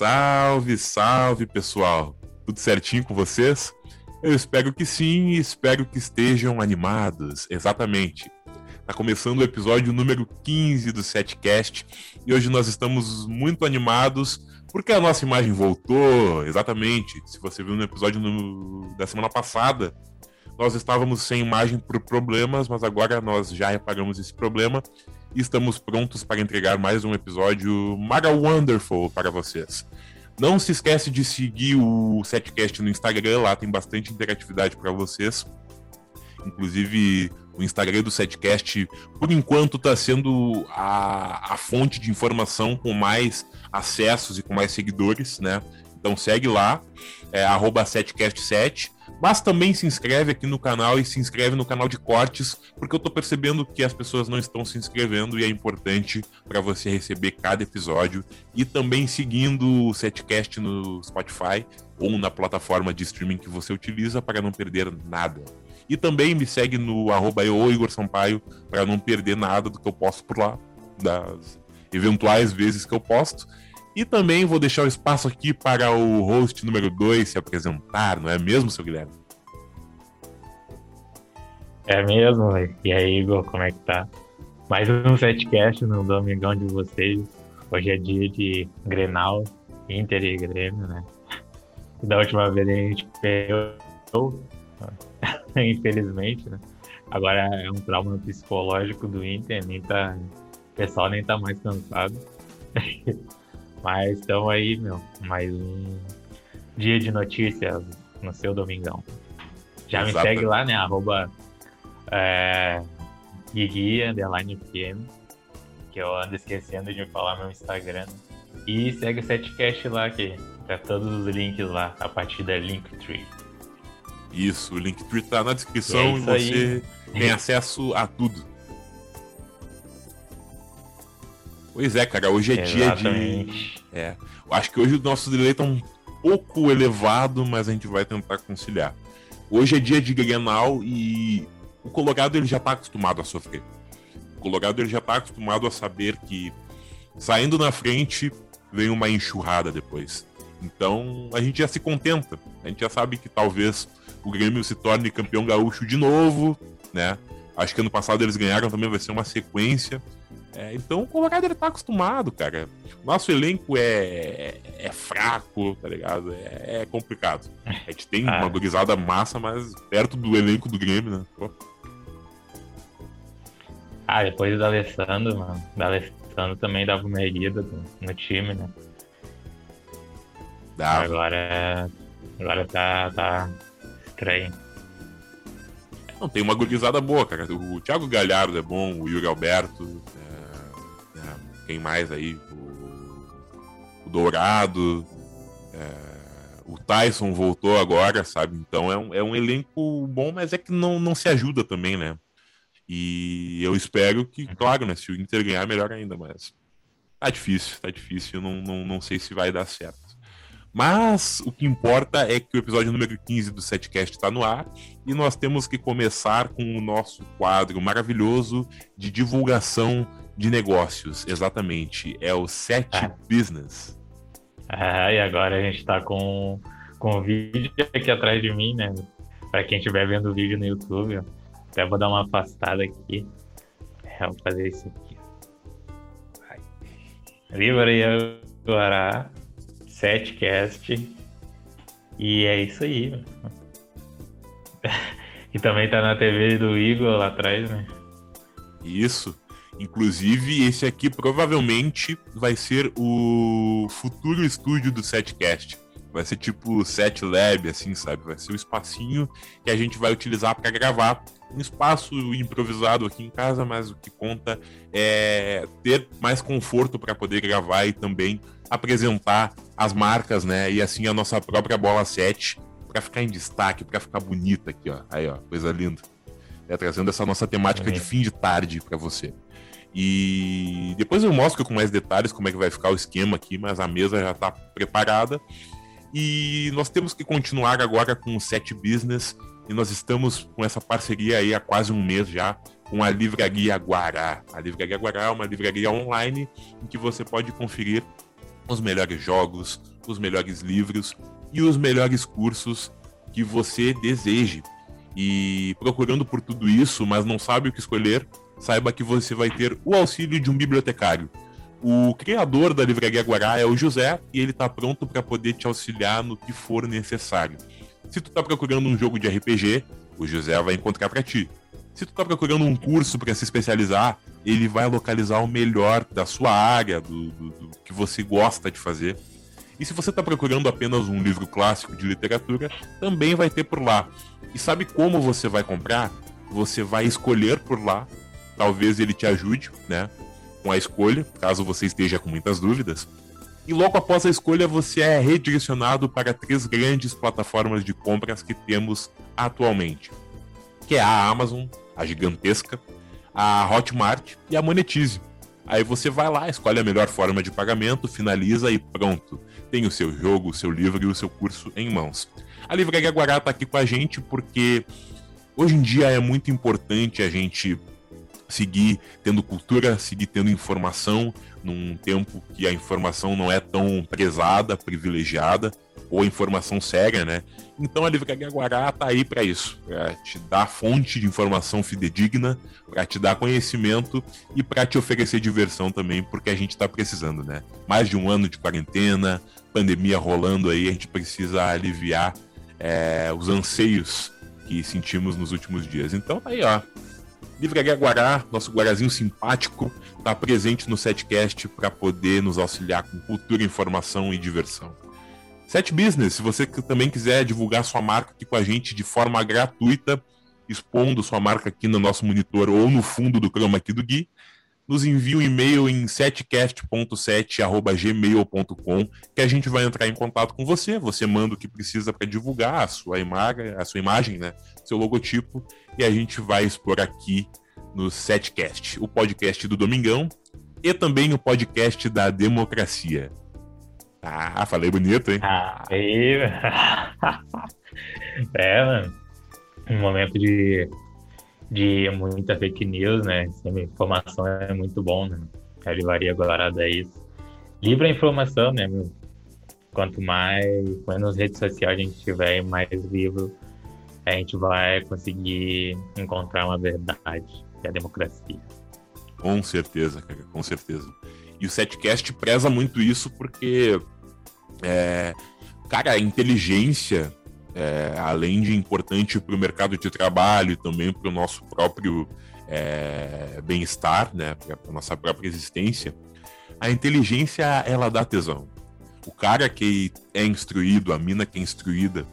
Salve, salve pessoal! Tudo certinho com vocês? Eu espero que sim e espero que estejam animados, exatamente. Tá começando o episódio número 15 do Setcast e hoje nós estamos muito animados porque a nossa imagem voltou, exatamente. Se você viu no episódio no... da semana passada, nós estávamos sem imagem por problemas, mas agora nós já reparamos esse problema e estamos prontos para entregar mais um episódio mega wonderful para vocês. Não se esquece de seguir o Setcast no Instagram, lá tem bastante interatividade para vocês. Inclusive, o Instagram do Setcast, por enquanto, está sendo a, a fonte de informação com mais acessos e com mais seguidores, né? Então segue lá, é setcast7. Mas também se inscreve aqui no canal e se inscreve no canal de cortes, porque eu tô percebendo que as pessoas não estão se inscrevendo e é importante para você receber cada episódio. E também seguindo o Setcast no Spotify ou na plataforma de streaming que você utiliza para não perder nada. E também me segue no arroba Igor Sampaio para não perder nada do que eu posto por lá, das eventuais vezes que eu posto. E também vou deixar o espaço aqui para o host número 2 se apresentar, não é mesmo, seu Guilherme? É mesmo, véio. E aí, Igor, como é que tá? Mais um setcast no domingão de vocês. Hoje é dia de Grenal, Inter e Grêmio, né? Da última vez a gente perdeu, infelizmente, né? Agora é um trauma psicológico do Inter, nem tá, o pessoal nem tá mais cansado. Mas estamos aí, meu, mais um dia de notícias no seu domingão. Já Exato. me segue lá, né? Arroba é, Guigui, underline FM, que eu ando esquecendo de falar meu Instagram. E segue o Setcast lá, que tá todos os links lá, a partir da Linktree. Isso, o Linktree tá na descrição é e você aí. tem acesso a tudo. Pois é, cara, hoje é Exatamente. dia de. É. Acho que hoje o nosso delay tá um pouco elevado, mas a gente vai tentar conciliar. Hoje é dia de Grenal e o Colorado ele já tá acostumado a sofrer. O Colorado ele já tá acostumado a saber que saindo na frente vem uma enxurrada depois. Então a gente já se contenta. A gente já sabe que talvez o Grêmio se torne campeão gaúcho de novo, né? Acho que ano passado eles ganharam também, vai ser uma sequência. É, então o Colorado ele tá acostumado, cara. Nosso elenco é, é fraco, tá ligado? É, é complicado. A gente tem ah. uma gurizada massa, mas perto do elenco do Grêmio, né? Pô. Ah, depois do Alessandro, mano. Da Alessandro também dava uma erguida no time, né? Dava. Agora, agora tá, tá estranho. Não, tem uma gurizada boa, cara. O Thiago Galhardo é bom, o Yuri Alberto, quem mais aí? O, o Dourado. É, o Tyson voltou agora, sabe? Então é um, é um elenco bom, mas é que não, não se ajuda também, né? E eu espero que, uhum. claro, né? Se o Inter ganhar, melhor ainda, mas tá difícil, tá difícil. Não, não, não sei se vai dar certo. Mas o que importa é que o episódio número 15 do Setcast está no ar e nós temos que começar com o nosso quadro maravilhoso de divulgação de negócios, exatamente. É o Set ah. Business. Ah, e agora a gente está com, com o vídeo aqui atrás de mim, né? Para quem estiver vendo o vídeo no YouTube, ó. até vou dar uma afastada aqui. É, vou fazer isso aqui. Livre e agora Setcast. E é isso aí. e também tá na TV do Igor lá atrás, né? Isso. Inclusive, esse aqui provavelmente vai ser o futuro estúdio do Setcast. Vai ser tipo Set Lab, assim, sabe? Vai ser o espacinho que a gente vai utilizar para gravar. Um espaço improvisado aqui em casa, mas o que conta é ter mais conforto para poder gravar e também apresentar as marcas, né? E assim a nossa própria bola 7 para ficar em destaque, para ficar bonita aqui, ó. Aí, ó, coisa linda. É, trazendo essa nossa temática de fim de tarde para você. E depois eu mostro com mais detalhes como é que vai ficar o esquema aqui, mas a mesa já está preparada. E nós temos que continuar agora com o Set Business e nós estamos com essa parceria aí há quase um mês já com a Livraria Guará. A Livraria Guará é uma livraria online em que você pode conferir os melhores jogos, os melhores livros e os melhores cursos que você deseje. E procurando por tudo isso, mas não sabe o que escolher, saiba que você vai ter o auxílio de um bibliotecário. O criador da Livraria Guará é o José e ele está pronto para poder te auxiliar no que for necessário. Se tu está procurando um jogo de RPG, o José vai encontrar para ti. Se tu está procurando um curso para se especializar, ele vai localizar o melhor da sua área, do, do, do que você gosta de fazer. E se você está procurando apenas um livro clássico de literatura, também vai ter por lá. E sabe como você vai comprar? Você vai escolher por lá. Talvez ele te ajude, né? Com a escolha, caso você esteja com muitas dúvidas. E logo após a escolha, você é redirecionado para três grandes plataformas de compras que temos atualmente, que é a Amazon, a gigantesca, a Hotmart e a Monetize. Aí você vai lá, escolhe a melhor forma de pagamento, finaliza e pronto. Tem o seu jogo, o seu livro e o seu curso em mãos. A Livraria Guará está aqui com a gente porque hoje em dia é muito importante a gente seguir tendo cultura, seguir tendo informação, num tempo que a informação não é tão prezada, privilegiada, ou informação séria, né? Então a Livraria Guará tá aí para isso, para te dar fonte de informação fidedigna, para te dar conhecimento e para te oferecer diversão também, porque a gente está precisando, né? Mais de um ano de quarentena, pandemia rolando aí, a gente precisa aliviar é, os anseios que sentimos nos últimos dias. Então tá aí, ó. Livraria Guará, nosso guarazinho simpático, está presente no Setcast para poder nos auxiliar com cultura, informação e diversão. Set Business, se você também quiser divulgar sua marca aqui com a gente de forma gratuita, expondo sua marca aqui no nosso monitor ou no fundo do chroma aqui do Gui, nos envie um e-mail em setcast.7@gmail.com que a gente vai entrar em contato com você. Você manda o que precisa para divulgar a sua imagem, a sua imagem, né? Seu logotipo e a gente vai expor aqui no Setcast, o podcast do Domingão e também o podcast da democracia. Ah, falei bonito, hein? Ah, aí... é, mano. Um momento de de muita fake news, né? Sempre informação é muito bom, né? A livraria guarada é isso. Livre a informação, né, meu? Quanto mais, menos redes sociais a gente tiver, mais livro a gente vai conseguir encontrar uma verdade, que é a democracia. Com certeza, cara, com certeza. E o Setcast preza muito isso porque, é, cara, a inteligência é, além de importante para o mercado de trabalho também para o nosso próprio é, bem-estar, né, para a nossa própria existência, a inteligência ela dá tesão. O cara que é instruído, a mina que é instruída,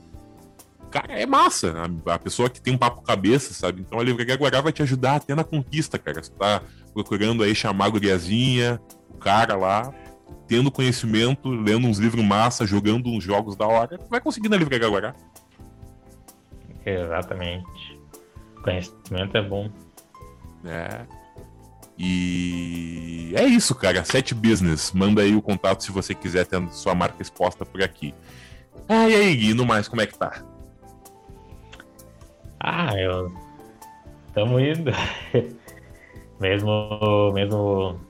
cara, é massa. A, a pessoa que tem um papo cabeça, sabe? Então a Livraria Guará vai te ajudar até na conquista, cara. Você tá procurando aí chamar a guriazinha, o cara lá, tendo conhecimento, lendo uns livros massa, jogando uns jogos da hora, vai conseguir na Livraria Guará. Exatamente. Conhecimento é bom. É. E é isso, cara. Sete Business. Manda aí o contato se você quiser ter sua marca exposta por aqui. Ah, e aí, Gui, no mais, como é que tá? Ah, eu. Tamo indo. mesmo. Mesmo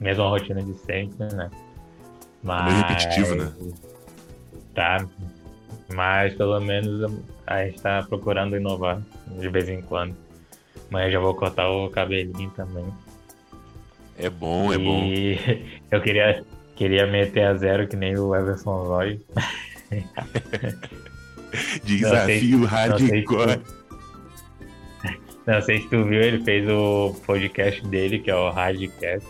mesma rotina de sempre, né? Mas. É repetitivo, né? Tá. Mas pelo menos a gente tá procurando inovar de vez em quando. Mas já vou cortar o cabelinho também. É bom, é e bom. eu queria, queria meter a zero que nem o Everson Roy. Desafio hardcore. Não sei se tu viu, ele fez o podcast dele, que é o Hardcast.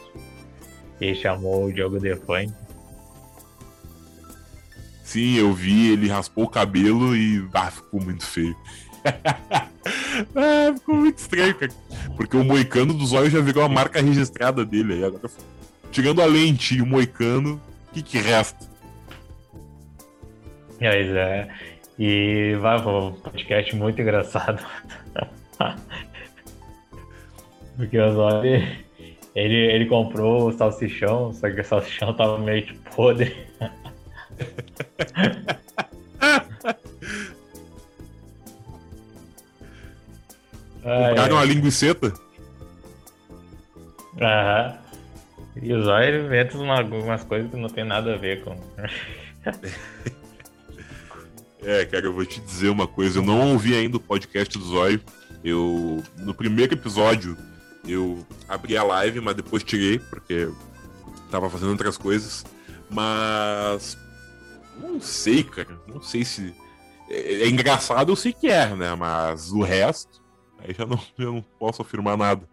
E chamou o Diogo Defante. Sim, eu vi, ele raspou o cabelo e ah, ficou muito feio. ah, ficou muito estranho, cara. Porque o moicano dos olhos já virou a marca registrada dele. Aí agora, tirando a lente e o moicano, o que, que resta? Pois é. E vai, um podcast muito engraçado. Porque os olhos ele, ele comprou o salsichão, só que o salsichão tava meio que podre. Compraram uma linguiceta? Aham. E o Zóio inventa uma- algumas coisas que não tem nada a ver com. É, cara, eu vou te dizer uma coisa. Eu não ouvi ainda o podcast do Zóio. Eu, no primeiro episódio, eu abri a live, mas depois tirei, porque tava fazendo outras coisas. Mas. Não sei, cara. Não sei se. É, é engraçado, eu sei que é, né? Mas o resto. Aí já não, eu não posso afirmar nada.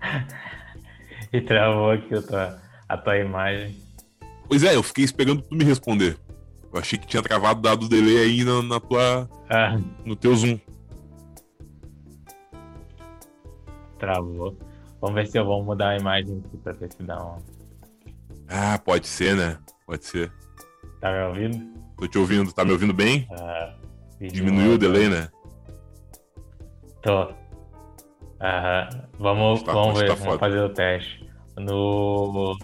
E travou aqui a tua, a tua imagem. Pois é, eu fiquei esperando tu me responder. Eu achei que tinha travado dado o delay aí na, na tua. Ah, no teu Zoom. travou. Vamos ver se eu vou mudar a imagem aqui pra ver se dá um. Ah, pode ser, né? Pode ser. Tá me ouvindo? Tô te ouvindo, tá me ouvindo bem? Ah, Diminuiu o delay, né? Tô. Aham. Vamos, Tá- vamos ver, tá vamos fazer o teste. No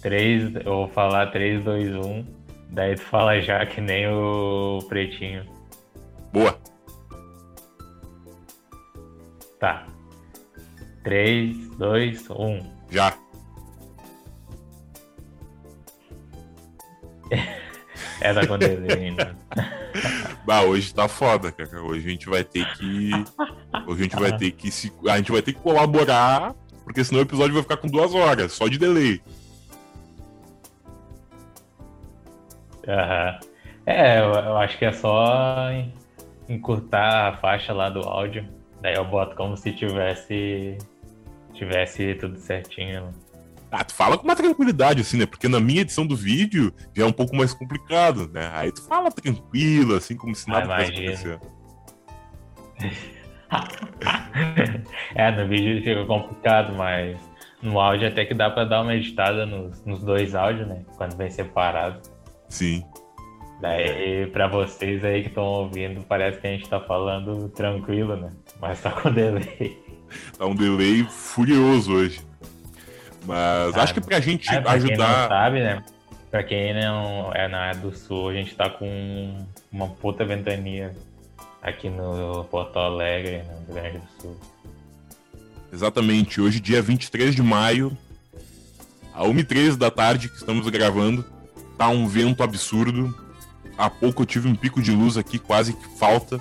3, eu vou falar 3, 2, 1. Daí tu fala já que nem o pretinho. Boa. Tá. 3, 2, 1. Já. É da Condele ainda. Bah, hoje tá foda, cara. Hoje a gente vai ter que. Hoje a gente vai ter que se. A gente vai ter que colaborar, porque senão o episódio vai ficar com duas horas, só de delay. Aham. É, eu, eu acho que é só en- encurtar a faixa lá do áudio. Daí eu boto como se tivesse. Tivesse tudo certinho. Ah, tu fala com uma tranquilidade, assim, né? Porque na minha edição do vídeo já é um pouco mais complicado, né? Aí tu fala tranquilo, assim, como se nada Ah, tivesse acontecendo. é, no vídeo fica complicado, mas no áudio até que dá pra dar uma editada nos, nos dois áudios, né? Quando vem separado. Sim. Daí, pra vocês aí que estão ouvindo, parece que a gente tá falando tranquilo, né? Mas tá com delay. Tá um delay furioso hoje. Mas Ah, acho que pra gente É, pra quem não ajudar. sabe, né? Pra quem não é na área do sul, a gente tá com uma puta ventania aqui no Porto Alegre, no Rio Grande do Sul. Exatamente, hoje, dia 23 de maio, a 1h13 da tarde que estamos gravando, tá um vento absurdo. Há pouco eu tive um pico de luz aqui, quase que falta.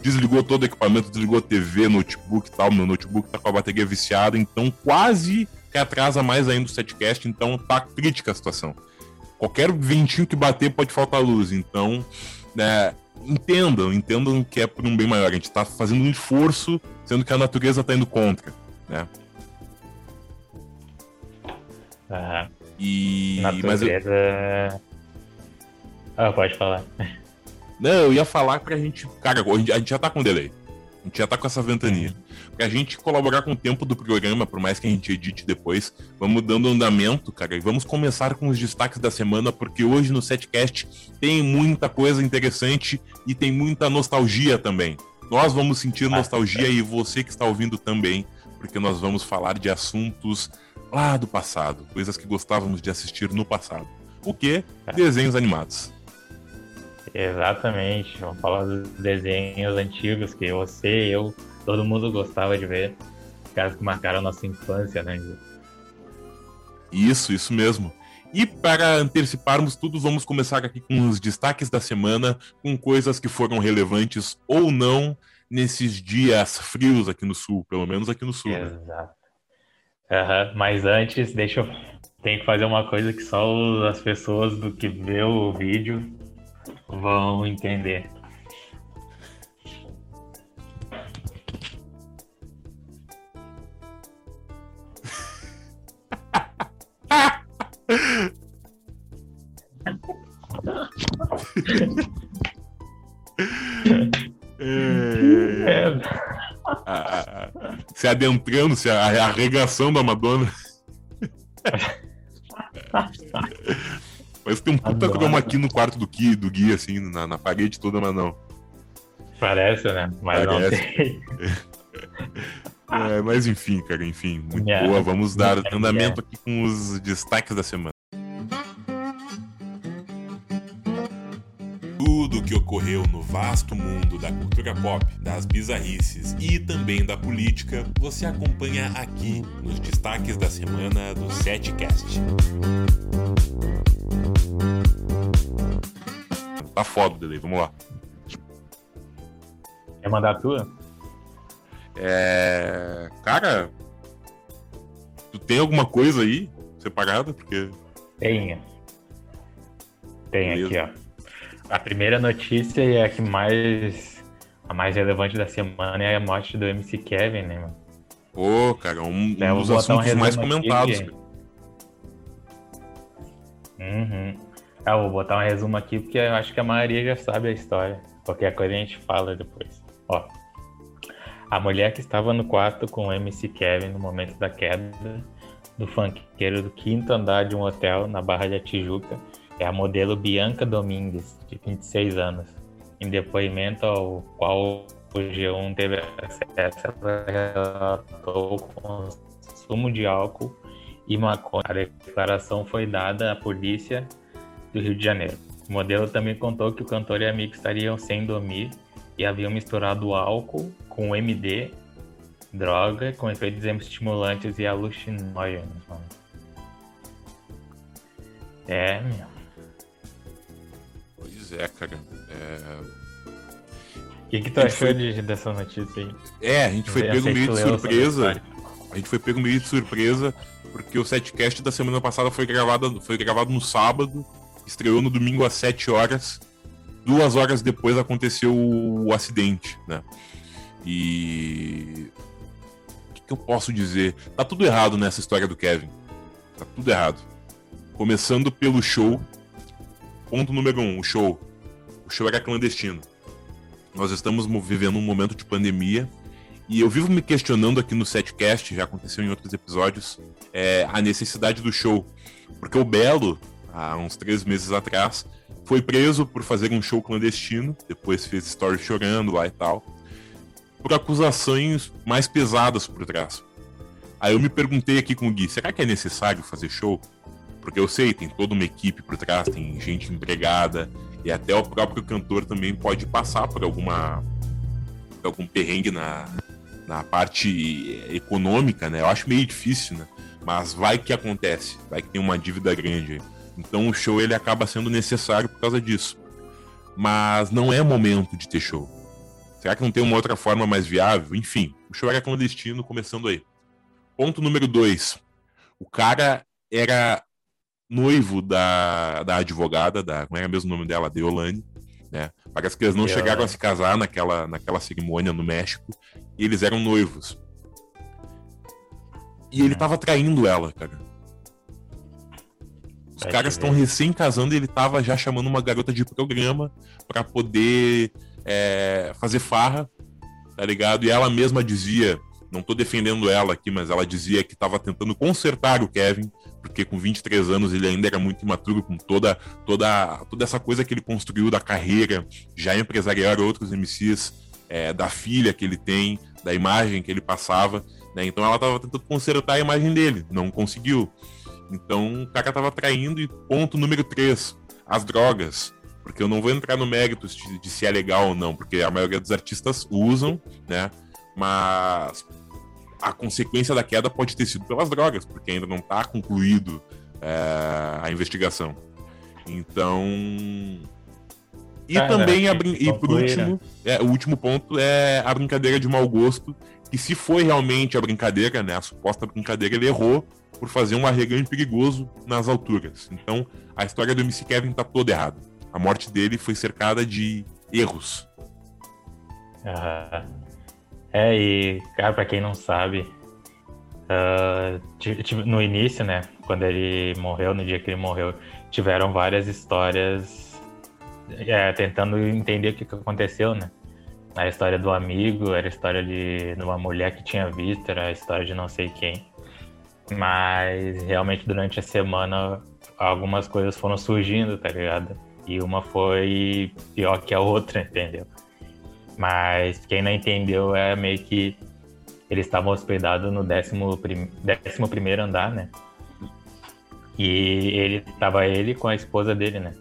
Desligou todo o equipamento, desligou TV, notebook e tal. Meu notebook tá com a bateria viciada, então quase que atrasa mais ainda o setcast, então tá crítica a situação. Qualquer ventinho que bater pode faltar luz, então, né, entendam, entendam que é por um bem maior. A gente tá fazendo um esforço, sendo que a natureza tá indo contra, né? A E mas eu, natureza. Ah, pode falar. não, eu ia falar pra gente, cara, a gente, a gente já tá com delay. A gente já tá com essa ventania. Pra gente colaborar com o tempo do programa, por mais que a gente edite depois, vamos dando andamento, cara, e vamos começar com os destaques da semana, porque hoje no setcast tem muita coisa interessante e tem muita nostalgia também. Nós vamos sentir nostalgia e você que está ouvindo também, porque nós vamos falar de assuntos lá do passado, coisas que gostávamos de assistir no passado. O que? Desenhos animados. Exatamente. Vamos falar dos desenhos antigos que você, eu, todo mundo gostava de ver. Caras que marcaram a nossa infância, né? Isso, isso mesmo. E para anteciparmos tudo, vamos começar aqui com os destaques da semana, com coisas que foram relevantes ou não nesses dias frios aqui no sul, pelo menos aqui no sul. né? Aham, Mas antes, deixa eu. Tem que fazer uma coisa que só as pessoas do que vê o vídeo vão entender. É, É, a- a- a- se adentrando, se a, arregação da Madonna. Mas tem um puta Adoro. chroma aqui no quarto do Gui, do Gui assim, na, na parede toda, mas não. parece, né? Mas não Parece. tem. É, mas enfim, cara, enfim, muito Yeah. boa. Vamos dar Yeah. andamento aqui com os destaques da semana. Tudo que ocorreu no vasto mundo da cultura pop, das bizarrices e também da política, você acompanha aqui nos destaques da semana do Setcast. Tá foda, Dele, vamos lá. Quer mandar a tua? É. Cara. Tu tem alguma coisa aí separada? Porque. Tenho. Tem Beleza. aqui, ó. A primeira notícia e a que mais. A mais relevante da semana é a morte do MC Kevin, né, mano? Pô, cara, um, é, um dos assuntos um mais comentados. Aqui, uhum. É, eu vou botar um resumo aqui porque eu acho que a maioria já sabe a história. Qualquer coisa a gente fala depois. Ó. A mulher que estava no quarto com o MC Kevin no momento da queda do funkeiro do quinto andar de um hotel na Barra da Tijuca é a modelo Bianca Domingues, de 26 anos. Em depoimento ao qual o G1 teve acesso, ela relatou consumo de álcool e maconha. A declaração foi dada à polícia do Rio de Janeiro. O modelo também contou que o cantor e amigo estariam sem dormir e haviam misturado álcool com MD, droga com efeitos estimulantes e alucinógenos. É, meu. Pois é, cara. É... O que, que tu achou foi... de, dessa notícia aí? É, a gente foi pego meio de surpresa. A gente foi pego meio de surpresa, porque o setcast da semana passada foi gravado, foi gravado no sábado, estreou no domingo às 7 horas. Duas horas depois aconteceu o acidente, né? E. O que, que eu posso dizer? Tá tudo errado nessa história do Kevin. Tá tudo errado. Começando pelo show. Ponto número um, o show. O show era clandestino. Nós estamos vivendo um momento de pandemia e eu vivo me questionando aqui no setcast, já aconteceu em outros episódios, é, a necessidade do show. Porque o Belo, há uns três meses atrás, foi preso por fazer um show clandestino, depois fez story chorando lá e tal, por acusações mais pesadas por trás. Aí eu me perguntei aqui com o Gui, será que é necessário fazer show? Porque eu sei, tem toda uma equipe por trás, tem gente empregada, e até o próprio cantor também pode passar por alguma algum perrengue na, na parte econômica, né? Eu acho meio difícil, né? Mas vai que acontece, vai que tem uma dívida grande. Então o show ele acaba sendo necessário por causa disso. Mas não é momento de ter show. Será que não tem uma outra forma mais viável? Enfim, o show era clandestino, começando aí. Ponto número dois. O cara era noivo da, da advogada, da, como é, o mesmo nome dela? Deolane. Né? Parece que eles não Deolane. chegaram a se casar naquela, naquela cerimônia no México. E eles eram noivos. E ele tava traindo ela, cara. Os Vai caras estão recém casando e ele tava já chamando uma garota de programa para poder é, fazer farra, tá ligado? E ela mesma dizia, não tô defendendo ela aqui, mas ela dizia que tava tentando consertar o Kevin, porque com 23 anos ele ainda era muito imaturo com toda toda toda essa coisa que ele construiu da carreira, já empresariar outros MCs, é, da filha que ele tem, da imagem que ele passava, né? Então ela tava tentando consertar a imagem dele, não conseguiu. Então o cara tava traindo e ponto número 3, as drogas. Porque eu não vou entrar no mérito de se é legal ou não, porque a maioria dos artistas usam, né? Mas a consequência da queda pode ter sido pelas drogas, porque ainda não está concluído é, a investigação. Então. E também, a brin... e por último, é, o último ponto é a brincadeira de mau gosto, que se foi realmente a brincadeira, né, a suposta brincadeira, ele errou por fazer um arregante perigoso nas alturas. Então, a história do MC Kevin tá toda errada. A morte dele foi cercada de erros. Ah, é, e, cara, pra quem não sabe, uh, no início, né, quando ele morreu, no dia que ele morreu, tiveram várias histórias é, tentando entender o que, que aconteceu, né? A história do amigo, era a história de, de uma mulher que tinha visto, era a história de não sei quem. Mas realmente durante a semana algumas coisas foram surgindo, tá ligado? E uma foi pior que a outra, entendeu? Mas quem não entendeu é meio que eles estavam hospedados no 11 prim... primeiro andar, né? E ele tava ele com a esposa dele, né?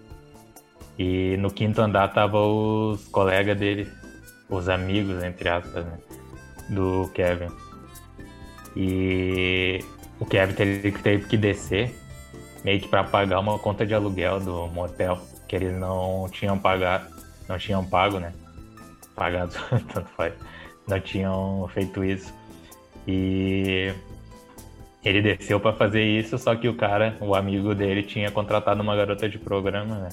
E no quinto andar tava os colegas dele, os amigos, entre aspas, né, do Kevin. E o Kevin teve, teve que descer meio que para pagar uma conta de aluguel do motel que eles não tinham pagado, não tinham pago, né? Pagado, tanto faz. Não tinham feito isso. E ele desceu para fazer isso, só que o cara, o amigo dele, tinha contratado uma garota de programa, né?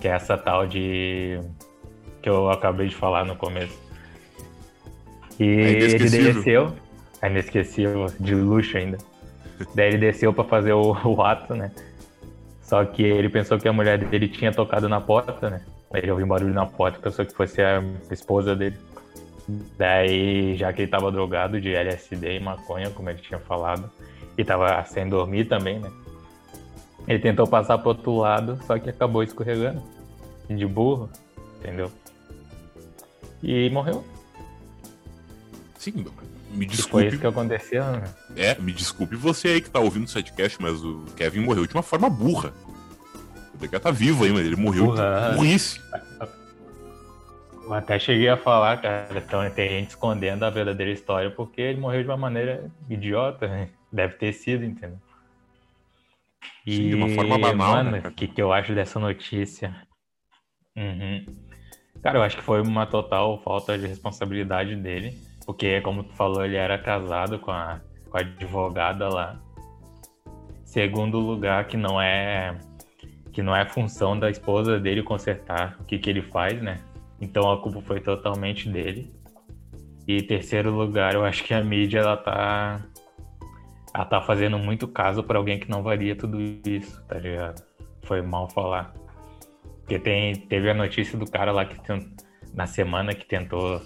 Que é essa tal de. que eu acabei de falar no começo. E É ele desceu. É inesquecível, de luxo ainda. Daí ele desceu para fazer o, o ato, né? Só que ele pensou que a mulher dele tinha tocado na porta, né? Aí ele ouviu um barulho na porta pensou que fosse a esposa dele. Daí, já que ele tava drogado de LSD e maconha, como ele tinha falado, e tava sem dormir também, né? Ele tentou passar pro outro lado, só que acabou escorregando. De burro, entendeu? E morreu. Sim, me E foi desculpe. isso que aconteceu, né? É, me desculpe você aí que tá ouvindo o sidecast, mas o Kevin morreu de uma forma burra. O DK tá vivo aí, mas ele morreu de burrice. Eu até cheguei a falar, cara, então tem gente escondendo a verdadeira história porque ele morreu de uma maneira idiota, né? Deve ter sido, entendeu? Sim, de uma forma banal, mano, né, o cara? que, que eu acho dessa notícia? Uhum. Cara, eu acho que foi uma total falta de responsabilidade dele, porque, como tu falou, ele era casado com a, com a advogada lá. Segundo lugar, que não é que não é função da esposa dele consertar o que, que ele faz, né? Então a culpa foi totalmente dele. E terceiro lugar, eu acho que a mídia ela tá ela tá fazendo muito caso pra alguém que não valia tudo isso, tá ligado? Foi mal falar. Porque tem, teve a notícia do cara lá que na semana que tentou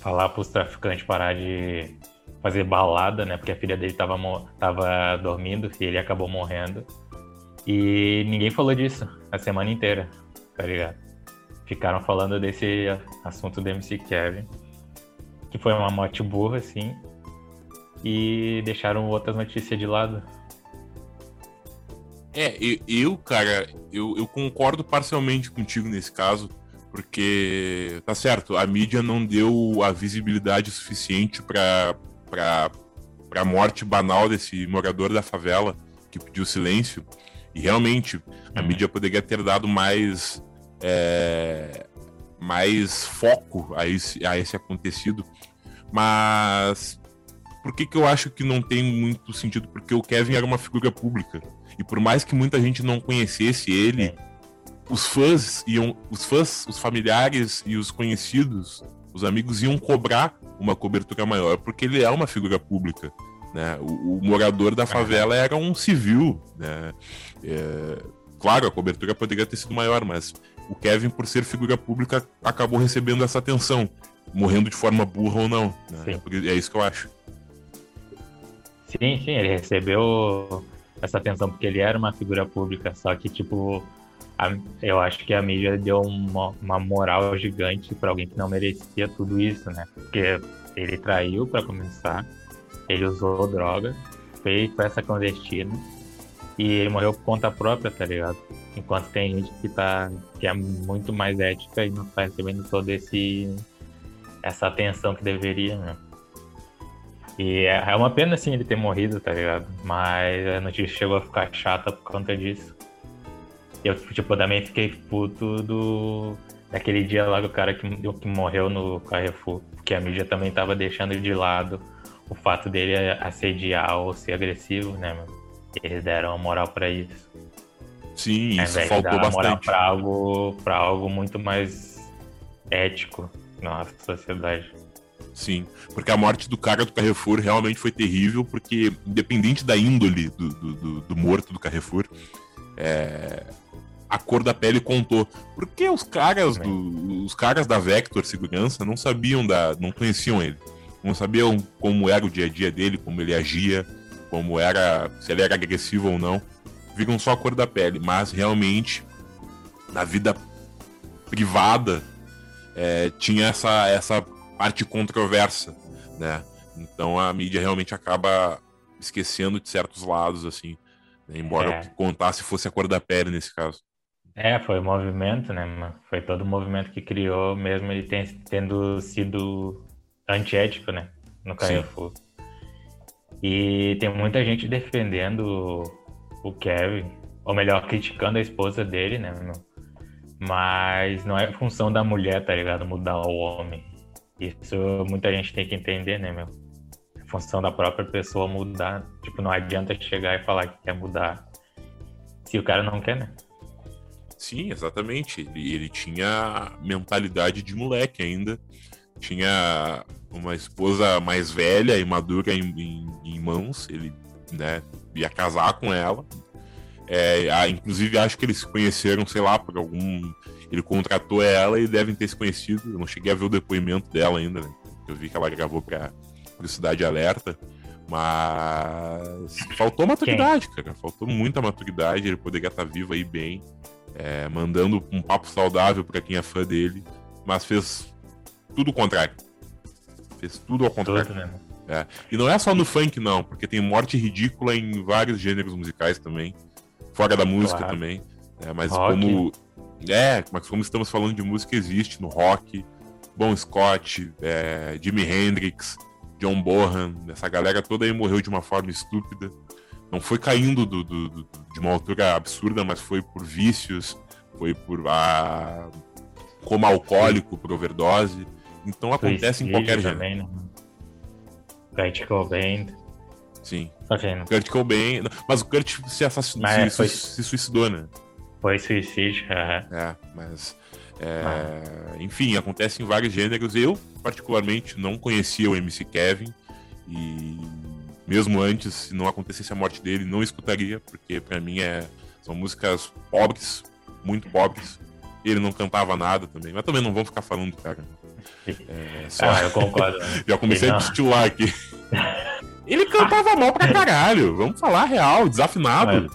falar pros traficantes parar de fazer balada, né? Porque a filha dele tava, tava dormindo e ele acabou morrendo. E ninguém falou disso a semana inteira, tá ligado? Ficaram falando desse assunto do MC Kevin, que foi uma morte burra, assim, e deixaram outras notícias de lado. É, eu, cara, eu, eu concordo parcialmente contigo nesse caso, porque tá certo, a mídia não deu a visibilidade suficiente pra, pra morte banal desse morador da favela que pediu silêncio. E realmente, a Uhum. mídia poderia ter dado mais, é, mais foco a esse, a esse acontecido. Mas por que, que eu acho que não tem muito sentido? Porque o Kevin era uma figura pública. E por mais que muita gente não conhecesse ele, Sim. os fãs iam. Os fãs, os familiares e os conhecidos, os amigos iam cobrar uma cobertura maior, porque ele é uma figura pública. Né? O, o morador da favela era um civil. Né? É, claro, a cobertura poderia ter sido maior, mas o Kevin, por ser figura pública, acabou recebendo essa atenção, morrendo de forma burra ou não. né? É É isso que eu acho. Sim, sim, ele recebeu essa atenção porque ele era uma figura pública, só que, tipo, a- eu acho que a mídia deu uma, uma moral gigante pra alguém que não merecia tudo isso, né? Porque ele traiu pra começar, ele usou droga, fez festa clandestina e ele morreu por conta própria, tá ligado? Enquanto tem gente que tá que é muito mais ética e não tá recebendo todo esse essa atenção que deveria, né? E é é uma pena, assim, ele ter morrido, tá ligado? Mas a notícia chegou a ficar chata por conta disso. Eu, tipo, também fiquei puto do... Daquele dia lá do cara que, que morreu no Carrefour. Porque a mídia também tava deixando de lado o fato dele assediar ou ser agressivo, né, mano? Eles deram moral pra isso. Sim, Ao isso de faltou dar moral bastante. pra algo, pra algo muito mais ético na nossa sociedade. Sim, porque a morte do cara do Carrefour realmente foi terrível, porque independente da índole do, do, do- do morto do Carrefour, é, a cor da pele contou. Porque os caras do, os caras da Vector Segurança não sabiam da, não conheciam ele, não sabiam como era o dia a dia dele, como ele agia, como era, se ele era agressivo ou não. Viram só a cor da pele, mas realmente na vida privada é, tinha essa, essa parte controversa, né? Então a mídia realmente acaba esquecendo de certos lados, assim, né? embora É. contasse fosse a cor da pele nesse caso. É, foi o movimento, né? Foi todo o movimento que criou, mesmo ele tendo sido antiético, né? No Carrefour. Sim. E tem muita gente defendendo o Kevin, ou melhor, criticando a esposa dele, né? Mas não é função da mulher, tá ligado? Mudar o homem. Isso muita gente tem que entender, né, meu? É função da própria pessoa mudar. Tipo, não adianta chegar e falar que quer mudar se o cara não quer, né? Sim, exatamente. Ele, ele tinha mentalidade de moleque ainda. Tinha uma esposa mais velha e madura em, em, em mãos. Ele né, ia casar com ela. É, inclusive, acho que eles se conheceram, sei lá, por algum. Ele contratou ela e devem ter se conhecido. Eu não cheguei a ver o depoimento dela ainda, né? Eu vi que ela gravou pra, pra Cidade Alerta. Mas faltou maturidade, Quem? cara. Faltou muita maturidade. Ele poderia estar vivo aí bem é, mandando um papo saudável para quem é fã dele, mas fez tudo o contrário. Fez tudo ao contrário. Tudo, né? é. E não é só no funk, não, porque tem morte ridícula em vários gêneros musicais também, fora da música claro. também. É, mas rock. como. É, mas como estamos falando de música, existe no rock, Bon Scott, é, Jimi Hendrix, John Bohan, essa galera toda aí morreu de uma forma estúpida não foi caindo do, do, do, de uma altura absurda, mas foi por vícios, foi por a, como alcoólico, por overdose. Então acontece em qualquer também, gênero. Né? Kurt Cobain. Sim. Okay, Kurt Cobain. Mas o Kurt se, assassinou, se, foi... se, suicidou, né? Foi suicídio, uhum. É, mas. É, ah. Enfim, acontece em vários gêneros. Eu, particularmente, não conhecia o MC Kevin. E mesmo antes, se não acontecesse a morte dele, não escutaria, porque para mim é, são músicas pobres, muito pobres. Ele não cantava nada também, mas também não vamos ficar falando, cara. É, só... Ah, eu concordo. Já comecei a destilar aqui. Ele cantava mal pra caralho, vamos falar real, desafinado.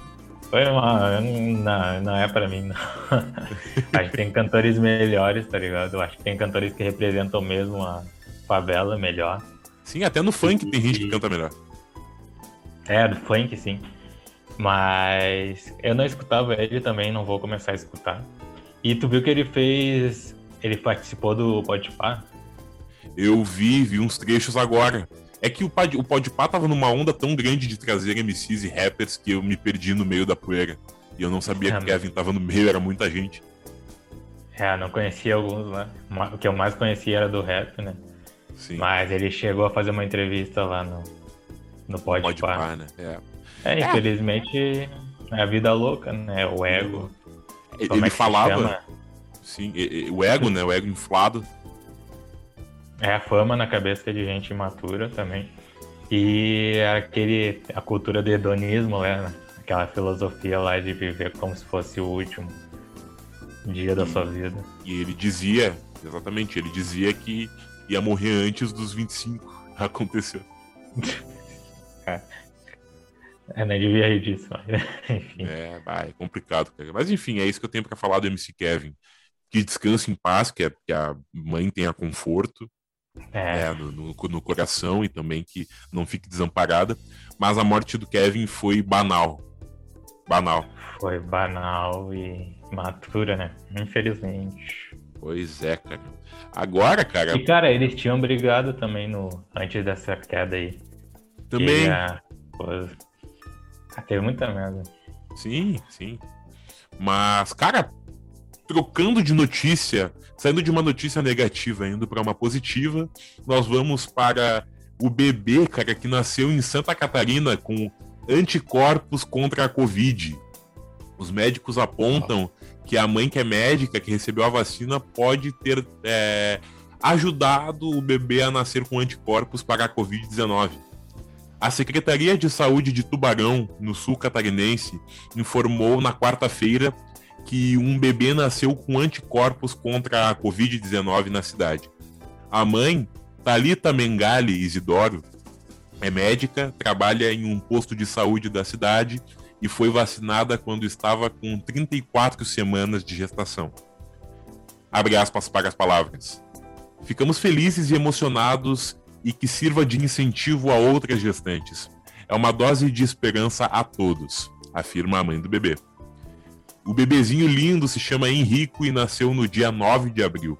Foi uma. Não, não é pra mim, não. Acho que tem cantores melhores, tá ligado? Acho que tem cantores que representam mesmo a favela melhor. Sim, até no funk e... tem gente que canta melhor. É, do funk, sim. Mas eu não escutava ele também, não vou começar a escutar. E tu viu que ele fez. Ele participou do Podpah? Eu vi, vi uns trechos agora. É que o, o Podpah tava numa onda tão grande de trazer MCs e rappers que eu me perdi no meio da poeira. E eu não sabia é, que o Kevin tava no meio, era muita gente. É, não conhecia alguns lá. O que eu mais conhecia era do rap, né? Sim. Mas ele chegou a fazer uma entrevista lá no, no par. par né? É. é, infelizmente é a vida louca, né? O ego. Ele, ele é falava. Sim, o ego, né? O ego inflado. É a fama na cabeça de gente imatura também. E aquele, a cultura do hedonismo, né? Aquela filosofia lá de viver como se fosse o último dia da sua vida. E ele dizia, exatamente, ele dizia que ia morrer antes dos 25. Aconteceu. É, não devia rir disso, mas enfim. É, vai, é complicado, cara. Mas enfim, é isso que eu tenho para falar do MC Kevin. Que descanse em paz, que, é, que a mãe tenha conforto é. É, no, no, no, coração e também que não fique desamparada. Mas a morte do Kevin foi banal. Banal. Foi banal e matura, né? Infelizmente. Pois é, cara. Agora, cara. E, cara, eles tinham brigado também no antes dessa queda aí. Também. E, ah, teve muita merda. Sim, sim. Mas, cara, trocando de notícia, saindo de uma notícia negativa indo para uma positiva, nós vamos para o bebê, cara, que nasceu em Santa Catarina com anticorpos contra a Covid. Os médicos apontam que a mãe que é médica, que recebeu a vacina, pode ter é, ajudado o bebê a nascer com anticorpos para a Covid-19. A Secretaria de Saúde de Tubarão, no sul catarinense, informou na quarta-feira que um bebê nasceu com anticorpos contra a Covid-19 na cidade. A mãe, Talita Mengali Isidoro, é médica, trabalha em um posto de saúde da cidade e foi vacinada quando estava com 34 semanas de gestação. Abre aspas para as palavras. Ficamos felizes e emocionados e que sirva de incentivo a outras gestantes. É uma dose de esperança a todos, afirma a mãe do bebê. O bebezinho lindo se chama Henrico e nasceu no dia 9 de abril.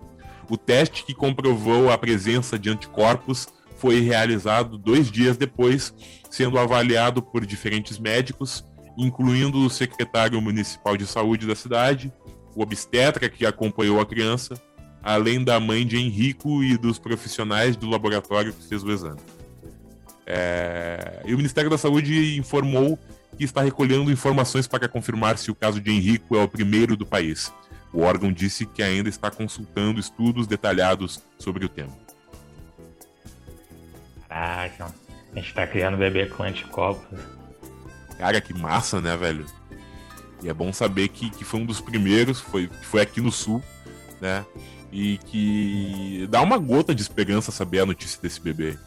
O teste que comprovou a presença de anticorpos foi realizado dois dias depois, sendo avaliado por diferentes médicos, incluindo o secretário municipal de saúde da cidade, o obstetra que acompanhou a criança, além da mãe de Henrico e dos profissionais do laboratório que fez o exame. É... E o Ministério da Saúde informou que está recolhendo informações para confirmar se o caso de Henrico é o primeiro do país. O órgão disse que ainda está consultando estudos detalhados sobre o tema. Caraca, a gente tá criando bebê com anticorpos. Cara, que massa, né, velho? E é bom saber que, que foi um dos primeiros, foi, foi aqui no sul, né? E que dá uma gota de esperança saber a notícia desse bebê.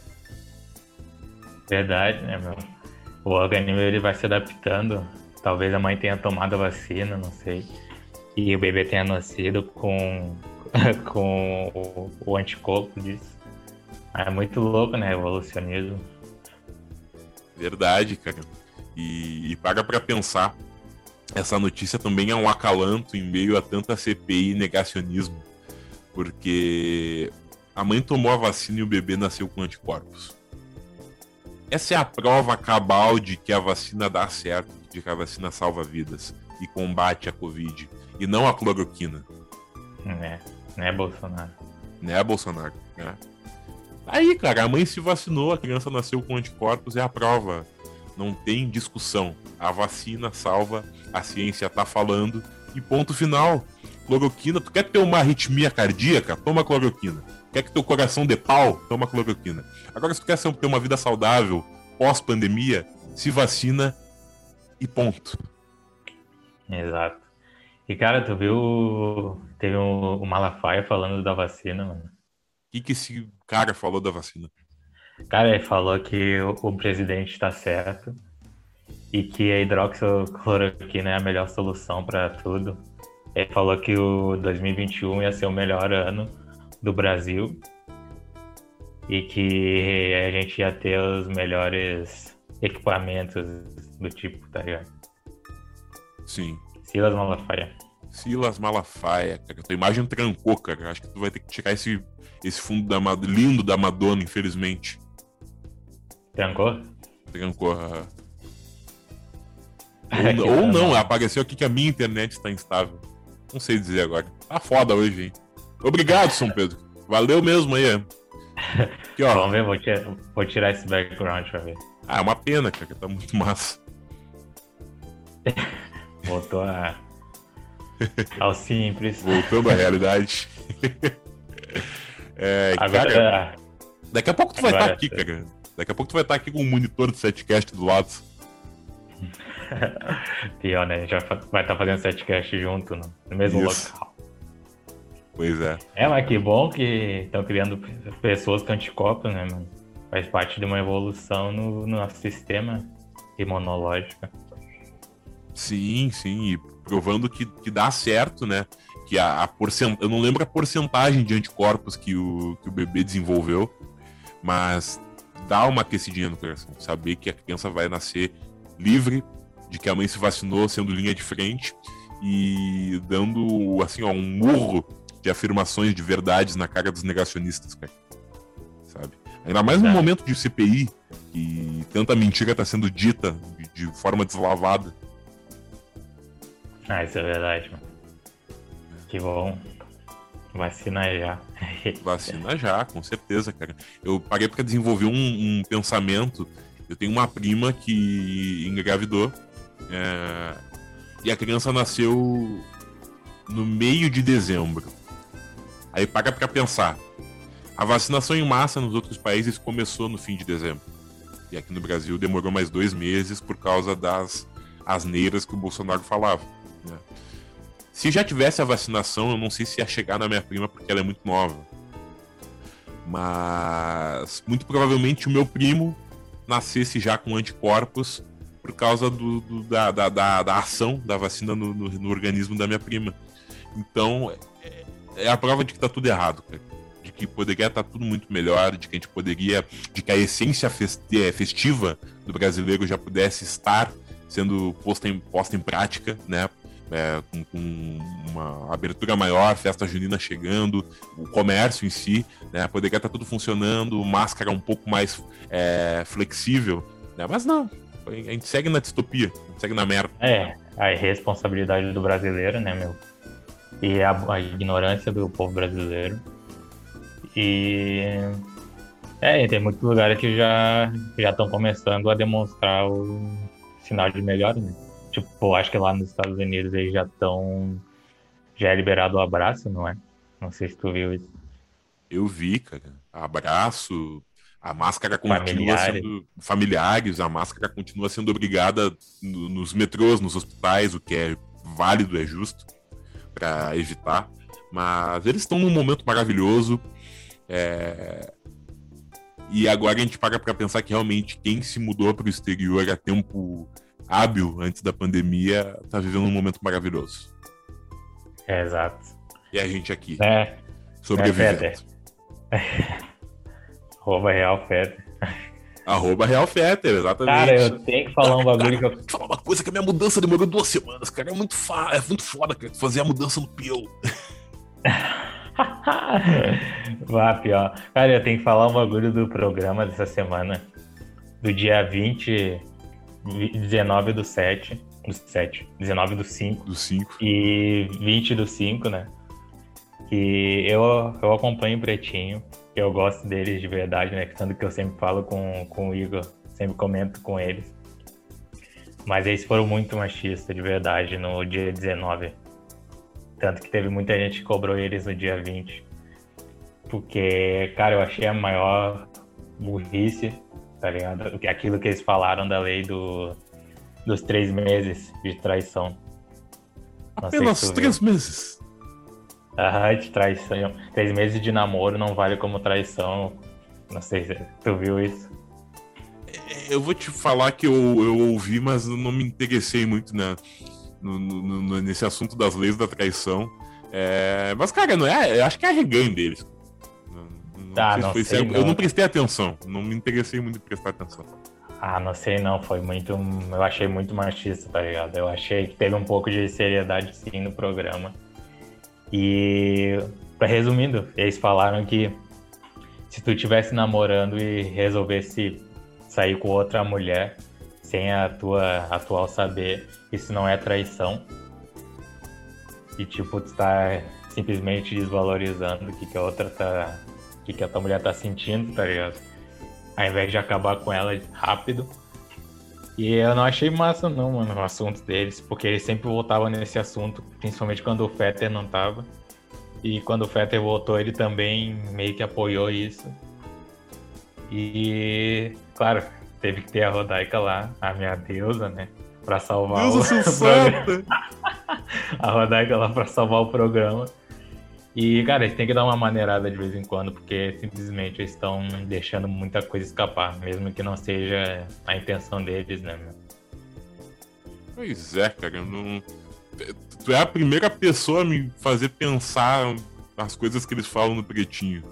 Verdade, né, meu? O organismo ele vai se adaptando. Talvez a mãe tenha tomado a vacina, não sei e o bebê tenha nascido com, com o, o anticorpo disso. É muito louco, né? Evolucionismo. Verdade, cara. E, e para pensar. Essa notícia também é um acalanto em meio a tanta CPI e negacionismo. Porque a mãe tomou a vacina e o bebê nasceu com anticorpos. Essa é a prova cabal de que a vacina dá certo, de que a vacina salva vidas e combate a Covid e não a cloroquina. Né, né, Bolsonaro? Né, Bolsonaro, né? Aí, cara, a mãe se vacinou, a criança nasceu com anticorpos, é a prova. Não tem discussão. A vacina salva, a ciência tá falando, e ponto final. Cloroquina, tu quer ter uma arritmia cardíaca? Toma cloroquina. Quer que teu coração dê pau? Toma cloroquina. Agora, se tu quer ter uma vida saudável, pós-pandemia, se vacina e ponto. Exato. E, cara, tu viu. Teve o, o Malafaia falando da vacina, mano. O que, que esse cara falou da vacina? Cara, ele falou que o, o presidente está certo e que a hidroxicloroquina é a melhor solução para tudo. Ele falou que o 2021 ia ser o melhor ano do Brasil e que a gente ia ter os melhores equipamentos do tipo, tá ligado? Sim. Silas Malafaia. Silas Malafaia, cara. Tua imagem trancou, cara. Acho que tu vai ter que tirar esse, esse fundo da, lindo da Madonna, infelizmente. Trancou? Trancou. Ou, ou não, apareceu aqui que a minha internet está instável. Não sei dizer agora. Tá foda hoje, hein? Obrigado, São Pedro. Valeu mesmo aí. Aqui, ó. Vamos ver, vou tirar, vou tirar esse background pra ver. Ah, é uma pena, cara, tá muito massa. Voltou a... ao simples. Voltando à realidade. é, Agora, cara, daqui a pouco tu vai estar tá aqui, cara. Daqui a pouco tu vai estar aqui com um monitor do setcast do lado. Pior, né? A gente vai estar tá fazendo setcast junto no, no mesmo Isso. local. Pois é. É, mas que bom que estão criando pessoas com anticorpos, né, mano? Faz parte de uma evolução no, no nosso sistema imunológico. Sim, sim, e provando que, que dá certo, né? Que a, a porcent... Eu não lembro a porcentagem de anticorpos que o, que o bebê desenvolveu, mas dá uma aquecidinha no coração. Saber que a criança vai nascer livre, de que a mãe se vacinou sendo linha de frente e dando, assim, ó, um murro de afirmações de verdades na cara dos negacionistas, cara. Sabe? Ainda mais no momento de CPI, que tanta mentira está sendo dita de, de forma deslavada. Ah, isso é verdade, mano. Que bom. Vacina já. Vacina já, com certeza, cara. Eu paguei para desenvolver um, um, pensamento. Eu tenho uma prima que engravidou. É... E a criança nasceu no meio de dezembro. Aí paga para pensar. A vacinação em massa nos outros países começou no fim de dezembro. E aqui no Brasil demorou mais dois meses por causa das asneiras que o Bolsonaro falava. Né? Se já tivesse a vacinação, eu não sei se ia chegar na minha prima porque ela é muito nova. Mas muito provavelmente o meu primo nascesse já com anticorpos por causa do, do da, da, da, da, ação da vacina no, no, no, organismo da minha prima. Então é, a prova de que tá tudo errado, cara. De que poderia estar tá tudo muito melhor, de que a gente poderia. de que a essência é, festiva do brasileiro já pudesse estar sendo posta em, posta em prática, né? é, com, com, uma abertura maior, festa junina chegando, o comércio em si, né? Poderia estar tudo funcionando, máscara um pouco mais é, flexível, né? Mas não, a gente segue na distopia, a gente segue na merda. É, a irresponsabilidade do brasileiro, né, meu? E a, a ignorância do povo brasileiro. E é, tem muitos lugares que já já estão começando a demonstrar o sinal de melhora, né? Tipo, acho que lá nos Estados Unidos eles já estão. Já é liberado o abraço, não é? Não sei se tu viu isso. Eu vi, cara. Abraço. A máscara continua familiares. sendo. Familiares, a máscara continua sendo obrigada nos metrôs, nos hospitais, o que é válido, é justo, para evitar. Mas eles estão num momento maravilhoso. É... E agora a gente paga para pensar que realmente quem se mudou para o exterior a tempo hábil antes da pandemia, tá vivendo um momento maravilhoso. É, exato. E a gente aqui, é, sobrevivendo. É Arroba Real Fetter. Arroba Real Fetter, exatamente. Cara, eu tenho que falar um bagulho cara, que eu... falar uma coisa que a minha mudança demorou duas semanas, cara. É muito, fa... é muito foda, cara, fazer a mudança no Pio. Vá, pior. Cara, eu tenho que falar um bagulho do programa dessa semana. Do dia 20 19 do 7. Do 7. 19 do 5. Do 5. E 20 do 5, né? Que eu, eu acompanho o Pretinho. Eu gosto deles de verdade, né? Tanto que eu sempre falo com, com o Igor, sempre comento com eles. Mas eles foram muito machistas, de verdade, no dia 19. Tanto que teve muita gente que cobrou eles no dia 20. Porque, cara, eu achei a maior burrice tá ligado? Aquilo que eles falaram da lei do, dos três meses de traição. Não Apenas se três meses? Aham, de traição. Três meses de namoro não vale como traição. Não sei se tu viu isso. Eu vou te falar que eu, eu ouvi, mas não me interessei muito né, no, no, nesse assunto das leis da traição. É, mas, cara, não é, eu acho que é a reganho deles. Ah, não sei, não. Eu não prestei atenção, não me interessei muito em prestar atenção. Ah, não sei não, foi muito. Eu achei muito machista, tá ligado? Eu achei que teve um pouco de seriedade sim no programa. E, resumindo, eles falaram que se tu estivesse namorando e resolvesse sair com outra mulher sem a tua atual saber, isso não é traição. E tipo, tu tá simplesmente desvalorizando o que, que a outra tá que, que a tua mulher tá sentindo, tá ligado? Ao invés de acabar com ela rápido. E eu não achei massa, não, mano, o assunto deles, porque eles sempre voltavam nesse assunto, principalmente quando o Fetter não tava. E quando o Fetter voltou, ele também meio que apoiou isso. E, claro, teve que ter a Rodaica lá, a minha deusa, né? Pra salvar Deus o programa. a Rodaica lá pra salvar o programa. E, cara, eles têm que dar uma maneirada de vez em quando, porque simplesmente eles estão deixando muita coisa escapar, mesmo que não seja a intenção deles, né, meu? Pois é, cara, não... Tu é a primeira pessoa a me fazer pensar as coisas que eles falam no pretinho.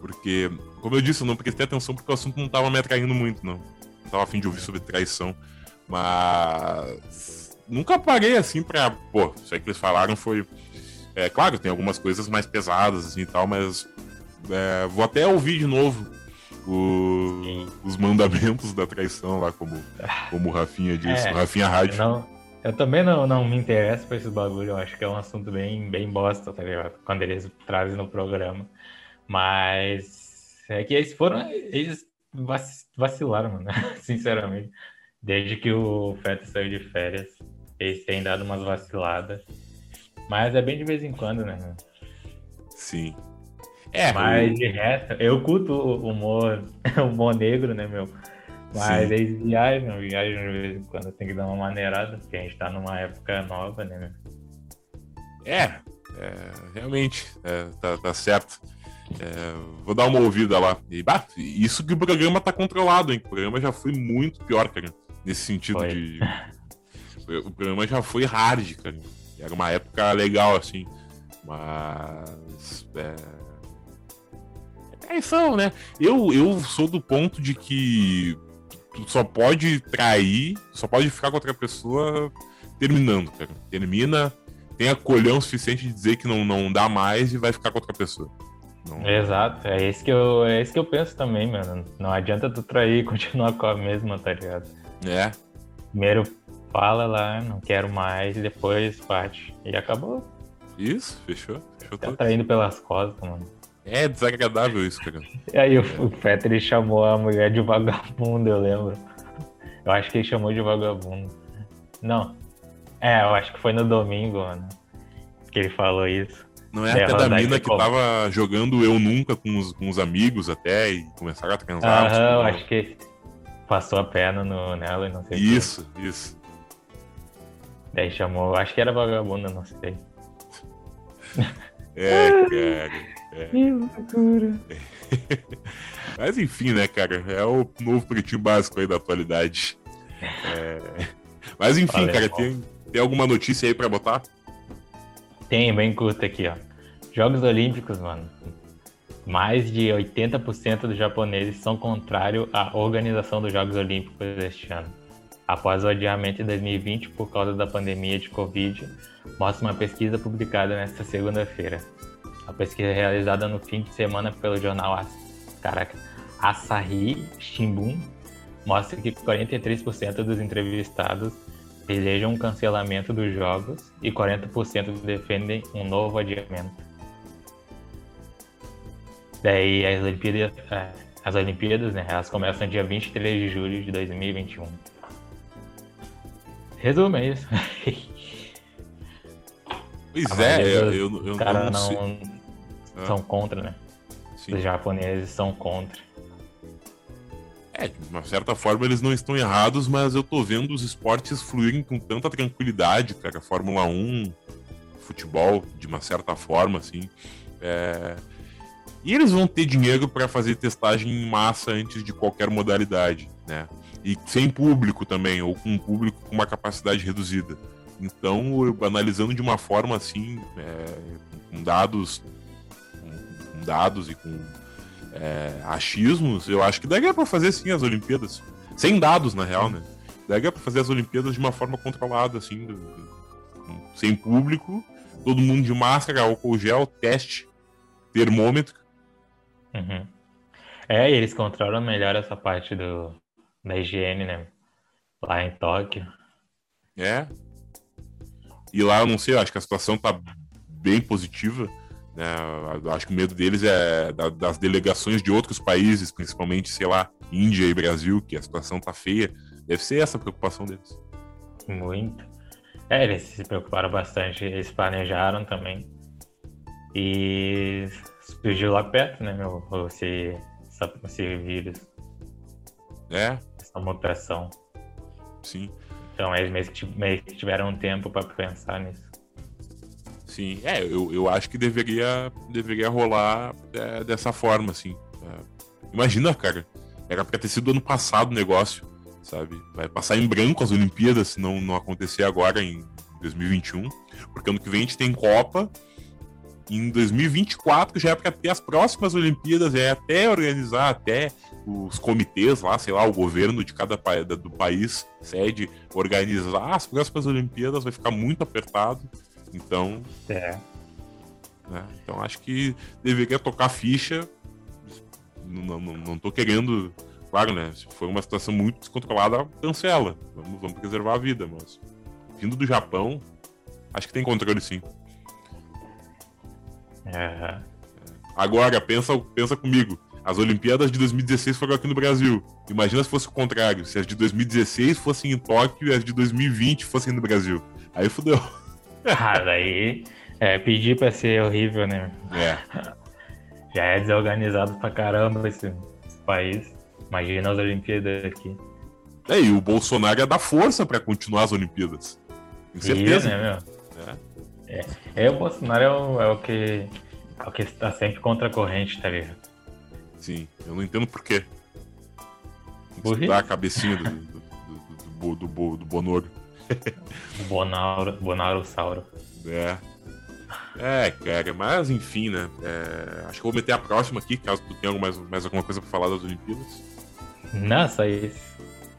Porque, como eu disse, eu não prestei atenção porque o assunto não tava me atraindo muito, não. Não tava afim de ouvir sobre traição. Mas. Nunca parei assim pra. Pô, isso aí que eles falaram foi é claro, tem algumas coisas mais pesadas assim e tal, mas é, vou até ouvir de novo o, os mandamentos da traição lá, como, como o Rafinha disse, é, o Rafinha Rádio. Não, eu também não, não me interesso por esse bagulho, eu acho que é um assunto bem, bem bosta, tá ligado? Quando eles trazem no programa. Mas é que eles foram. Eles vacilaram, mano, sinceramente. Desde que o Feto saiu de férias, eles têm dado umas vaciladas. Mas é bem de vez em quando, né? Sim. É, Mas de resto, eu culto o humor, o humor negro, né, meu? Mas Sim. eles viajam, viajam de vez em quando, tem que dar uma maneirada, porque a gente tá numa época nova, né, meu? É, é realmente, é, tá, tá, certo. É, vou dar uma ouvida lá. E, bah, isso que o programa tá controlado, hein? O programa já foi muito pior, cara, nesse sentido foi. de. O programa já foi hard, cara. Era uma época legal, assim. Mas. É. Traição, né? Eu, eu sou do ponto de que tu só pode trair, só pode ficar com outra pessoa terminando, cara. Termina, tenha colhão suficiente de dizer que não, não dá mais e vai ficar com outra pessoa. Não... Exato, é isso, que eu, é isso que eu penso também, mano. Não adianta tu trair e continuar com a mesma, tá ligado? É. Primeiro fala lá, não quero mais, e depois parte. E acabou. Isso, fechou. fechou tá traindo pelas costas, mano. É desagradável isso, cara. E aí o, é. o Fetter chamou a mulher de vagabundo, eu lembro. Eu acho que ele chamou de vagabundo. Não. É, eu acho que foi no domingo, mano. Que ele falou isso. Não é até da mina que tava jogando Eu Nunca com os, com os amigos até e começaram a transar? Aham, eu acho que passou a perna no, nela e não sei Isso, que. isso. Daí chamou, acho que era vagabunda, não sei. É, cara. É. Que loucura. Mas enfim, né, cara? É o novo pretinho básico aí da atualidade. É... Mas enfim, Valeu, cara, tem, tem alguma notícia aí pra botar? Tem, bem curta aqui, ó. Jogos Olímpicos, mano. Mais de 80% dos japoneses são contrários à organização dos Jogos Olímpicos este ano. Após o adiamento em 2020 por causa da pandemia de Covid, mostra uma pesquisa publicada nesta segunda-feira. A pesquisa realizada no fim de semana pelo jornal Asahi Shimbun mostra que 43% dos entrevistados desejam um cancelamento dos jogos e 40% defendem um novo adiamento. Daí as Olimpíadas, é, as Olimpíadas, né, elas começam dia 23 de julho de 2021. Resumo é isso. Pois é, eu, eu, eu cara não, não são ah. contra, né? Sim. Os japoneses são contra. É, de uma certa forma eles não estão errados, mas eu tô vendo os esportes fluírem com tanta tranquilidade, cara. Fórmula 1, futebol, de uma certa forma, assim. É... E eles vão ter dinheiro para fazer testagem em massa antes de qualquer modalidade, né? E sem público também, ou com um público com uma capacidade reduzida. Então, eu, analisando de uma forma assim, é, com dados, com, dados e com é, achismos, eu acho que daria para fazer sim as Olimpíadas. Sem dados, na real, né? Daria para fazer as Olimpíadas de uma forma controlada, assim, do, do, sem público, todo mundo de máscara, álcool gel, teste, termômetro. Uhum. É, e eles controlam melhor essa parte do, da higiene, né? Lá em Tóquio. É. E lá, eu não sei, eu acho que a situação tá bem positiva. Né? Acho que o medo deles é das delegações de outros países, principalmente, sei lá, Índia e Brasil, que a situação tá feia. Deve ser essa a preocupação deles. Muito. É, eles se preocuparam bastante, eles planejaram também. E surgiu lá perto, né, meu, esse, esse vírus. É. Essa mutação. Sim. Então eles meio que tiveram um tempo para pensar nisso. Sim, é, eu, eu acho que deveria, deveria rolar é, dessa forma, assim. É. Imagina, cara, era pra ter sido ano passado o negócio, sabe? Vai passar em branco as Olimpíadas se não, não acontecer agora em 2021, porque ano que vem a gente tem Copa, em 2024 já é para ter as próximas Olimpíadas, é até organizar, até os comitês lá, sei lá, o governo de cada do país sede organizar as próximas Olimpíadas, vai ficar muito apertado. Então. É. Né? Então acho que deveria tocar ficha. Não, não, não tô querendo. Claro, né? Se for uma situação muito descontrolada, cancela. Vamos, vamos preservar a vida, mas. Vindo do Japão, acho que tem controle sim. É. Agora, pensa, pensa comigo. As Olimpíadas de 2016 foram aqui no Brasil. Imagina se fosse o contrário. Se as de 2016 fossem em Tóquio e as de 2020 fossem no Brasil. Aí fudeu. Ah, daí é, pedir pra ser horrível, né? É. Já é desorganizado pra caramba esse, esse país. Imagina as Olimpíadas aqui. É, e o Bolsonaro ia dar força pra continuar as Olimpíadas. Com certeza. Ia, né, meu? É. é. é o Bolsonaro é o, é o que é o que está sempre contra a corrente, tá ligado? Sim, eu não entendo por quê. Estudar a cabecinha do, do, do, do, do, do Bonoro. Bonauro, Bonauro Sauro. É. É, cara, mas enfim, né? É, acho que vou meter a próxima aqui, caso tu tenha mais, mais alguma coisa pra falar das Olimpíadas. Não, só isso.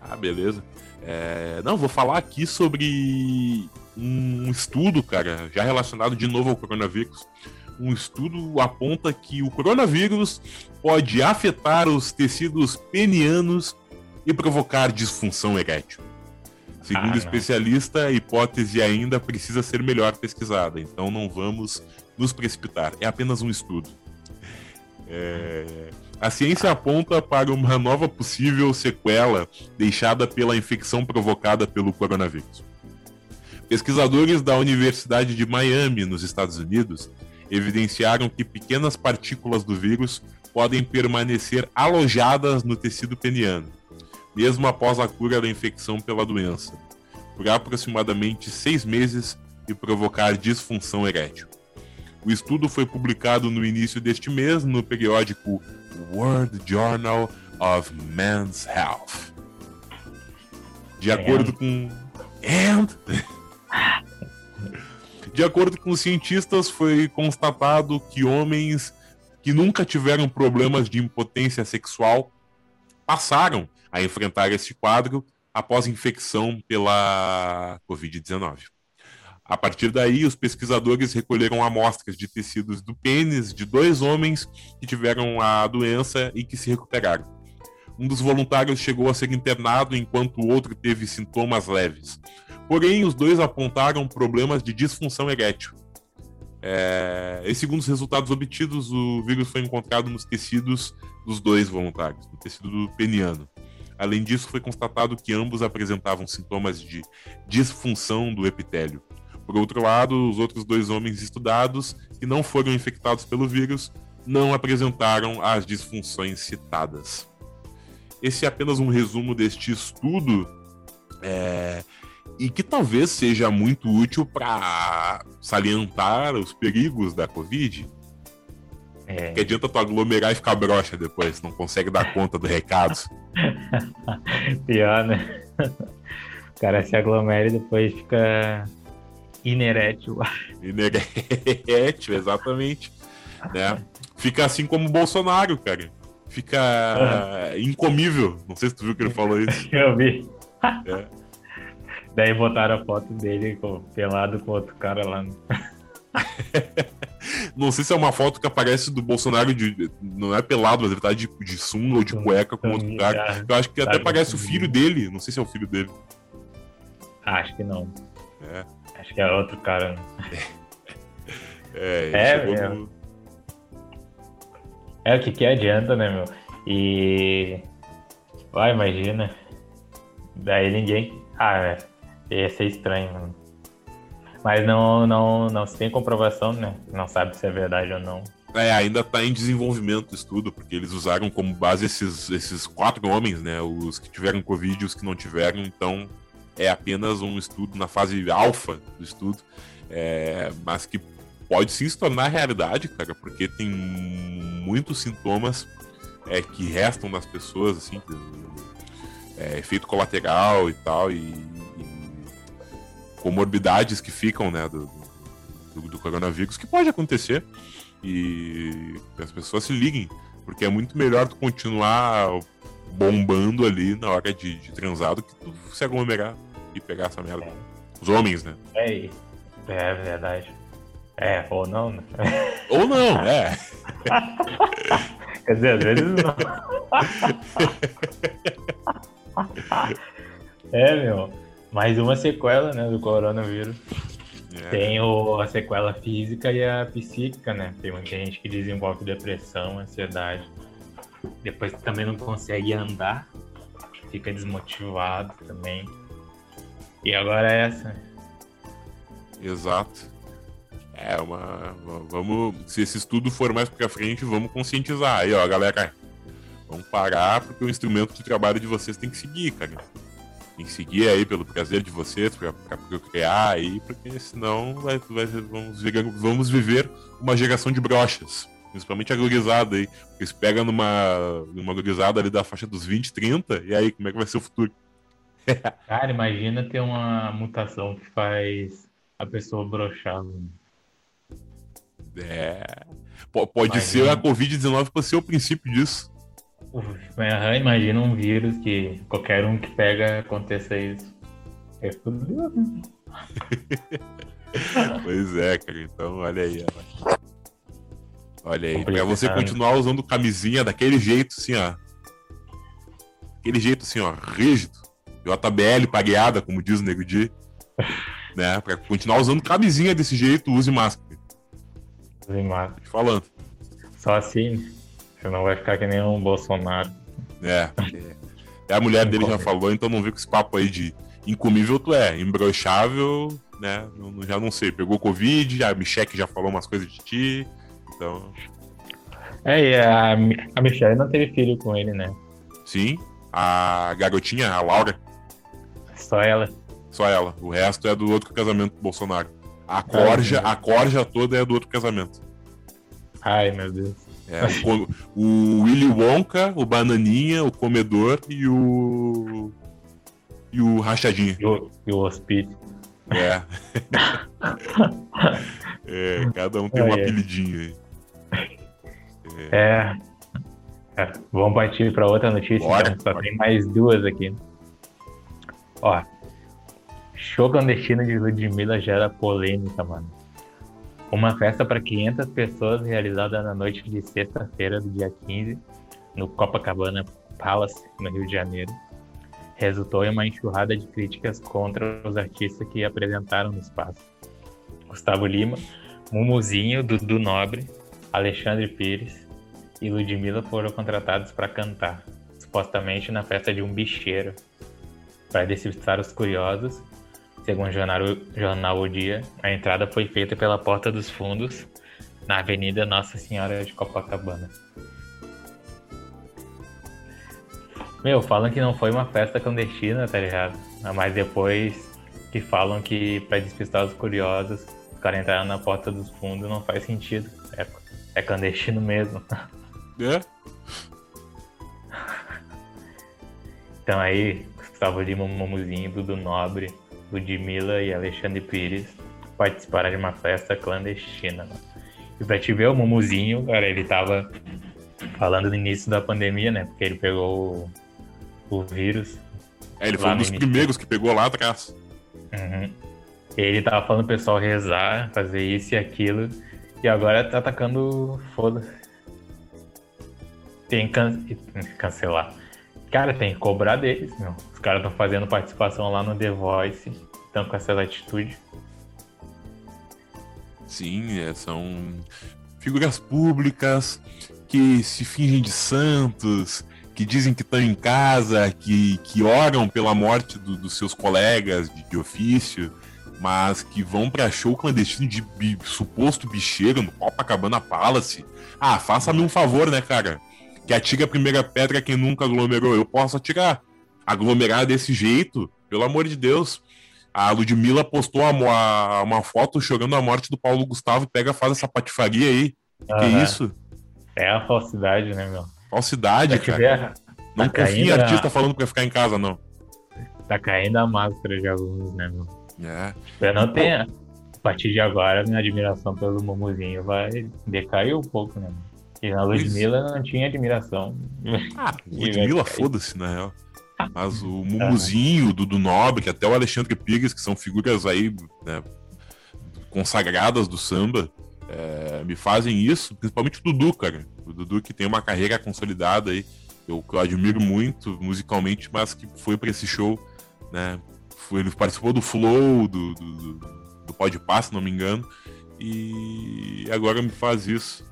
Ah, beleza. É, não, vou falar aqui sobre um estudo, cara, já relacionado de novo ao coronavírus. Um estudo aponta que o coronavírus pode afetar os tecidos penianos e provocar disfunção erétil. Segundo Ah, o especialista, a hipótese ainda precisa ser melhor pesquisada, então não vamos nos precipitar. É apenas um estudo. É, A ciência aponta para uma nova possível sequela deixada pela infecção provocada pelo coronavírus. Pesquisadores da Universidade de Miami, nos Estados Unidos, evidenciaram que pequenas partículas do vírus podem permanecer alojadas no tecido peniano, mesmo após a cura da infecção pela doença, por aproximadamente seis meses e provocar disfunção erétil. O estudo foi publicado no início deste mês no periódico World Journal of Men's Health. De acordo com. And... De acordo com os cientistas, foi constatado que homens que nunca tiveram problemas de impotência sexual passaram a enfrentar este quadro após infecção pela Covid-19. A partir daí, os pesquisadores recolheram amostras de tecidos do pênis de dois homens que tiveram a doença e que se recuperaram. Um dos voluntários chegou a ser internado enquanto o outro teve sintomas leves. Porém, os dois apontaram problemas de disfunção erétil. É... E segundo os resultados obtidos, o vírus foi encontrado nos tecidos dos dois voluntários, no tecido do peniano. Além disso, foi constatado que ambos apresentavam sintomas de disfunção do epitélio. Por outro lado, os outros dois homens estudados, que não foram infectados pelo vírus, não apresentaram as disfunções citadas. Esse é apenas um resumo deste estudo é, e que talvez seja muito útil para salientar os perigos da Covid. É, Que adianta tu aglomerar e ficar broxa depois, não consegue dar conta do recado. pior, né? O cara se aglomera e depois fica inerétil. Inerente, exatamente. Né? Fica assim como o Bolsonaro, cara. Fica ah, incomível. Não sei se tu viu que ele falou isso. Eu vi. É. Daí botaram a foto dele com- pelado com outro cara lá. no- Não sei se é uma foto que aparece do Bolsonaro de. Não é pelado, mas ele tá de, de sunga ou de cueca com outro cara. Eu acho que até parece o filho dele. Não sei se é o filho dele. Acho que não. É, Acho que é outro cara. é, ele É, chegou meu. no- É o que que adianta, né, meu? E. Vai, imagina. Daí ninguém. Ah, é. Ia ser estranho, mano. Mas não, não, não se tem comprovação, né? Não sabe se é verdade ou não. É, ainda está em desenvolvimento o estudo, porque eles usaram como base esses, esses quatro homens, né? Os que tiveram Covid e os que não tiveram, então é apenas um estudo na fase alfa do estudo, é, mas que pode sim se tornar realidade, cara, porque tem muitos sintomas é, que restam das pessoas, assim, é, efeito colateral e tal, e comorbidades que ficam, né, do, do, do coronavírus, que pode acontecer e que as pessoas se liguem, porque é muito melhor tu continuar bombando ali na hora de, de transar do que tu se aglomerar e pegar essa merda. Os homens, né? É, é verdade. É, ou não, né? Ou não, é. Quer dizer, às vezes não. é, meu. Mais uma sequela, né, do coronavírus. É. Tem o, a sequela física e a psíquica, né? Tem muita gente que desenvolve depressão, ansiedade. Depois também não consegue andar, fica desmotivado também. E agora é essa. Exato. É uma. Vamos. Se esse estudo for mais pra frente, vamos conscientizar. Aí, ó, galera. Vamos parar, porque o instrumento de trabalho de vocês tem que seguir, cara. Que seguir aí pelo prazer de vocês, pra procriar aí, porque senão vai, vai- vamos, viver, vamos viver uma geração de brochas. Principalmente a gurizada aí. Porque eles pegam numa, numa gurizada ali da faixa dos 20, 30, e aí, como é que vai ser o futuro? Cara, imagina ter uma mutação que faz a pessoa brochar. É. Po- Pode Imagina. ser a Covid-19 pode ser o princípio disso. Aham, Imagina um vírus que qualquer um que pega aconteça isso. É fudeu, né? pois é, cara. Então, olha aí. Ó. Olha aí. Pra você continuar usando camisinha daquele jeito, assim, ó. Aquele jeito, assim, ó, rígido. JBL pagueada, como diz o Nego Di. né? Pra continuar usando camisinha desse jeito, use máscara. Use máscara. Falando. Só assim, senão vai ficar que nem um Bolsonaro. É. é. A mulher dele já falou, então não vê com esse papo aí de incomível tu é, imbrochável, né? Já não sei, pegou Covid, a Michelle já falou umas coisas de ti, então... É, e a, a Michelle não teve filho com ele, né? Sim, a garotinha, a Laura. Só ela. Só ela. O resto é do outro casamento do Bolsonaro. A corja, a corja toda é do outro casamento. Ai, meu Deus. É, o, o Willy Wonka, o Bananinha, o Comedor e o. E o Rachadinha. E o, e o Hospício. É. é. Cada um tem um apelidinho aí. É. é. é. Vamos partir para outra notícia. Bora, então. Só bora. tem mais duas aqui. Ó. Show clandestino de Ludmilla gera polêmica, mano. Uma festa para 500 pessoas realizada na noite de sexta-feira do dia 15 no Copacabana Palace, no Rio de Janeiro, resultou em uma enxurrada de críticas contra os artistas que apresentaram no espaço. Gustavo Lima, Mumuzinho, Dudu Nobre, Alexandre Pires e Ludmilla foram contratados para cantar, supostamente na festa de um bicheiro. Para despistar os curiosos, Segundo o jornal, jornal O Dia, a entrada foi feita pela Porta dos Fundos, na Avenida Nossa Senhora de Copacabana. Meu, falam que não foi uma festa clandestina, tá ligado? Mas depois que falam que para despistar os curiosos, os caras entraram na Porta dos Fundos não faz sentido. É, é clandestino mesmo. É? Então aí, Gustavo Lima, Mumuzinho, Dudu Nobre, Ludmilla e Alexandre Pires participaram de uma festa clandestina. E pra te ver o Mumuzinho, cara, ele tava falando no início da pandemia, né? Porque ele pegou o, o vírus. É, ele foi um dos primeiros que pegou lá atrás. Uhum. Ele tava falando pro pessoal rezar, fazer isso e aquilo. E agora tá atacando foda-se. Tem que can... cancelar. Cara, tem que cobrar deles, meu. Os caras estão fazendo participação lá no The Voice, estão com essa atitude. Sim, é, são figuras públicas que se fingem de santos, que dizem que estão em casa, que, que oram pela morte do, dos seus colegas de, de, ofício, mas que vão para show clandestino de bi, suposto bicheiro no Copacabana Palace. Ah, faça-me um favor, né, cara? Que atira a primeira pedra quem nunca aglomerou. Eu posso atirar. Aglomerar desse jeito, pelo amor de Deus. A Ludmilla postou uma, uma foto chorando a morte do Paulo Gustavo. Pega, faz essa patifaria aí. Uhum. Que isso? É a falsidade, né, meu? Falsidade, cara. Não tá confia em artista a... falando pra ficar em casa, não. Tá caindo a máscara de alguns, né, meu? É. Eu não tenho. A partir de agora, minha admiração pelo Mumuzinho vai decair um pouco, né? Meu? E a Ludmilla não tinha admiração. Ah, Ludmilla, foda-se, na real. Mas o Mumuzinho, do, do Nobre, até o Alexandre Pires, que são figuras aí né, consagradas do samba, é, me fazem isso, principalmente o Dudu, cara. O Dudu que tem uma carreira consolidada aí, eu, que eu admiro muito musicalmente, mas que foi para esse show, né? Foi, ele participou do Flow, do, do, do, do Pode Pass, se não me engano, e agora me faz isso.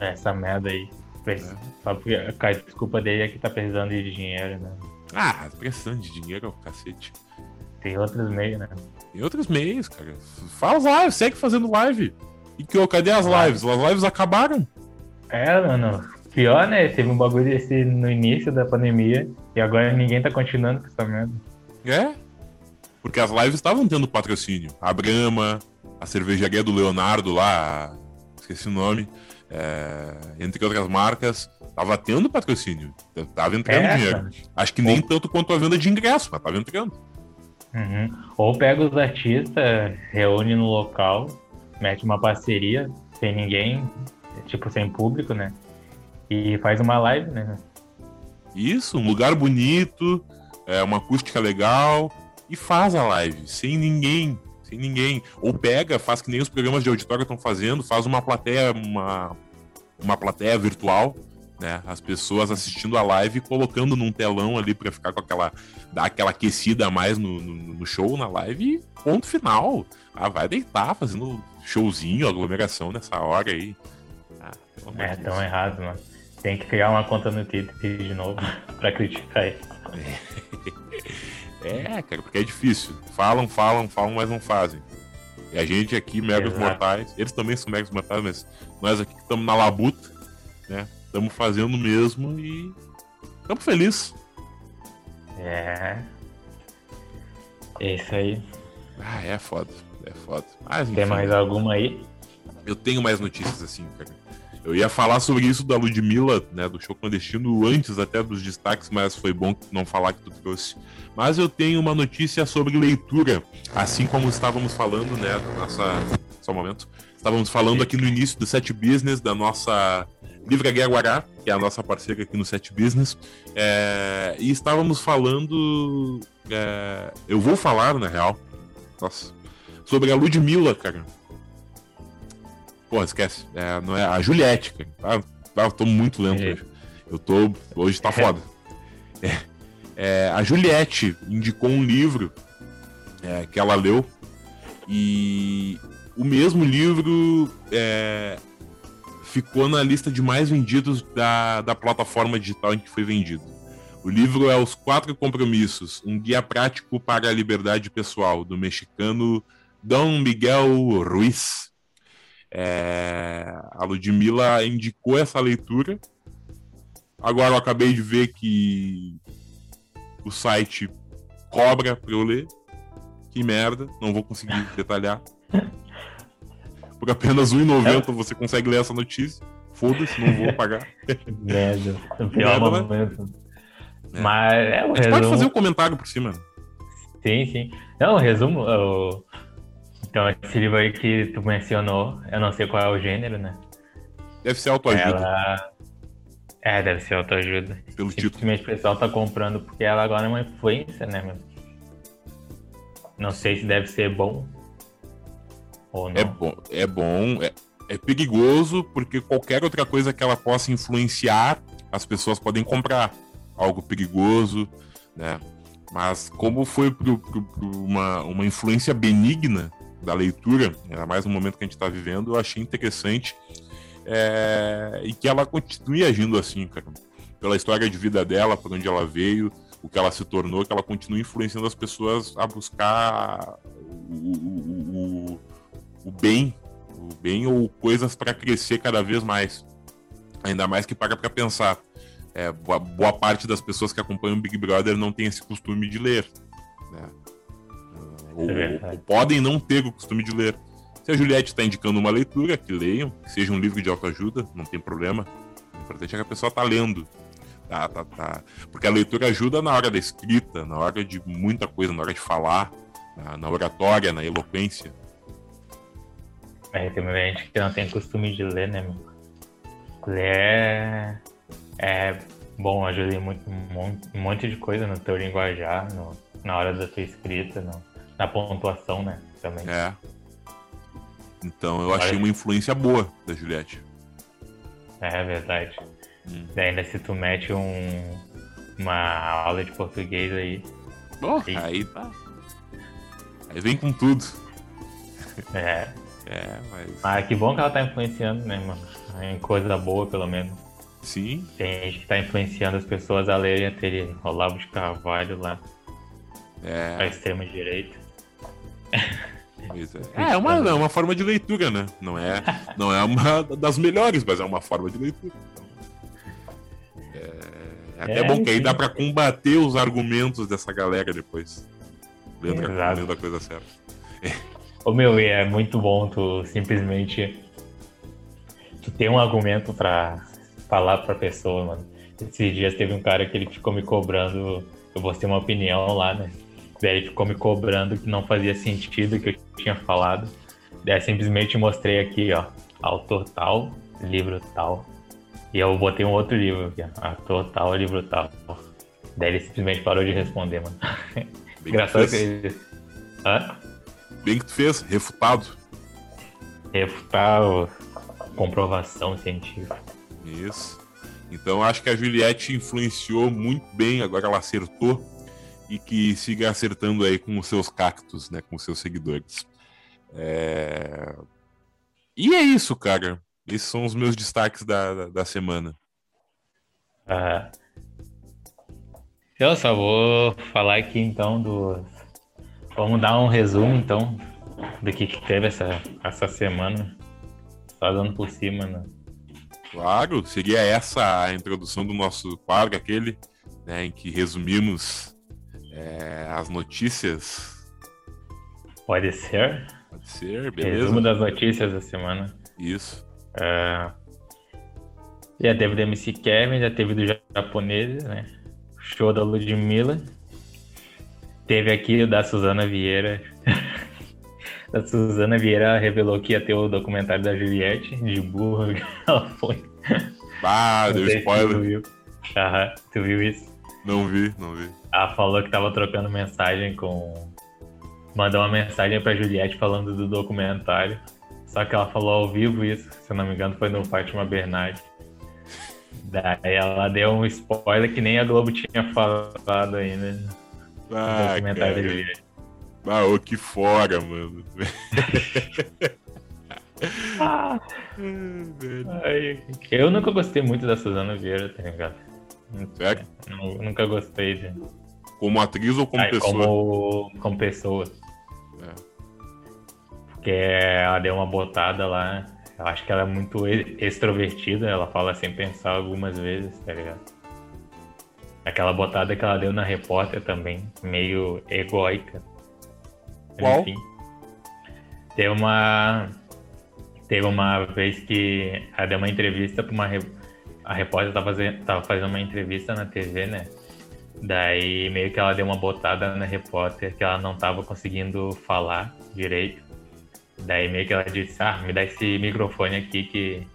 Essa merda aí. É. Só porque a desculpa dele é que tá precisando de dinheiro, né? Ah, precisando de dinheiro, cacete. Tem outros meios, né? Tem outros meios, cara. Faz live, segue fazendo live. E que, cadê as lives? As lives acabaram. É, mano. Pior, né? Teve um bagulho desse no início da pandemia e agora ninguém tá continuando com essa merda. É? Porque as lives estavam tendo patrocínio. A Brahma, a cervejaria do Leonardo lá, esqueci o nome é, entre outras marcas, tava tendo patrocínio, tava entrando é, dinheiro. Acho que nem Ou... tanto quanto a venda de ingresso, mas tava entrando. Uhum. Ou pega os artistas, reúne no local, mete uma parceria sem ninguém, tipo sem público, né? E faz uma live, né? Isso, um lugar bonito, é, uma acústica legal, e faz a live, sem ninguém, sem ninguém. Ou pega, faz que nem os programas de auditório estão fazendo, faz uma plateia, uma, uma plateia virtual, né? As pessoas assistindo a live e colocando num telão ali para ficar com aquela. dar aquela aquecida a mais no, no, no, show, na live, e ponto final. Ah, vai deitar fazendo showzinho, aglomeração nessa hora aí. Ah, é, tão errado, mano. Tem que criar uma conta no Twitter de novo pra criticar isso. É, cara, porque é difícil. Falam, falam, falam, mas não fazem. E a gente aqui, meros mortais, eles também são meros mortais, mas nós aqui estamos na labuta, né? Estamos fazendo mesmo e estamos felizes. É. É isso aí. Ah, é foda. É foda. Mas, Tem mais alguma aí? Eu tenho mais notícias assim, cara. Eu ia falar sobre isso da Ludmilla, né, do show clandestino, antes até dos destaques, mas foi bom não falar que tu trouxe. Mas eu tenho uma notícia sobre leitura, assim como estávamos falando, né, nossa... Só um momento. Estávamos falando aqui no início do Set Business, da nossa Livraria Guará, que é a nossa parceira aqui no Set Business, é... e estávamos falando... É... Eu vou falar, na real, nossa, sobre a Ludmilla, cara Pô, esquece. É, não é a Juliette, cara. Ah, eu tô muito lento é. hoje. Eu tô. Hoje tá é. foda. É, é, a Juliette indicou um livro é, que ela leu. E o mesmo livro é, ficou na lista de mais vendidos da, da plataforma digital em que foi vendido. O livro é Os Quatro Compromissos, um guia prático para a liberdade pessoal, do mexicano Dom Miguel Ruiz. É, a Ludmilla indicou essa leitura. Agora eu acabei de ver que o site cobra para eu ler. Que merda, não vou conseguir detalhar. Por apenas R$1,90 você consegue ler essa notícia. Foda-se, não vou pagar. Merda, pior merda, momento. É. Mas é gente resumo... pode fazer um comentário por cima. Sim, sim. Não, o resumo, o, então, esse livro aí que tu mencionou, eu não sei qual é o gênero, né? Deve ser autoajuda. Ela... É, deve ser autoajuda. Pelo Simplesmente título. o pessoal tá comprando porque ela agora é uma influência, né, meu? Não sei se deve ser bom ou não. É bom, é bom, é, é perigoso porque qualquer outra coisa que ela possa influenciar, as pessoas podem comprar. Algo perigoso, né? Mas como foi para uma, uma influência benigna, da leitura, ainda mais no momento que a gente está vivendo, eu achei interessante é, e que ela continue agindo assim, cara. Pela história de vida dela, por onde ela veio, o que ela se tornou, que ela continue influenciando as pessoas a buscar o, o, o, o bem, o bem ou coisas para crescer cada vez mais. Ainda mais que paga para pensar. É, boa, boa, parte das pessoas que acompanham o Big Brother não tem esse costume de ler. Né? Ou, é ou, podem não ter o costume de ler. Se a Juliette está indicando uma leitura, que leiam, que seja um livro de autoajuda, não tem problema. O importante é que a pessoa está lendo. Tá, tá, tá. Porque a leitura ajuda na hora da escrita, na hora de muita coisa, na hora de falar, na, na oratória, na eloquência. É, tem muita gente que não tem costume de ler, né, meu? Ler é, é bom, ajuda em muito, um monte de coisa no teu linguajar, no, na hora da tua escrita, no, na pontuação, né? Também. É. Então eu achei uma influência boa da Juliette. É verdade. Hum. E ainda se tu mete um, uma aula de português aí. E... aí tá. Aí vem com tudo. É. É, mas. Mas que bom que ela tá influenciando, né, mano? Em coisa boa, pelo menos. Sim. Tem gente que tá influenciando as pessoas a lerem aquele Olavo de Carvalho lá. É. Pra extrema direita. É, é uma, é uma forma de leitura, né? Não é, não é uma das melhores, mas é uma forma de leitura. É, é até é, bom que aí dá pra combater os argumentos dessa galera depois. Lendo, lendo a coisa certa. Ô meu, é muito bom tu simplesmente tu ter um argumento pra falar pra pessoa, mano. Esses dias teve um cara que ele ficou me cobrando, eu vou ter uma opinião lá, né? Daí ele ficou me cobrando que não fazia sentido o que eu tinha falado. Daí simplesmente mostrei aqui, ó, autor tal, livro tal. E eu botei um outro livro aqui, ó, autor tal, livro tal. Daí ele simplesmente parou de responder, mano. Bem Engraçado que que. Hã? Bem que tu fez, refutado. Refutar o- comprovação científica. Isso. Então acho que a Juliette influenciou muito bem, agora ela acertou e que siga acertando aí com os seus cactos, né, com os seus seguidores. É... E é isso, cara. Esses são os meus destaques da, da, da semana. Ah, eu só vou falar aqui então do. Vamos dar um resumo então do que, que teve essa, essa semana. Só dando por cima, né? Claro, seria essa a introdução do nosso quadro, aquele né, em que resumimos é, as notícias. Pode ser. Pode ser, beleza? Resumo das notícias da semana. Isso. Ah, já teve do MC Kevin, já teve do japonês, né? Show da Ludmilla. Teve aqui o da Suzana Vieira. a Suzana Vieira revelou que ia ter o documentário da Juliette, de burro ela foi. Ah, deu se Tu spoiler. viu. Aham, tu viu isso? Não vi, não vi. Ela falou que tava trocando mensagem com. Mandou uma mensagem pra Juliette falando do documentário. Só que ela falou ao vivo isso, se eu não me engano, foi no Fátima Bernardi. Daí ela deu um spoiler que nem a Globo tinha falado ainda no Ah, documentário da cara. Juliette. Ah, ô, que fora, mano. Ah, eu nunca gostei muito da Suzana Vieira, tá ligado? Sério? Nu- Nunca gostei de. Como atriz ou como Ai, pessoa? Como, como pessoa. É. Porque ela deu uma botada lá. Eu acho que ela é muito extrovertida, ela fala sem pensar algumas vezes, tá ligado? Aquela botada que ela deu na repórter também, meio egóica. Qual? Enfim. Teve uma. Teve uma vez que ela deu uma entrevista pra uma. A repórter tava fazendo, tava fazendo uma entrevista na TV, né? Daí meio que ela deu uma botada na repórter que ela não tava conseguindo falar direito. Daí meio que ela disse, ah, me dá esse microfone aqui que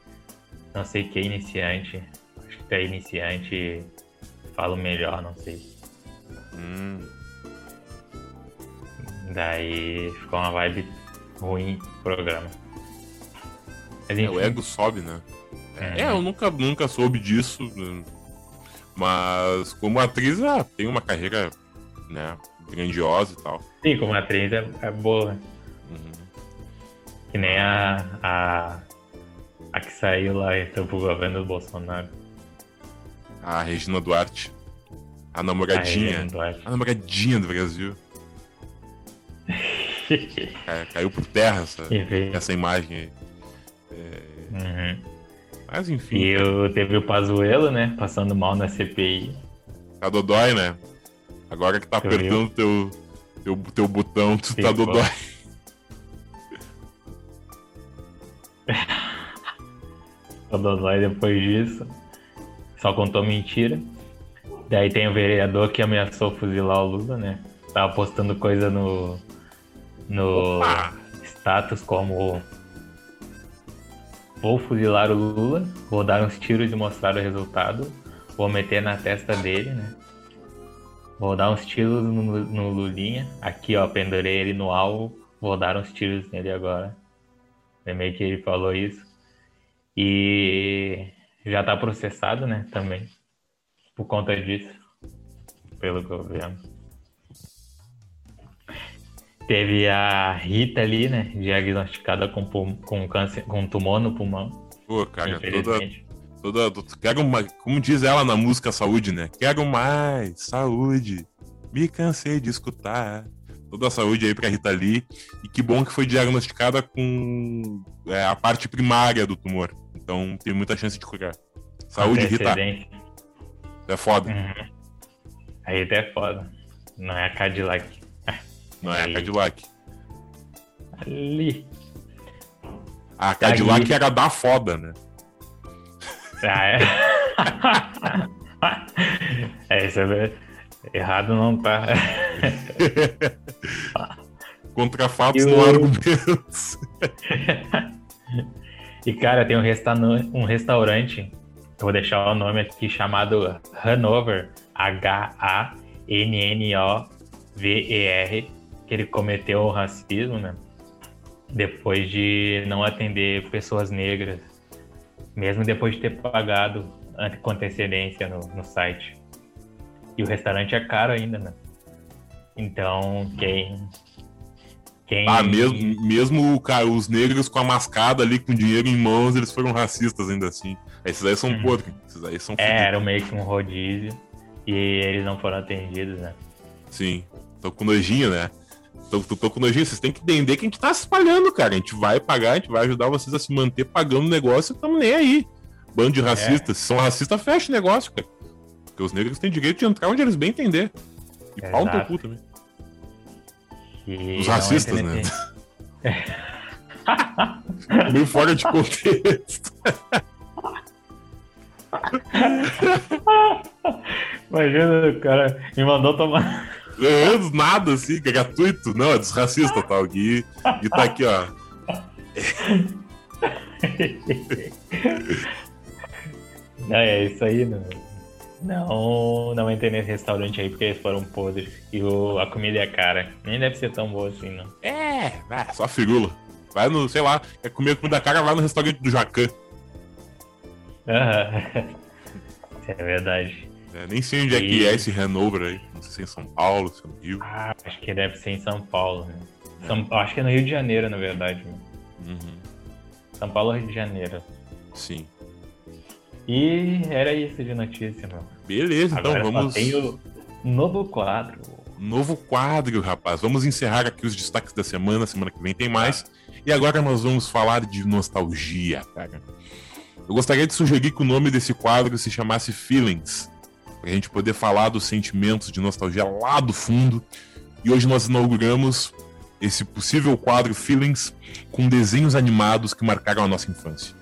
não sei que é iniciante. Acho que tu é iniciante, falo melhor, não sei. Hum, Daí ficou uma vibe ruim pro programa. Mas é, o ego sobe, né? É. É, eu nunca, nunca soube disso. Mas como atriz, ah, tem uma carreira né, grandiosa e tal. sim, como atriz é, é boa. Uhum. Que nem a, a, a que saiu lá então, pro governo do Bolsonaro. A Regina Duarte. A A namoradinha. Regina Duarte. A namoradinha do Brasil. Ca- Caiu por terra essa, Enfim. essa imagem aí. Uhum. Mas enfim, E eu, teve o Pazuello, né? Passando mal na CPI. tá dodói, né? Agora que tá Tu apertando teu, teu, teu botão, tu tá Ficou. dodói. O Dodói depois disso. Só contou mentira. Daí tem o vereador que ameaçou fuzilar o Lula, né? Tava postando coisa no. No Opa! status como. Vou fuzilar o Lula, vou dar uns tiros e mostrar o resultado. Vou meter na testa dele, né? Vou dar uns tiros no, no Lulinha. Aqui, ó, pendurei ele no alvo. Vou dar uns tiros nele agora. Meio que ele falou isso. E já tá processado, né, também. Por conta disso. Pelo governo. Teve a Rita ali, né, diagnosticada com, com câncer, com tumor no pulmão, Pô, cara, toda, toda, Quero mais. Como diz ela na música Saúde, né? Quero mais saúde. Me cansei de escutar. Toda a saúde aí pra Rita Lee. E que bom que foi diagnosticada com é, a parte primária do tumor. Então tem muita chance de curar. Saúde, Rita. É foda. Uhum. A Rita é foda. Não é a Cadillac. Não é a. Cadillac. Ali. A Cadillac era da foda, né? Ah, é. é, isso é Errado não tá. Contra fatos E não argumentos. E cara, tem um, resta um restaurante, eu vou deixar o nome aqui chamado Hanover, H-A-N-N-O-V-E-R, V-E-R, que ele cometeu o racismo, né? Depois de não atender pessoas negras, mesmo depois de ter pagado com antecedência no, no site. E o restaurante é caro ainda, né? Então, quem. quem... Ah, mesmo, mesmo cara, os negros com a mascada ali, com dinheiro em mãos, eles foram racistas ainda assim. Esses aí são uhum. podres. Esses aí são É, era meio que um rodízio. E eles não foram atendidos, né? Sim. Tô com nojinho, né? Tô, tô, tô com nojinho. Vocês têm que entender que a gente tá se espalhando, cara. A gente vai pagar, a gente vai ajudar vocês a se manter pagando o negócio e tamo nem aí. Bando de racistas. É. Se são racistas, fecha o negócio, cara. Porque os negros têm direito de entrar onde eles bem entender. E Exato. pau no teu cu também. E os racistas, né? Meio fora de contexto. Imagina, o cara me mandou tomar. É, nada assim, que é gratuito. Não, é desracista, tá? O Gui, Gui tá aqui, ó. Não, é isso aí, não. Não, não entrei nesse restaurante aí porque eles foram podres. E o, a comida é cara. Nem deve ser tão boa assim, não. É, é só firula. Vai no, sei lá, quer comer comida cara, vai no restaurante do Jacan. Aham. é verdade. É, nem sei onde e... é que é esse Hanover aí. Não sei se é em São Paulo, se é no Rio. Ah, acho que deve ser em São Paulo. Né? É. São, acho que é no Rio de Janeiro, na verdade. Uhum. São Paulo, Rio de Janeiro. Sim. E era isso de notícia, meu. Beleza, então Agora vamos. Tem o novo quadro. Novo quadro, rapaz. Vamos encerrar aqui os destaques da semana. Semana que vem tem mais. E agora nós vamos falar de nostalgia, cara. Eu gostaria de sugerir que o nome desse quadro se chamasse Feelings, para a gente poder falar dos sentimentos de nostalgia lá do fundo. E hoje nós inauguramos esse possível quadro Feelings com desenhos animados que marcaram a nossa infância.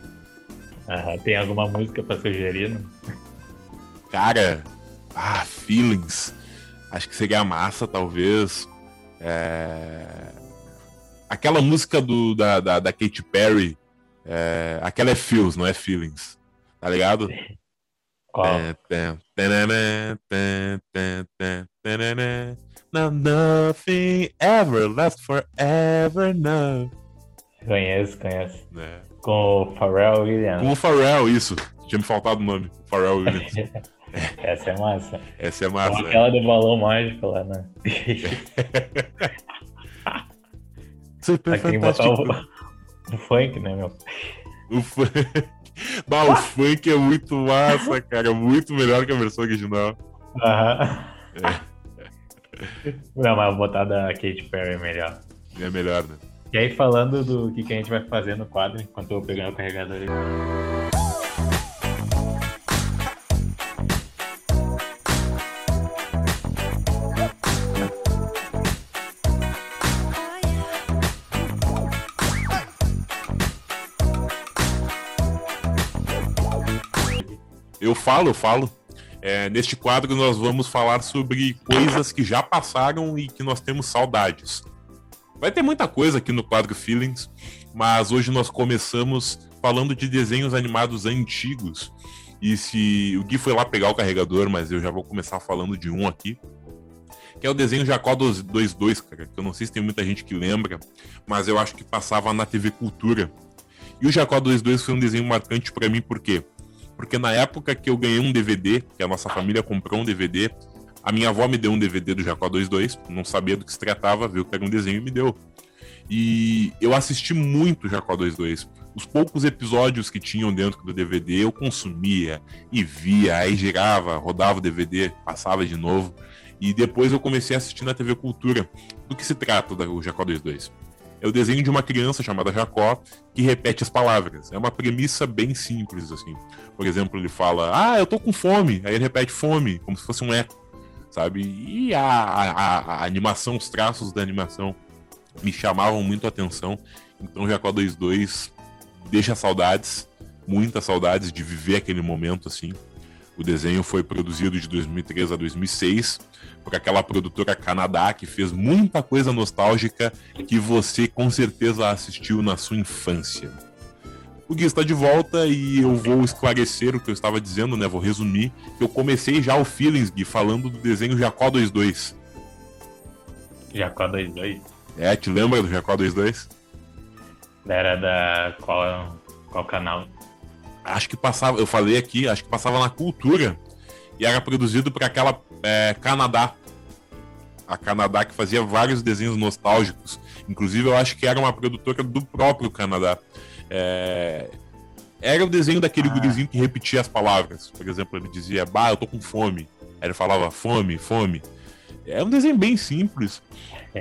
Ah, tem alguma música para sugerir? Não? Cara, ah, Feelings. Acho que seria massa, talvez. É... Aquela música do, da, da, da Katy Perry, é, aquela é Feels, não é Feelings. Tá ligado? Qual? Now nothing ever lasts forever now. Conheço, conheço. É. Com o Pharrell Williams. Com o Pharrell, isso. Tinha me faltado o nome. Pharrell Williams. Essa é massa. Essa é massa. Com aquela do balão mágico lá, né? Super Aqui fantástico. Botar o, o funk, né, meu? O funk. Bah, o funk é muito massa, cara. Muito melhor que a versão original. Aham. É. Não, mas vou botar da Katy Perry melhor. É melhor, né? E aí, falando do que, que a gente vai fazer no quadro, enquanto eu vou pegando o carregador aí. Falo, eu falo. É, neste quadro nós vamos falar sobre coisas que já passaram e que nós temos saudades. Vai ter muita coisa aqui no quadro Feelings, mas hoje nós começamos falando de desenhos animados antigos. E se o Gui foi lá pegar o carregador, mas eu já vou começar falando de um aqui, que é o desenho Jacó 22, cara, que eu não sei se tem muita gente que lembra, mas eu acho que passava na TV Cultura. E o Jacó 22 foi um desenho marcante para mim por quê? Porque na época que eu ganhei um DVD, que a nossa família comprou um DVD, a minha avó me deu um DVD do Jacó 22, não sabia do que se tratava, viu que era um desenho e me deu. E eu assisti muito Jacó 22. Os poucos episódios que tinham dentro do DVD eu consumia e via, aí girava, rodava o DVD, passava de novo. E depois eu comecei a assistir na TV Cultura. Do que se trata o Jacó 22? É o desenho de uma criança chamada Jacó que repete as palavras. É uma premissa bem simples, assim. Por exemplo, ele fala, ah, eu tô com fome. Aí ele repete fome, como se fosse um eco sabe? E a, a, a, animação, os traços da animação me chamavam muito a atenção. Então Jacó 22 deixa saudades, muitas saudades de viver aquele momento assim. O desenho foi produzido de 2003 a 2006 por aquela produtora Canadá que fez muita coisa nostálgica que você com certeza assistiu na sua infância. O Gui está de volta e eu vou esclarecer o que eu estava dizendo, né? Vou resumir. Eu comecei já o Feelings, Gui, falando do desenho Jacó 22. Jacó 22? É, te lembra do Jacó 22? Era da. Qual, qual canal? Acho que passava, eu falei aqui, acho que passava na Cultura e era produzido por aquela é, Canadá. A Canadá que fazia vários desenhos nostálgicos. Inclusive, eu acho que era uma produtora do próprio Canadá. É, era o desenho daquele ah. gurizinho que repetia as palavras. Por exemplo, ele dizia, bah, eu tô com fome. Aí ele falava, fome, fome. É um desenho bem simples,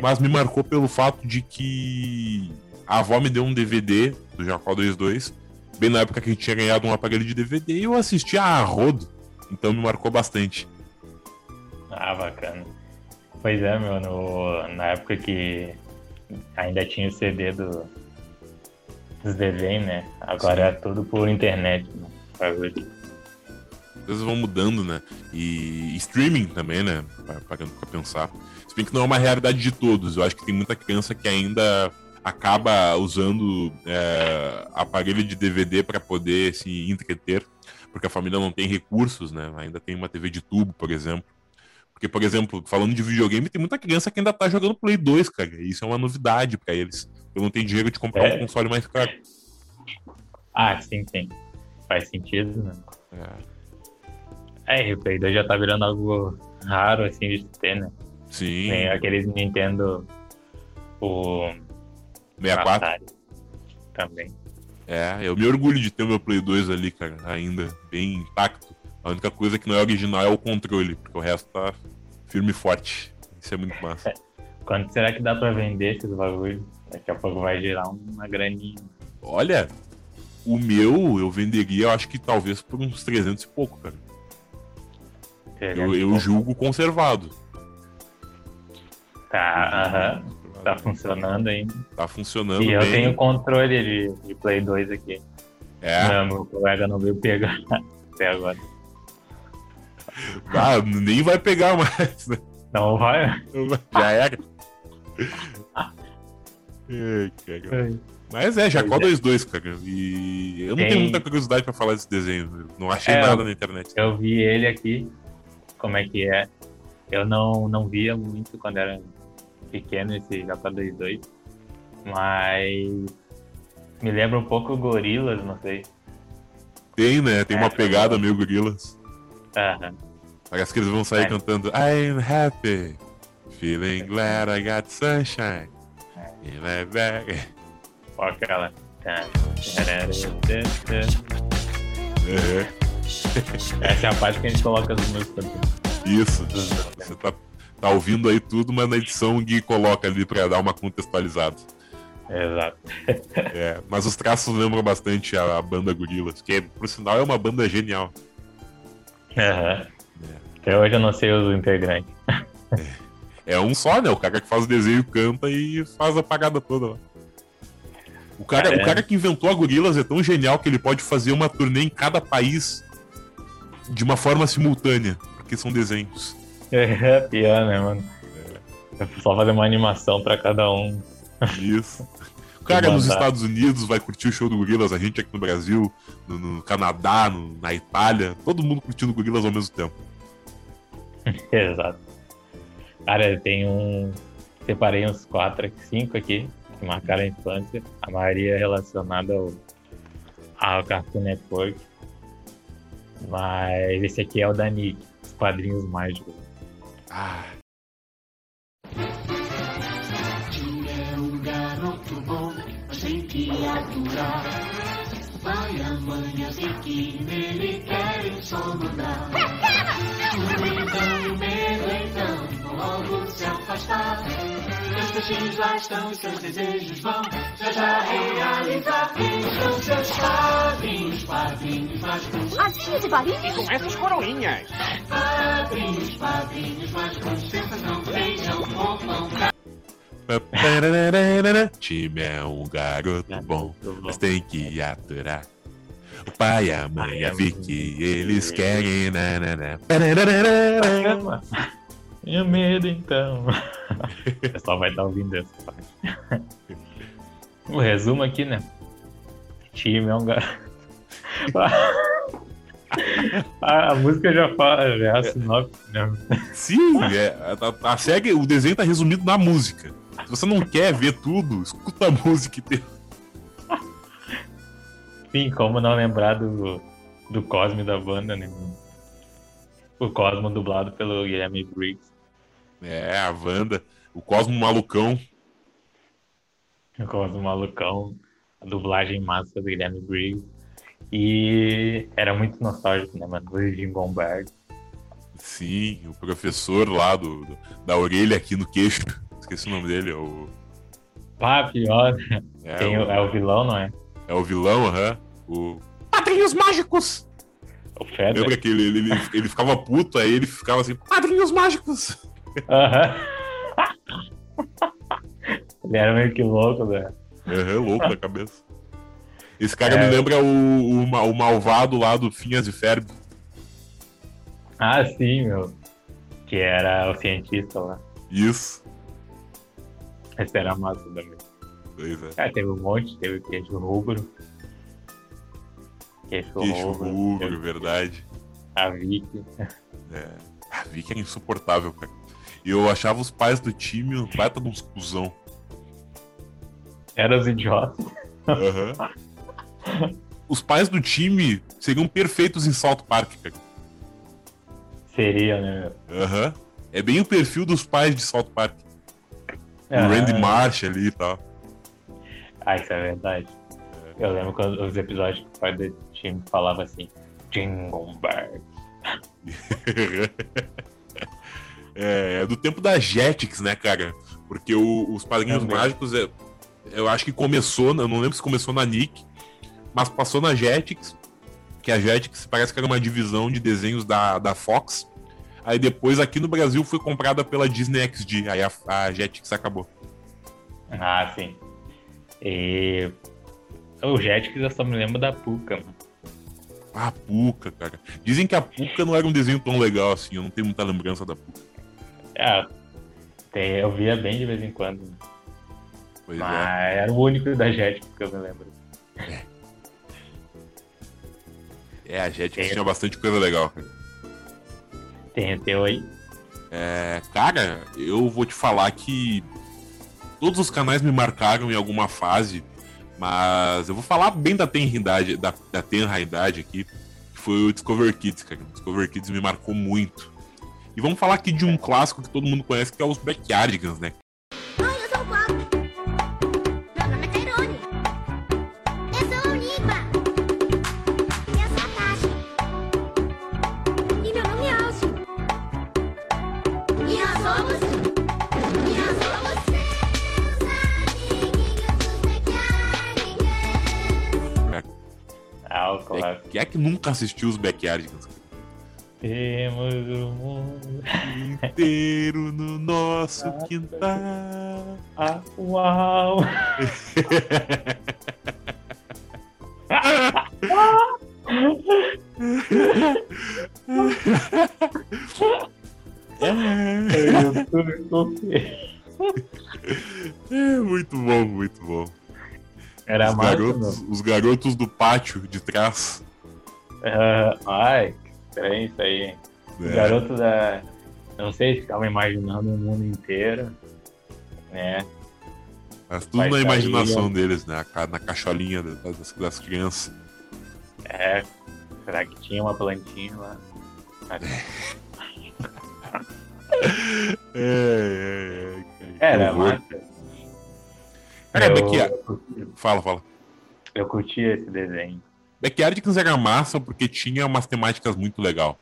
mas me marcou pelo fato de que a avó me deu um DVD do Jacó 22, bem na época que a gente tinha ganhado um aparelho de DVD, e eu assisti a rodo. Então me marcou bastante. Ah, bacana. Pois é, meu, no, na época que ainda tinha o CD do, dos desenhos, né? Agora Sim. é tudo por internet, né? As coisas vão mudando, né? E streaming também, né? Parando pra pensar. Se bem que não é uma realidade de todos. Eu acho que tem muita criança que ainda acaba usando é, aparelho de DVD para poder se entreter, porque a família não tem recursos, né? Ainda tem uma TV de tubo, por exemplo. Porque, por exemplo, falando de videogame, tem muita criança que ainda tá jogando Play 2, cara. E isso é uma novidade para eles. Eu não tenho dinheiro de comprar é. um console mais caro. Ah, sim, sim. Faz sentido, né? É. É, o Play 2 já tá virando algo raro, assim, de ter, né? Sim. Tem aqueles Nintendo. O. 64? Atari, também. É, eu me orgulho de ter o meu Play 2 ali, cara, ainda bem intacto. A única coisa que não é original é o controle, porque o resto tá firme e forte. Isso é muito massa. Quanto será que dá pra vender esses bagulhos? Daqui a pouco vai gerar uma graninha. Olha, o meu eu venderia, eu acho que talvez por uns 300 e pouco, cara. Eu, eu julgo conservado. Tá, aham. Tá funcionando ainda. Tá funcionando. E eu bem. tenho controle de, de Play 2 aqui. É. Não, meu colega não veio pegar até agora. Ah, nem vai pegar mais, né? Não vai? Já era. Mas é, Jacó 22, é. cara. E eu não Tem... tenho muita curiosidade pra falar desse desenho. Não achei é, nada na internet. Eu vi ele aqui, como é que é. Eu não, não via muito quando era pequeno esse Jacó 22. Mas me lembra um pouco Gorilas, não sei. Tem, né? Tem é, uma pegada meio Gorilas. Aham. Parece que eles vão sair é. cantando I'm happy, feeling glad I got sunshine. Olha aquela. Essa é a parte que a gente coloca as músicas. Isso. Você tá, tá ouvindo aí tudo, mas na edição o Gui coloca ali pra dar uma contextualizada. Exato. É, mas os traços lembram bastante a, a banda Gorillaz, que por sinal é uma banda genial. Uhum. Até hoje eu não sei os integrantes. É um só, né? O cara que faz o desenho canta e faz a pagada toda lá. O cara, é. o cara que inventou a Gorilas é tão genial que ele pode fazer uma turnê em cada país de uma forma simultânea, porque são desenhos. É, pior, né, mano? É. Só fazer uma animação para cada um. Isso. O cara nos Estados Unidos vai curtir o show do Gorilas, a gente aqui no Brasil, no, no Canadá, no, na Itália, todo mundo curtindo o Gorilas ao mesmo tempo. Exato. Cara, tem um. Separei uns quatro, cinco aqui, que marcaram a infância. A maioria relacionada ao, ao Cartoon Network. Mas esse aqui é o da Nick, os quadrinhos mágicos. Ah. é um garoto bom, mas tem que aturar. Pai, a mãe, assim que nele querem só mandar. O então, o medo então logo se afastar. Meus peixinhos lá estão, seus desejos vão já já realizar. Estão seus padrinhos, padrinhos mágicos. Asinhas e varinhas? Com essas coroinhas. Padrinhos, padrinhos mágicos. Não beijam, roubam, Time é um garoto bom, mas tem que aturar. O pai, a mãe, a Vicky, eles querem. Nanana. Tenha medo então. o pessoal vai estar ouvindo essa parte. o resumo aqui, né? Time é um garoto. A, a música já fala, já é a sinopse, né? Sim, é, a, a série, o desenho tá resumido na música. Se você não quer ver tudo, escuta a música inteira. Sim, como não lembrar do, do Cosme da banda, né? O Cosmo dublado pelo Guilherme Briggs. É, a Wanda, o Cosmo Malucão. O Cosmo Malucão, a dublagem massa do Guilherme Briggs. E era muito nostálgico, né, mano? O Jingle Bell. Sim, o professor lá do, do- da orelha aqui no queixo. Esqueci o nome dele, é o. Pá, pior. É, Tem o, é o vilão, não é? é o vilão, aham. O. Padrinhos Mágicos! O. Lembra que ele, ele, ele, ele ficava puto, aí ele ficava assim, Padrinhos Mágicos! Aham. Ele era meio que louco, né? É, louco da cabeça. Esse cara É. me lembra o, o, o malvado lá do Finhas e Ferb. Ah, sim, meu. Que era o cientista lá. Isso. Esse era massa também. Pois é. Ah, teve um monte, teve o queijo rubro. Queijo Queixo rubro. rubro, teve verdade. A Vicky. É. A Vicky era insuportável, cara. E eu achava os pais do time um baita de uns cuzão. Era os idiotas. Aham. Os pais do time seriam perfeitos em South Park, cara. Seria, né? Aham. É bem o perfil dos pais de South Park. Ah, O Randy Marsh ali e tal. Ah, isso é verdade. Eu lembro quando os episódios que o pai do time falava assim, Jingle Bell. é, é do tempo da Jetix, né, cara? Porque o- os Padrinhos Também. Mágicos, é, eu acho que começou, eu não lembro se começou na Nick, mas passou na Jetix, que a Jetix parece que era uma divisão de desenhos da, da Fox. Aí depois aqui no Brasil foi comprada pela Disney XD, aí a, a Jetix acabou. Ah, sim. E o Jetix eu só me lembro da Puka, mano. Ah, a Puka, cara. Dizem que a Puka não era um desenho tão legal assim, eu não tenho muita lembrança da Puka. É, tem- eu via bem de vez em quando. Pois mas é. era o único da Jetix que eu me lembro. É, a Jetix tinha bastante coisa legal. Tem o teu aí? É, cara, eu vou te falar que todos os canais me marcaram em alguma fase, mas eu vou falar bem da tenridade, da, da tenra idade aqui, que foi o Discover Kids, cara. O Discover Kids me marcou muito. E vamos falar aqui de um clássico que todo mundo conhece, que é os Backyardigans, né? Oi, eu sou o Bob. Meu nome é Cairone. Eu sou o Nipa. Eu sou a Tasha. E meu nome é Alcio. E nós somos... E nós somos... Seus amiguinhos dos Backyardigans. Ah, o É, quem é que nunca assistiu os Backyardigans? Temos o mundo. Inteiro no nosso quintal. Ah, uau! É, muito bom, muito bom. Era Os massa, garotos, os garotos do pátio de trás. Ah, ai, estranho isso aí, hein? O né? garoto da. Não sei se ficava imaginando o mundo inteiro. Né? Mas tudo Vai na sair, imaginação deles, né? Na cacholinha da- das, das crianças. É. Será que tinha uma plantinha lá? É, é, é, Era massa. Cara, eu, Backyard... Fala, fala. eu curti esse desenho. Backyardigans era massa porque tinha umas temáticas muito legal.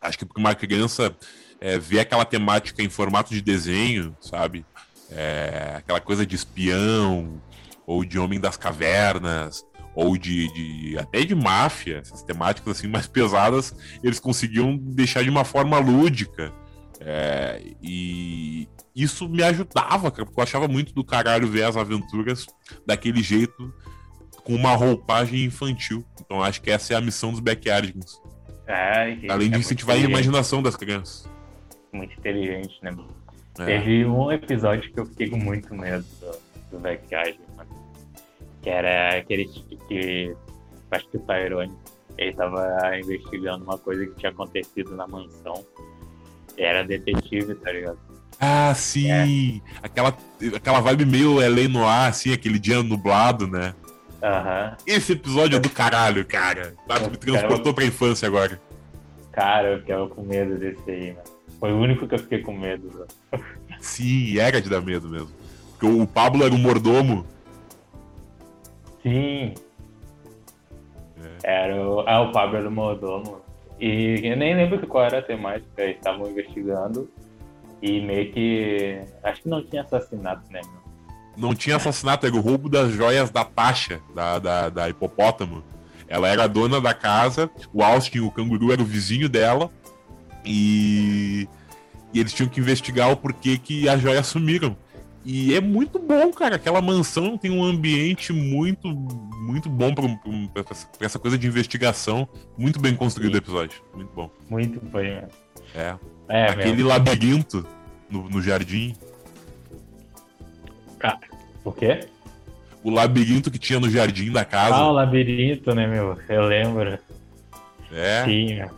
Acho que para uma criança é, ver aquela temática em formato de desenho, sabe? É, aquela coisa de espião, ou de homem das cavernas, ou de, de- até de máfia, essas temáticas assim mais pesadas, eles conseguiam deixar de uma forma lúdica. É, e isso me ajudava, porque eu achava muito do caralho ver as aventuras daquele jeito com uma roupagem infantil. Então acho que essa é a missão dos Backyardigans. É, e Além é de incentivar a imaginação das crianças. Muito inteligente, né? É. Teve um episódio que eu fiquei com muito medo do, do Backyard, mano. Que era aquele que. Acho que o Tyrone Ele tava investigando uma coisa que tinha acontecido na mansão. Era detetive, tá ligado? Ah, sim! Aquela, aquela vibe meio LA Noir, assim, aquele dia nublado, né? Aham. Esse episódio é do caralho, cara. Tá, me transportou pra infância agora. Cara, eu ficava com medo desse aí, mano. Foi o único que eu fiquei com medo, mano. Sim, era de dar medo mesmo. Porque o Pablo era um mordomo. Sim. Era o, ah, o Pablo era o mordomo. E eu nem lembro qual era a temática. Eles estavam investigando. E meio que. Acho que não tinha assassinato, né, meu? Não tinha assassinato, era o roubo das joias da Tasha, da, da, da hipopótamo. Ela era a dona da casa, o Austin, o canguru, era o vizinho dela. E, e eles tinham que investigar o porquê que as joias sumiram. E é muito bom, cara. Aquela mansão tem um ambiente muito, muito bom pra, pra- pra essa coisa de investigação. Muito bem construído o episódio. Muito bom. Muito bem. É. É, Aquele mesmo. labirinto no, no jardim. Cara, o quê? O labirinto que tinha no jardim da casa. Ah, o labirinto, né, meu? Eu lembro. É, Sim, meu.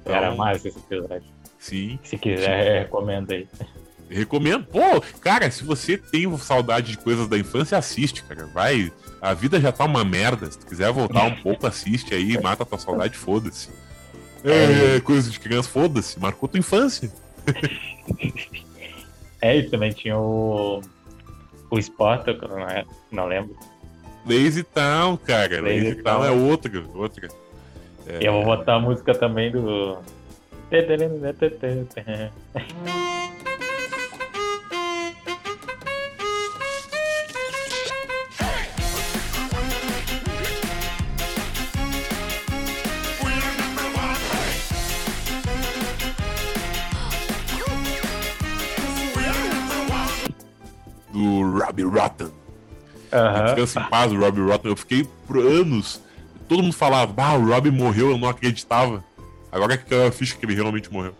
Então- Era massa esse episódio. sim. Se quiser, recomendo aí. Recomendo. Pô, cara, se você tem saudade de coisas da infância, assiste, cara. Vai. A vida já tá uma merda. Se tu quiser voltar um pouco, assiste aí, mata a tua saudade, foda-se. É, coisa de criança, foda-se. Marcou tua infância. É, e também tinha o. O Spartacus, não, é? não lembro. Lazy Town, cara. Lazy Lazy, Town Town. é outra. outra. E eu vou botar a música também do. Robbie Rotten. Aham. Descansa em paz, o Robbie Rotten. Eu fiquei por anos. Todo mundo falava, bah, o Robbie morreu, eu não acreditava. Agora que caiu a ficha que ele realmente morreu.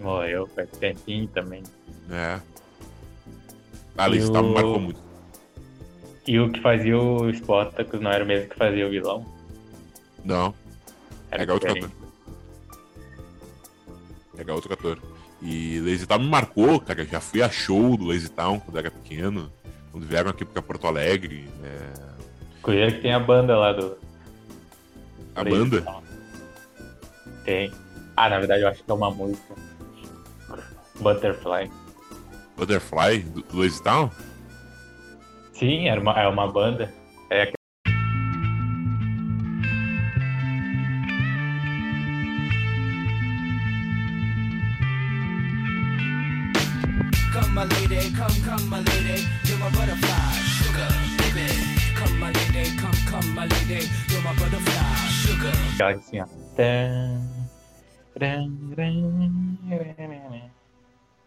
Morreu faz tempinho também. É. A Lazy E Town o- me marcou muito. E o que fazia o Spartacus não era o mesmo que fazia o vilão? Não. Era Era outro diferente. Pegar outro ator. E Lazy Town me marcou, cara. Já fui a show do Lazy Town quando era pequeno. Quando vieram aqui pra Porto Alegre. é, que tem a banda lá do. A Lazy banda. Tem. Ah, na verdade eu acho que é uma música. Butterfly. Butterfly, do, Lazy Town? Sim, era uma, é uma banda. É Come, my lady, come, come, my lady, my butterfly, sugar, baby. Come, my lady, come, come, my lady, you're my butterfly, sugar. aquela assim, ó.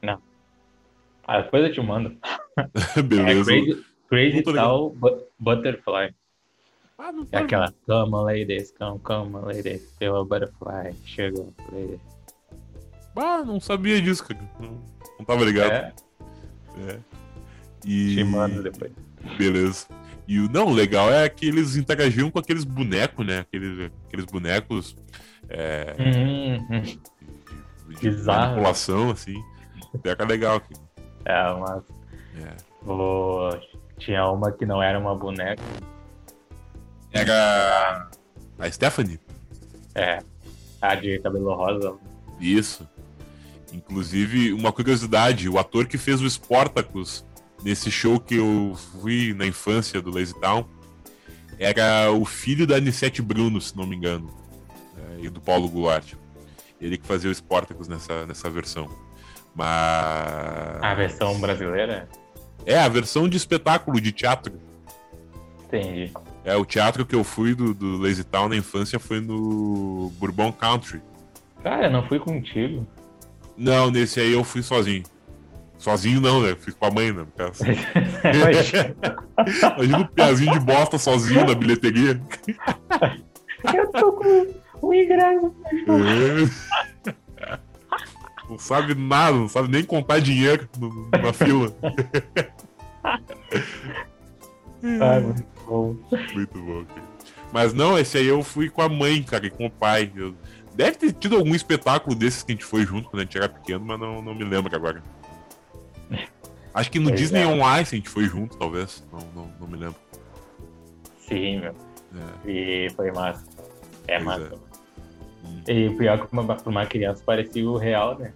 Não. Ah, depois eu te mando. É Beleza. Crazy, crazy. Town Bu- Butterfly. Ah, não É aquela Come on ladies, come, come on ladies, you're a butterfly, sugar, ladies. Ah, não sabia disso, cara. Não, não tava ligado. É, E... te mando depois. Beleza. E o não, legal é que eles interagiam com aqueles bonecos, né? Aqueles, aqueles bonecos é, Uhum. de, de Bizarro. manipulação, assim. Pega legal. cara. É, uma. É. o- Tinha uma que não era uma boneca. Era a Stephanie? É. A de cabelo rosa. Isso. Inclusive, uma curiosidade, o ator que fez o Sportacus nesse show que eu fui na infância do Lazy Town era o filho da Anissete Bruno, se não me engano, é, e do Paulo Goulart. Ele que fazia o Sportacus nessa, nessa versão. Mas. A versão brasileira? É, a versão de espetáculo de teatro. Entendi. É, o teatro que eu fui do, do Lazy Town na infância foi no Bourbon Country. Cara, não fui contigo. Não, nesse aí eu fui sozinho. Sozinho não, né? Fui com a mãe, né? no caso. Imagina o piazinho de bosta sozinho na bilheteria. eu tô com o ingresso. É. Não sabe nada, não sabe nem contar dinheiro no- na fila. Ah, muito bom. Muito bom, cara. Mas não, esse aí eu fui com a mãe, cara, e com o pai. Eu- Deve ter tido algum espetáculo desses que a gente foi junto quando a gente era pequeno, mas não, não me lembro agora. Acho que no Pois Disney é. On Ice a gente foi junto, talvez. Não, não, não me lembro. Sim, meu. É. E foi massa. É Pois massa. Hum. E pior que uma, uma criança parecia o real, né?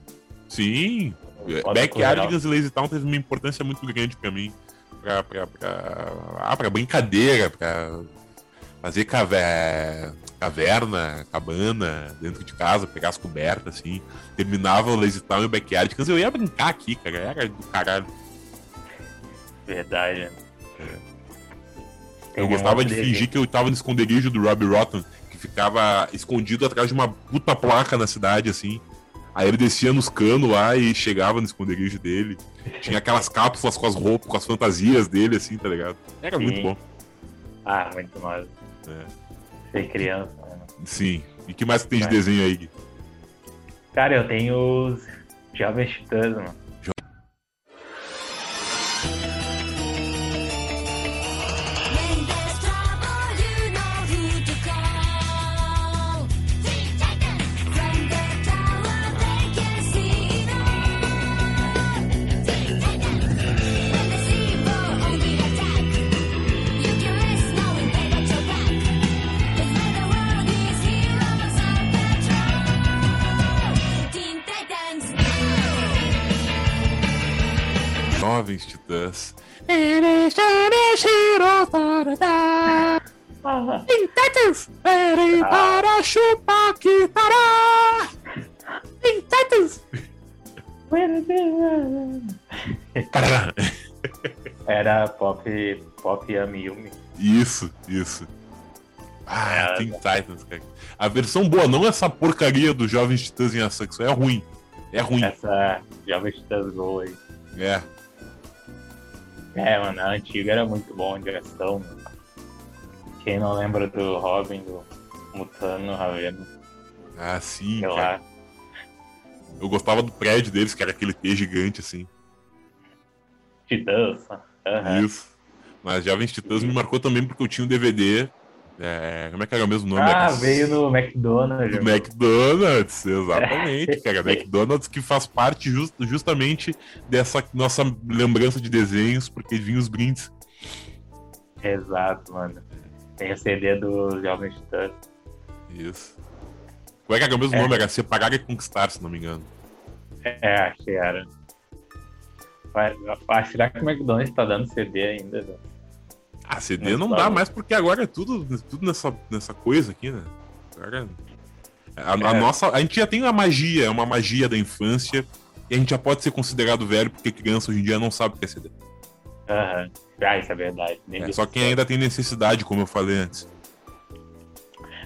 Sim, Foda com o Backyardigans e Lazy Town teve uma importância muito grande pra mim. Pra, pra, pra, ah, pra brincadeira, pra fazer cave- caverna, cabana dentro de casa, pegar as cobertas, assim. Terminava o Lazy Town e o Backyardigans, eu ia brincar aqui, cara. Era do caralho. Verdade. né? Eu um gostava de fingir que eu tava no esconderijo do Robbie Rotten, que ficava escondido atrás de uma puta placa na cidade, assim. Aí ele descia nos canos lá e chegava no esconderijo dele. Tinha aquelas cápsulas com as roupas, com as fantasias dele, assim, tá ligado? Era Sim. muito bom. Ah, muito massa. É. Ser criança, né? Sim. E que mais que tem de desenho aí? Gui? Cara, eu tenho os Jovens Titãs, mano. Para chupar que tará! Titãs! Parará. Era pop, pop Yami Yumi. Isso, isso. Ah, É, Teen Titans, cara. A versão boa, não essa porcaria dos Jovens Titãs em ação, isso é ruim. É ruim. Essa Jovens Titãs Go aí. É. É, mano, a antiga era muito bom de ação. mano. Quem não lembra do Robin, do Mutano, Ravena, Ah, sim, sei cara. lá. Eu gostava do prédio deles, que era aquele T gigante, assim. Titãs. aham. Isso. Mas Jovens Titãs me marcou também porque eu tinha um DVD. É, como é que era o mesmo nome? Ah, veio no McDonald's. do McDonald's, exatamente, cara. McDonald's que faz parte jus- justamente dessa nossa lembrança de desenhos, porque vinha os brindes. Exato, mano. Tem o CD do Jovens Titãs. Isso. Como é que era o mesmo É. nome? Era Separar e Conquistar, se não me engano. É, acho que era. Vai- Será que o McDonald's tá dando CD ainda? Ah, CD Mas não tá dá bom. mais porque agora é tudo, tudo nessa, nessa coisa aqui, né? Agora. A, a É. nossa. A gente já tem a magia, é uma magia da infância. E a gente já pode ser considerado velho porque criança hoje em dia não sabe o que é CD. Aham. Ah, isso é verdade. É, só quem ainda tem necessidade, como eu falei antes.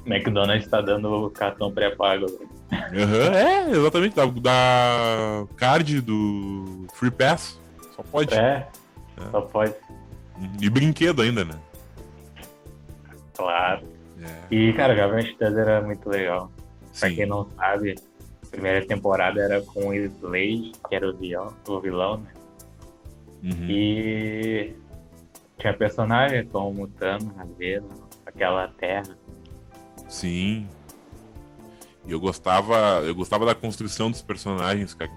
McDonald's tá dando cartão pré-pago. Aham, é, exatamente. Da, da card do Free Pass. Só pode. É, só pode, E brinquedo ainda, né? claro. É, E, cara, Jovens Titãs era muito legal. Pra sim. quem não sabe, a primeira temporada era com o Slade, que era o vilão, o vilão né? Uhum. E tinha personagens como Mutano, Ravena, aquela terra. Sim. E eu gostava, eu gostava da construção dos personagens, cara.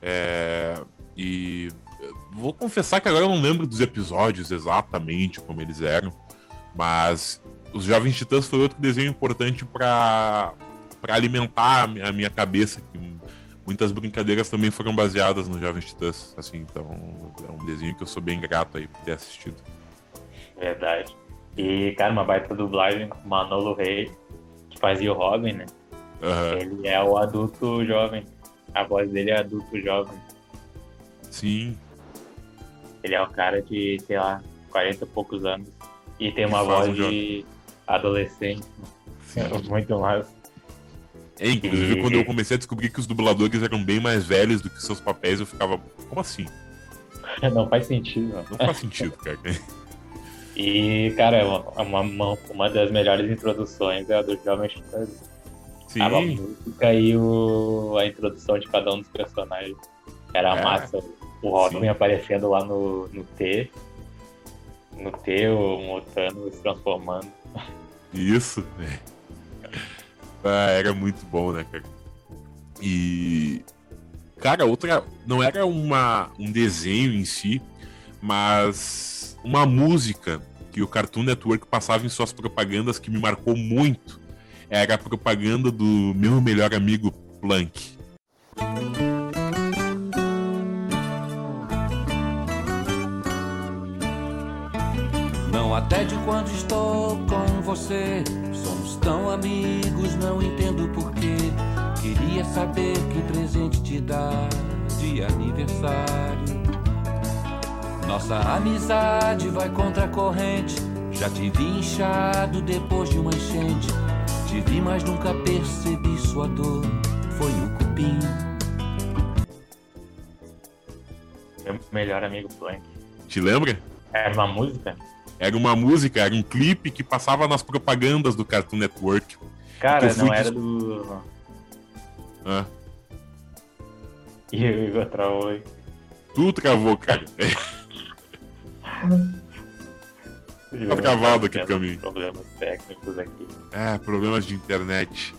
É, e vou confessar que agora eu não lembro dos episódios exatamente como eles eram, mas os Jovens Titãs foi outro desenho importante para para alimentar a mi- a minha cabeça. Que muitas brincadeiras também foram baseadas nos Jovens Titãs, assim. Então é um desenho que eu sou bem grato aí por ter assistido. Verdade. E, cara, uma baita dublagem com Manolo Rey, fazia o Robin, né? Aham, Ele é o adulto jovem. A voz dele é adulto jovem. Sim. Ele é um cara de, sei lá, 40 e poucos anos. E tem uma voz de adolescente. sim. Muito massa. É, inclusive, E- quando eu comecei a descobrir que os dubladores eram bem mais velhos do que seus papéis, eu ficava, como assim? Não faz sentido. Não faz sentido, cara. E, cara, é uma, uma, uma das melhores introduções é a do Jovem Titãs. Sim, A música e o, a introdução de cada um dos personagens. Era É. massa. O Robin Sim. aparecendo lá no, no T. No T, o Mutano se transformando. Isso. Ah, era muito bom, né, cara? E. Cara, outra. Não era uma, um desenho em si, mas uma música que o Cartoon Network passava em suas propagandas que me marcou muito. Era a propaganda do meu melhor amigo Plank. Não há tédio quando estou com você. Somos tão amigos, não entendo porquê. Queria saber que presente te dar de aniversário. Nossa amizade vai contra a corrente. Já te vi inchado depois de uma enchente. Te vi, mas nunca percebi sua dor. Foi o cupim. Meu melhor amigo Plank. Te lembra? Era uma música? Era uma música, era um clipe que passava nas propagandas do Cartoon Network. Cara, Eu não era des- do. Ah, E o Igor travou tu travou, cara. Tá travado aqui pra mim. Problemas técnicos aqui. É, problemas de internet.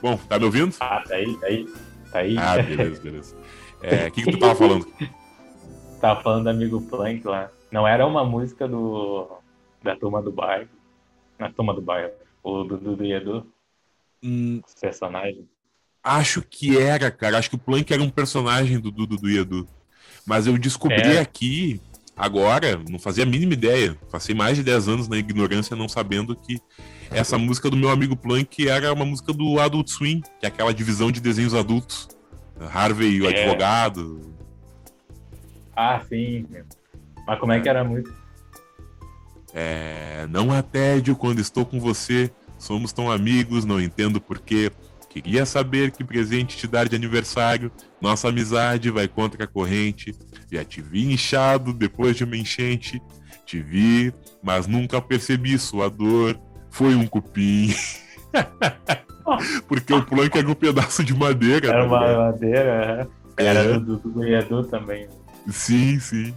Bom, tá me ouvindo? Ah, tá aí, tá aí. Tá aí. Ah, beleza, beleza. É, O que, que tu tava falando? Tava falando do amigo Plank lá. Não era uma música do. da turma do bairro. Na turma do bairro. O do Dudu e Edu, Hum, os personagens. acho que era, cara. Acho que o Plank era um personagem do Dudu do Edu. Mas eu descobri É. aqui, agora, não fazia a mínima ideia. Passei mais de 10 anos na ignorância não sabendo que essa música do meu amigo Plank era uma música do Adult Swim, que é aquela divisão de desenhos adultos. Harvey, o É. advogado. Ah, sim. Mas como é que era a música? É, não há tédio quando estou com você. Somos tão amigos, não entendo porquê. Queria saber que presente te dar de aniversário. Nossa amizade vai contra a corrente. Já te vi inchado depois de uma enchente. Te vi, mas nunca percebi sua dor. Foi um cupim. Porque o plank era um pedaço de madeira. Era tá uma ligado? madeira, é. É. Era do Dudu e Edu também. Sim, sim.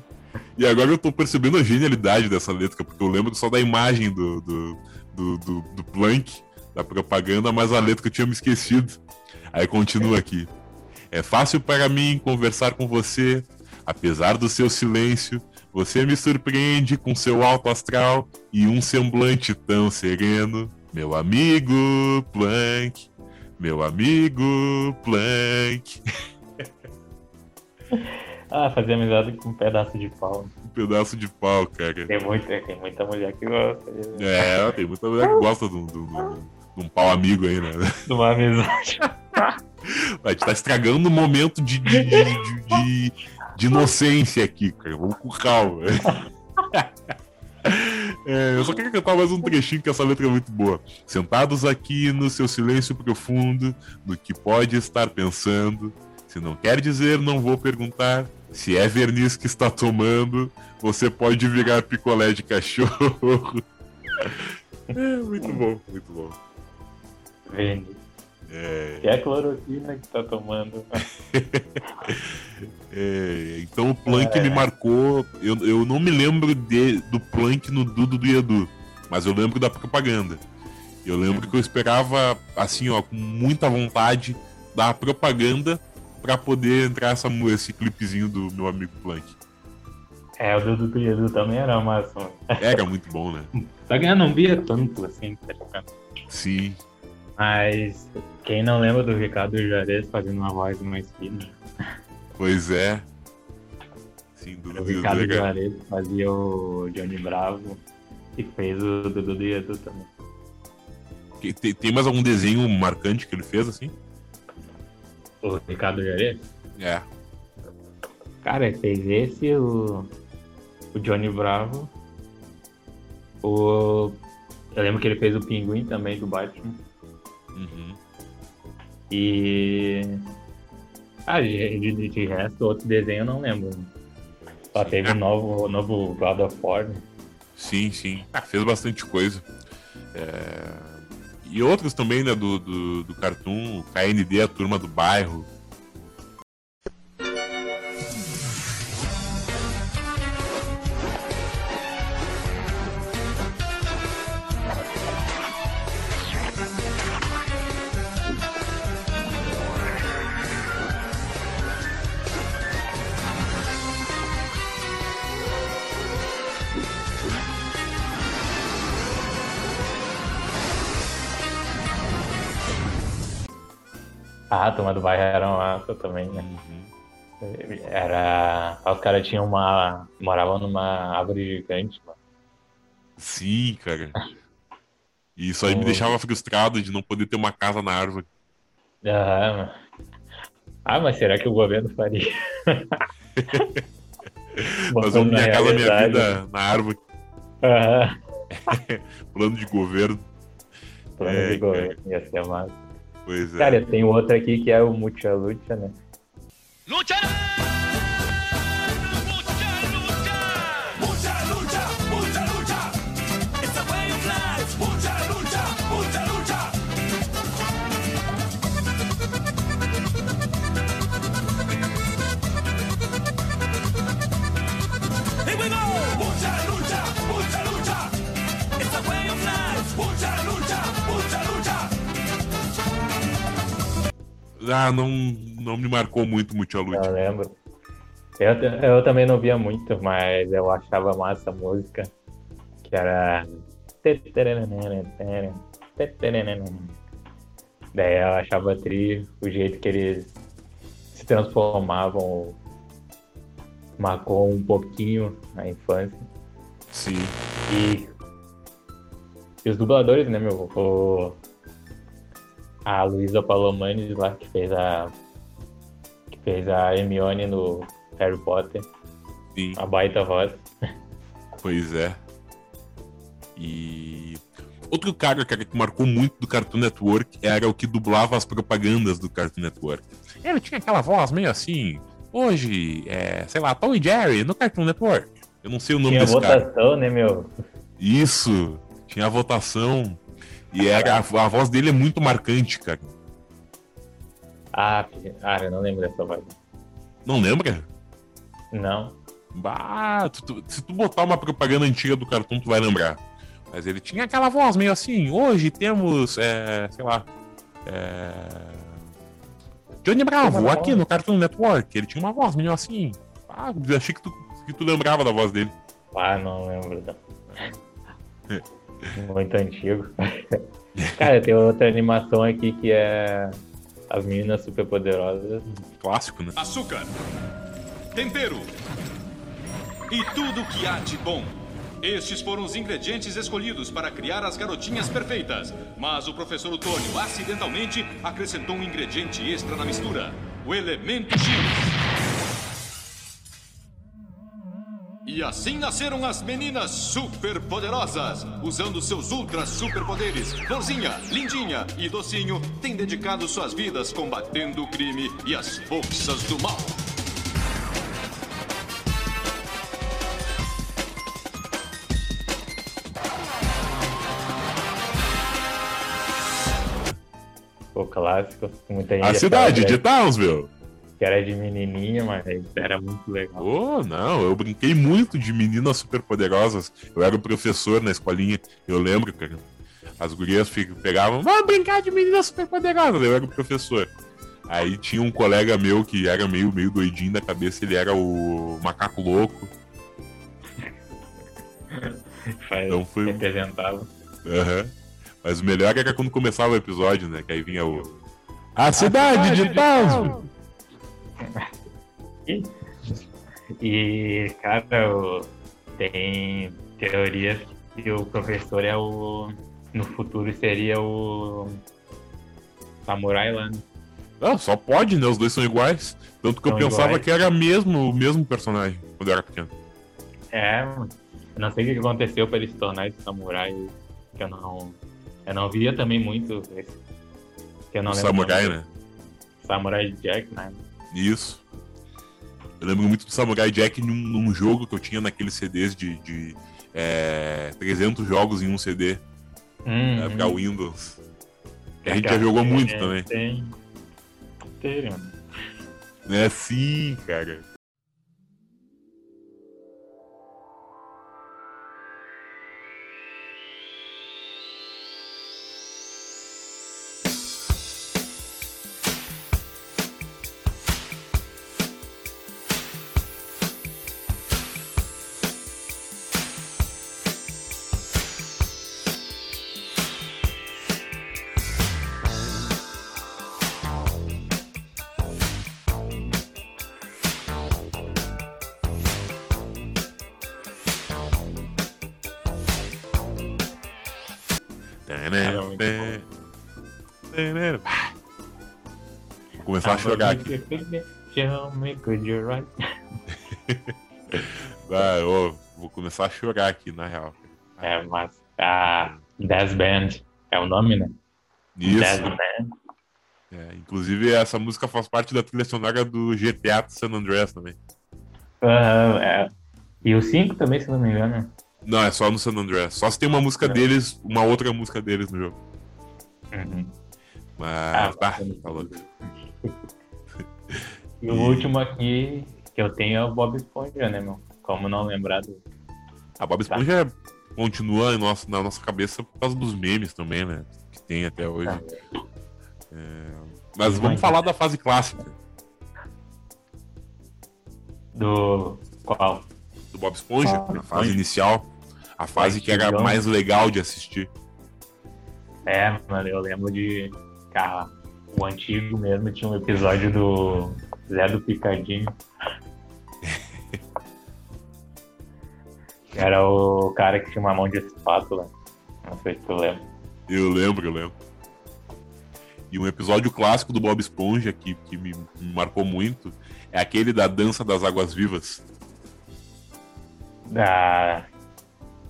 E agora eu tô percebendo a genialidade dessa letra, porque eu lembro só da imagem do, do, do, do, do Plank, da propaganda, mas a letra eu tinha me esquecido. Aí continua aqui. É fácil para mim conversar com você, apesar do seu silêncio. Você me surpreende com seu alto astral e um semblante tão sereno. Meu amigo Plank, meu amigo Plank. Ah, fazer amizade com um pedaço de pau. Um pedaço de pau, cara. Tem muita, tem muita mulher que gosta É, tem muita mulher que gosta de um- de um- de um pau amigo aí, né? de uma amizade. A gente tá estragando um momento de, de, de, de- de- inocência aqui, cara. Vamos com calma. É, eu só queria cantar mais um trechinho que essa letra é muito boa. Sentados aqui no seu silêncio profundo, no que pode estar pensando. Se não quer dizer, não vou perguntar. Se é verniz que está tomando, você pode virar picolé de cachorro. É, muito bom, muito bom. Vende. É, Que é a cloroquina que tá tomando. é, então o Plank É. me marcou. Eu, eu não me lembro de, do Plank no Dudu do Edu, mas eu lembro da propaganda. Eu lembro que eu esperava, assim, ó, com muita vontade da propaganda pra poder entrar essa, esse clipezinho do meu amigo Plank. É, o Dudu e Edu também era massa. mano. Era muito bom, né? Só que eu não via tanto assim, tá ligado? Sim. Mas quem não lembra do Ricardo Juarez fazendo uma voz numa esquina? Pois é. Sim, O Dudu do Ricardo era- Juarez fazia o Johnny Bravo e fez o Dudu e Edu também. Tem, tem mais algum desenho marcante que ele fez, assim? O Ricardo Juarez? É. Cara, ele fez esse, o, o Johnny Bravo. O. Eu lembro que ele fez o Pinguim também do Batman. Uhum. E. Ah, de, de, de resto, outro desenho eu não lembro. Só teve o novo, novo God of War. né? Sim, sim. Ah, fez bastante coisa. É, E outros também, né, do, do, do Cartoon, o KND, a turma do bairro. A turma do bairro era massa também, né? Uhum. Era. Os caras tinham uma. moravam numa árvore gigante, mano. Sim, cara. E isso aí me deixava frustrado de não poder ter uma casa na árvore. Ah, mano. Ah, mas será que o governo faria? Fazer um na minha casa, minha vida na árvore, Aham. plano de governo. Plano É, de governo. Ia ser massa. Pois é. Cara, tem outro aqui que é o Mucha Lucha, né? ¡Lucharán! Ah, não, não me marcou muito muito a Eu luta. lembro. Eu, eu também não via muito, mas eu achava massa a música. Que era. Daí eu achava tri o jeito que eles se transformavam. Marcou um pouquinho a infância. Sim. E, e os dubladores, né, meu? O, a Luísa Palomanes lá, que fez a. Que fez a Hermione no Harry Potter. Sim. A baita voz. Pois é. E outro cara, cara que marcou muito do Cartoon Network era o que dublava as propagandas do Cartoon Network. Ele tinha aquela voz meio assim. Hoje, é, sei lá, Tom e Jerry no Cartoon Network. Eu não sei o nome Tinha desse cara. votação, né, meu? Isso, tinha a votação. E era, a, a voz dele é muito marcante, cara. Ah, ah, eu não lembro dessa voz. Não lembra? Não. Bah, tu- tu- se tu botar uma propaganda antiga do Cartoon, tu vai lembrar. Mas ele tinha aquela voz meio assim. Hoje temos, é, sei lá, é, Johnny Bravo aqui voz. no Cartoon Network. Ele tinha uma voz meio assim. Ah, achei que tu, que tu lembrava da voz dele. Ah, não lembro. Não. Muito antigo. Cara, tem outra animação aqui que é As Meninas Superpoderosas. Clássico, né? açúcar, tempero e tudo que há de bom. Estes foram os ingredientes escolhidos para criar as garotinhas perfeitas. Mas o professor Otônio acidentalmente acrescentou um ingrediente extra na mistura: o elemento X. E assim nasceram as meninas superpoderosas. Usando seus ultra superpoderes, Florzinha, Lindinha e Docinho têm dedicado suas vidas combatendo o crime e as forças do mal. O clássico. Muita gente A cidade de era- Townsville. Que era de menininha, mas era muito legal. Oh, não, eu brinquei muito de meninas superpoderosas. Eu era o professor na escolinha, eu lembro, cara. As gurias pegavam, vamos brincar de meninas superpoderosas. Eu era o professor. Aí tinha um colega meu que era meio, meio doidinho da cabeça, ele era o macaco louco. Faz- Então foi- Representava. Aham. Mas o melhor era quando começava o episódio, né? Que aí vinha o. A cidade de Townsville! E, cara, o- tem teorias que o professor é o. No futuro seria o. Samurai lá. né? Ah, só pode, né? Os dois são iguais. Tanto que eu São pensava iguais. que era mesmo, o mesmo personagem quando eu era pequeno. É, eu não sei o que aconteceu pra ele se tornar esse samurai. Que eu não. Eu não via também muito esse. Que eu não O lembro Samurai, né? Samurai Jack, né? Isso. Eu lembro muito do Samurai Jack num, num jogo que eu tinha naqueles CDs de, de é, 300 jogos em um CD, Hum, na época hum. Windows. Que a gente já jogou muito também. Tem. Tem, mano. É sim, cara. Começar a chorar aqui. Show me? Ah, vou começar a chorar aqui, na real. É, mas a Death Band é o nome, né? Isso. Death Band. É, inclusive, essa música faz parte da trilha sonora do GTA San Andreas também. Aham, é. E o 5 também, se não me engano. Não, é só no San Andreas. Só se tem uma música deles, uma outra música deles no jogo. Uhum. Mas, tá, bacana. tá louco. E o último aqui que eu tenho é o Bob Esponja, né, meu? Como não lembrar do. A Bob Tá. Esponja continua em nossa, na nossa cabeça por causa dos memes também, né? Que tem até hoje. Tá. Mas vamos falar da fase clássica Do. Qual? do Bob Esponja, Ah, a fase inicial. A fase que era mais legal de assistir. É, mano, eu lembro de. Cara, o antigo mesmo tinha um episódio do Zé do Picadinho. Era o cara que tinha uma mão de espátula. Não sei se tu lembra. Eu lembro, eu lembro. E um episódio clássico do Bob Esponja que, que me, me marcou muito é aquele da dança das águas vivas. Da...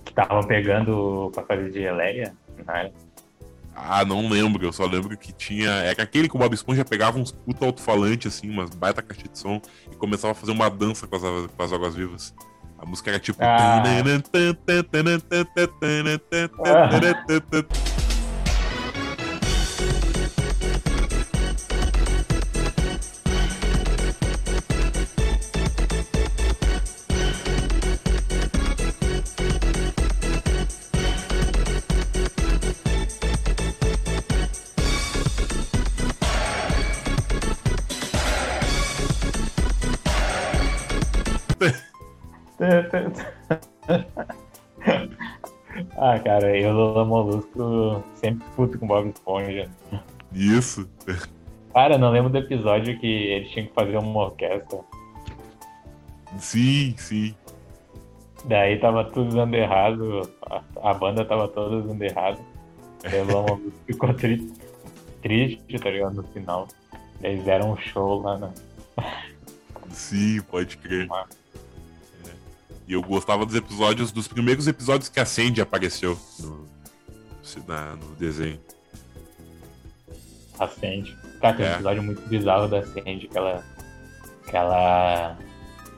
Que estavam pegando pra fazer geleia. Né? Ah, não lembro, eu só lembro que tinha. É que aquele que o Bob Esponja pegava uns puta alto-falante, assim, umas baita caixa de som, e começava a fazer uma dança com as, com as águas vivas. A música era tipo. Ah. ah, cara, eu Lula Molusco sempre puto com Bob Esponja. Isso. Cara, não lembro do episódio que eles tinham que fazer uma orquestra. Sim, sim. Daí tava tudo dando errado, a, a banda tava toda dando errado. Daí o Lula Molusco ficou tri- triste, tá ligado? No final. Eles deram um show lá na. Sim, pode crer. É. E eu gostava dos episódios, dos primeiros episódios que a Sandy apareceu no, na- no desenho. A Sandy. Cara, tem um É. episódio muito bizarro da Sandy, que ela. que ela.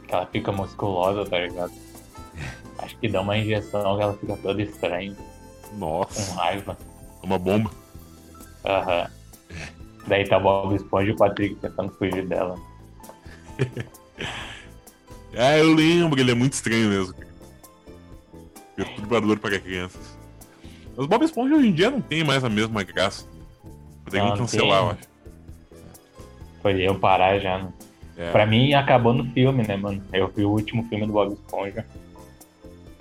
que ela fica musculosa, tá ligado? Acho que dá uma injeção que ela fica toda estranha, com Nossa, raiva. uma bomba. Aham. Daí tá o Bob Esponja e o Patrick tentando fugir dela. É, eu lembro, ele é muito estranho mesmo. cara. Perturbador para crianças. Mas Bob Esponja hoje em dia não tem mais a mesma graça. Poderia Não, cancelar, tem. eu acho. Foi eu parar já, né? É. Pra mim, acabou no filme, né, mano? Eu vi o último filme do Bob Esponja,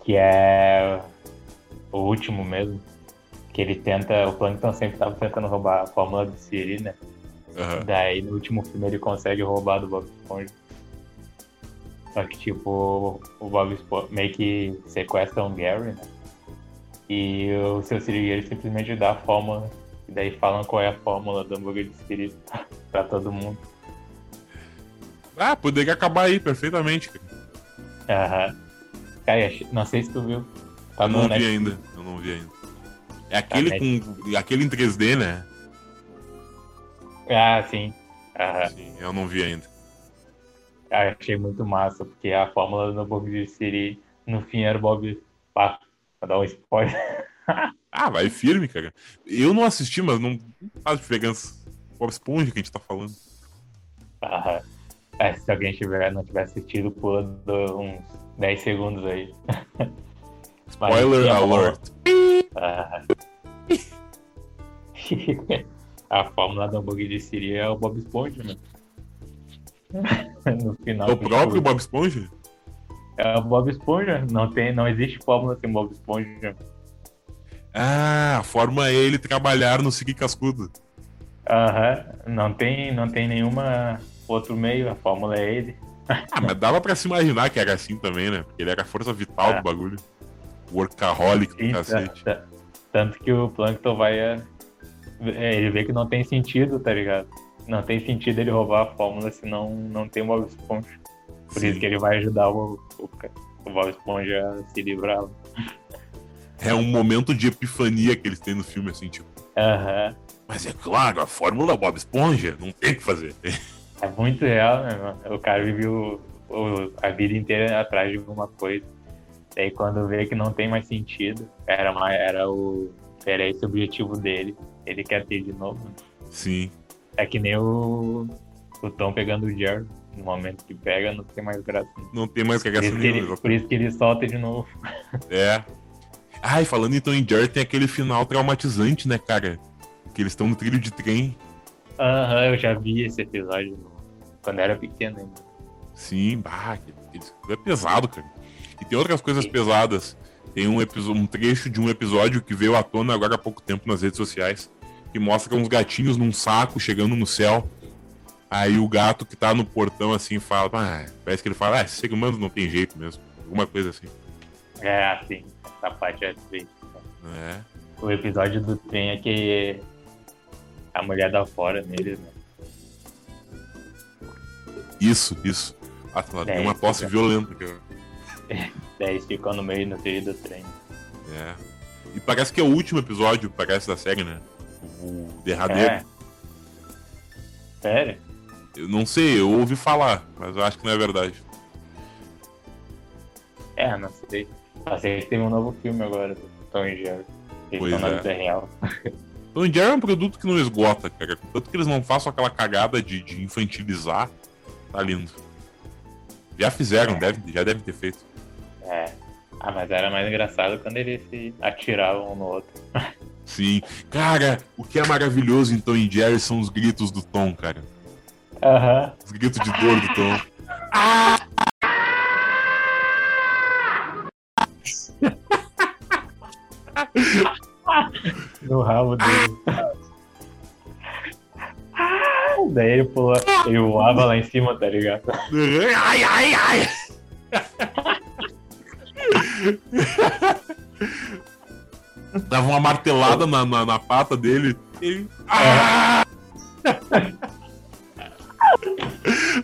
que é o último mesmo. Que ele tenta, o Plankton sempre tava tentando roubar a fórmula do Siri, né? Aham. Daí no último filme ele consegue roubar do Bob Esponja. Só que tipo, o Bob Esponja meio que sequestra um Gary, né? E o seu Sirigueiro simplesmente dá a fórmula. E daí falam qual é a fórmula do hambúrguer de Siri pra todo mundo. Ah, poderia acabar aí perfeitamente. cara. Aham. Cara, não sei se tu viu. Tá Eu não vi ainda. Eu não vi ainda. É aquele Tá com. Aquele em 3D, né? Ah, sim. Aham. Sim, eu não vi ainda. Ah, achei muito massa, porque a fórmula do de Siri no fim era o Bob. Pá, pra dar um spoiler. Ah, vai firme, cara. Eu não assisti, mas não faz diferença. Bob Esponja que a gente tá falando. Aham. É, se alguém tiver, não tiver assistido, pula uns 10 segundos aí. Mas, Spoiler fórmula- alert. Aham. a fórmula do hambúrguer de Siri é o Bob Esponja, né? no final. É o próprio. Bob Esponja? É o Bob Esponja. Não, tem, não existe fórmula sem Bob Esponja. Ah, a forma é ele trabalhar no Siri Cascudo. Aham. Não tem, não tem nenhuma outro meio. A fórmula é ele. Ah, mas dava pra se imaginar que era assim também, né? Porque ele era a força vital É. do bagulho. Workaholic do Sim, cacete. ta- ta- Tanto que o Plankton vai. é, Ele vê que não tem sentido, tá ligado? Não tem sentido ele roubar a fórmula se não, não tem o Bob Esponja. Por Sim. isso que ele vai ajudar o, o, o Bob Esponja a se livrar. É um momento de epifania que eles têm no filme, assim, tipo. Aham. Mas é claro, a fórmula Bob Esponja, não tem o que fazer. É muito real, né, mano? O cara viveu o- a vida inteira atrás de alguma coisa. Daí quando vê que não tem mais sentido, era, mais, era, o, era esse o objetivo dele. Ele quer ter de novo. né? Sim. É que nem o, o Tom pegando o Jerry. No momento que pega, não tem mais graça. Não tem mais Por cagaça isso, que ele, nenhuma. por isso que ele solta de novo. É. E falando então em Jerry, tem aquele final traumatizante, né, cara? Que eles estão no trilho de trem. Aham, eu já vi esse episódio quando era pequeno ainda. Sim, bah, é pesado, cara. E tem outras coisas pesadas. Tem um, episo- um trecho de um episódio que veio à tona agora há pouco tempo nas redes sociais, que mostra uns gatinhos num saco chegando no céu. Aí o gato que tá no portão assim fala, ah, parece que ele fala, ah, ser humano não tem jeito mesmo. Alguma coisa assim. É, assim, essa parte é triste. É. O episódio do trem é que a mulher dá fora neles, né? Isso, isso. Ah, ela tem É, uma tosse é. violenta, cara. Daí eles ficam no meio no trilho do trem. É. E parece que é o último episódio, parece, da série, né? O derradeiro. É. Sério? Eu não sei, eu ouvi falar, mas eu acho que não é verdade. É, não sei. Só sei que teve um novo filme agora do Tom e Jerry. Pois é. vida real. Então, Jerry é um produto que não esgota, cara. Tanto que eles não façam aquela cagada de, de infantilizar, tá lindo. Já fizeram, deve, já devem ter feito. É. Ah, mas era mais engraçado quando eles se atiravam um no outro. Sim. Cara, o que é maravilhoso então em Jerry são os gritos do Tom, cara. Aham. Os gritos de dor do Tom. No rabo dele. Ah, Daí ele pula, ele voava lá em cima, tá ligado? Ai, ai, ai! Dava uma martelada na, na, na pata dele. Ele... Ah!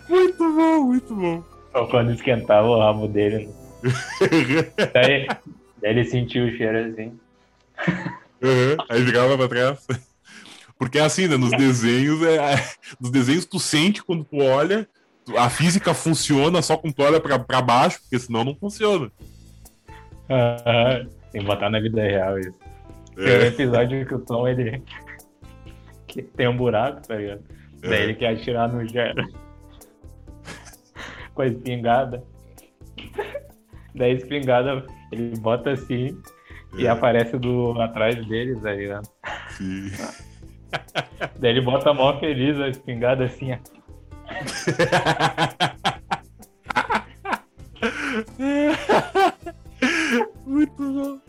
muito bom, muito bom. Ou quando esquentava o rabo dele. né? Daí, daí ele sentiu o cheiro assim. Uhum, Aí virava pra trás. Porque é assim, né? Nos desenhos, é, é- nos desenhos tu sente quando tu olha, a física funciona só quando tu olha pra, pra baixo, porque senão não funciona. Aham. Tem que botar na vida real isso. Tem um É, episódio que o Tom, ele. que tem um buraco, tá ligado? Daí É. ele quer atirar no Gero. Com a espingarda. Daí a espingarda ele bota assim e É. aparece do atrás dele, tá ligado? sim. Daí ele bota a mão feliz, a espingarda assim, ó. Muito bom.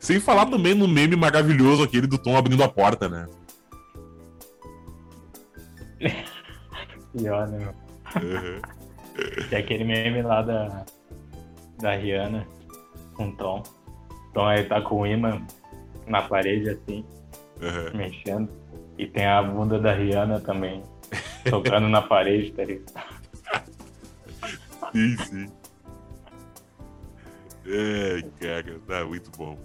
Sem falar também no meme maravilhoso aquele do Tom abrindo a porta, né? Pior, né, meu? Uhum. Tem aquele meme lá da, da Rihanna com o Tom. Tom aí tá com o imã na parede assim, Uhum. mexendo. E tem a bunda da Rihanna também, tocando na parede, tá ligado? Sim, sim. É, cara, tá muito bom.